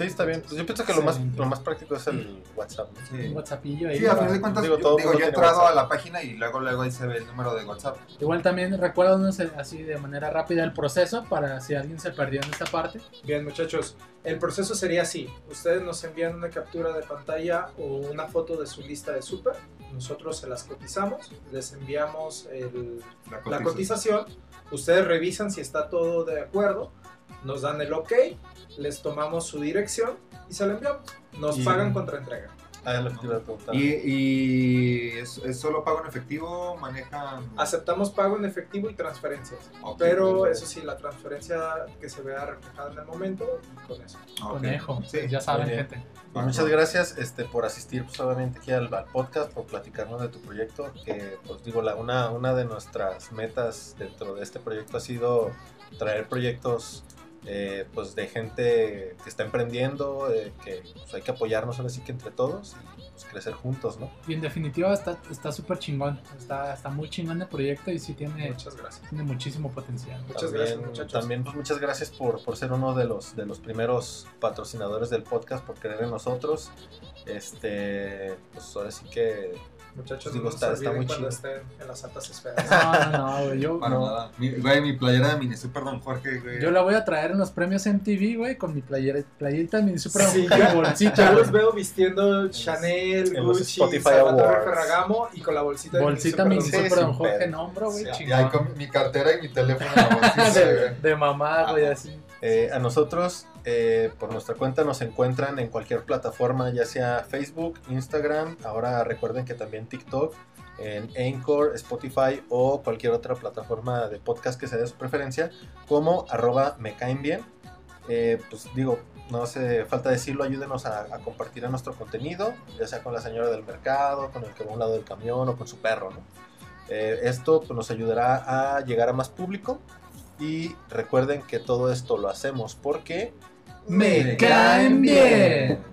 [SPEAKER 1] Sí, está bien. Pues yo pienso que lo más,
[SPEAKER 2] Sí.
[SPEAKER 1] lo más práctico es el WhatsApp. ¿no?
[SPEAKER 2] Un
[SPEAKER 3] Sí.
[SPEAKER 2] WhatsAppillo ahí.
[SPEAKER 3] Sí, a final de cuentas,
[SPEAKER 1] Digo,
[SPEAKER 3] yo,
[SPEAKER 1] todo
[SPEAKER 3] digo, yo he entrado
[SPEAKER 1] WhatsApp.
[SPEAKER 3] a la página y luego luego ahí se ve el número de WhatsApp.
[SPEAKER 2] Igual también recuérdanos eh, así de manera rápida el proceso para si alguien se perdió en esta parte.
[SPEAKER 4] Bien, muchachos, el proceso sería así. Ustedes nos envían una captura de pantalla o una foto de su lista de súper. Nosotros se las cotizamos, les enviamos el- la cotización. Ustedes revisan si está todo de acuerdo, nos dan el ok, les tomamos su dirección y se la enviamos. Nos
[SPEAKER 1] Y-
[SPEAKER 4] pagan contra entrega.
[SPEAKER 1] Ah, es lo que te iba a preguntar.
[SPEAKER 3] Y, y es, es solo pago en efectivo, manejan...
[SPEAKER 4] Aceptamos pago en efectivo y transferencias. Pero eso sí, la transferencia que se vea reflejada en el momento con eso.
[SPEAKER 3] Ok.
[SPEAKER 2] Conejo.
[SPEAKER 3] Sí.
[SPEAKER 2] ya saben, gente.
[SPEAKER 1] Pues muchas gracias este, por asistir pues, obviamente aquí al, al podcast, por platicarnos de tu proyecto, que pues digo, la, una, una de nuestras metas dentro de este proyecto ha sido traer proyectos eh, pues de gente que está emprendiendo, eh, que pues, hay que apoyarnos ahora sí que entre todos y pues, crecer juntos, ¿no?
[SPEAKER 2] Y en definitiva está está súper chingón. Está, está muy chingón el proyecto y sí tiene,
[SPEAKER 4] Muchas gracias.
[SPEAKER 2] tiene muchísimo potencial.
[SPEAKER 4] Muchas
[SPEAKER 1] También-
[SPEAKER 4] gracias, muchachos.
[SPEAKER 1] También pues muchas gracias por, por ser uno de los, de los primeros patrocinadores del podcast, por creer en nosotros. Este, pues ahora sí que
[SPEAKER 4] Muchachos,
[SPEAKER 1] Digo,
[SPEAKER 4] no
[SPEAKER 1] está- está muy
[SPEAKER 4] cuando
[SPEAKER 1] chido.
[SPEAKER 4] estén en las altas esferas.
[SPEAKER 2] No, no, no, güey, yo,
[SPEAKER 3] Para
[SPEAKER 1] No.
[SPEAKER 3] nada. Mi, güey, mi playera de Mini Super Don Jorge, güey.
[SPEAKER 2] yo la voy a traer en los premios MTV, güey, con mi playera, playerita de mi super
[SPEAKER 4] Sí,
[SPEAKER 2] y
[SPEAKER 4] ya-
[SPEAKER 2] bolsita,
[SPEAKER 4] Ya
[SPEAKER 2] güey.
[SPEAKER 4] los veo vistiendo Chanel,
[SPEAKER 1] en
[SPEAKER 4] Gucci,
[SPEAKER 1] Spotify
[SPEAKER 4] Salvatore
[SPEAKER 1] Awards.
[SPEAKER 4] Ferragamo y con la bolsita de
[SPEAKER 2] Bolsita
[SPEAKER 4] Mini
[SPEAKER 2] mi
[SPEAKER 4] Super
[SPEAKER 1] Sí,
[SPEAKER 2] super
[SPEAKER 1] sin
[SPEAKER 2] don Jorge
[SPEAKER 1] pedo.
[SPEAKER 2] nombro, güey,
[SPEAKER 3] Y ahí con mi cartera y mi teléfono en la bolsita,
[SPEAKER 2] de,
[SPEAKER 3] güey.
[SPEAKER 2] de mamá, güey, así.
[SPEAKER 1] Eh, a nosotros, eh, por nuestra cuenta, nos encuentran en cualquier plataforma, ya sea Facebook, Instagram, ahora recuerden que también TikTok, en Anchor, Spotify o cualquier otra plataforma de podcast que sea de su preferencia, como arroba me caen bien. Eh, pues digo, no hace falta decirlo, ayúdenos a, a compartir nuestro contenido, ya sea con la señora del mercado, con el que va a un lado del camión o con su perro, ¿no? Eh, esto pues, nos ayudará a llegar a más público y recuerden que todo esto lo hacemos porque...
[SPEAKER 2] Me caen bien.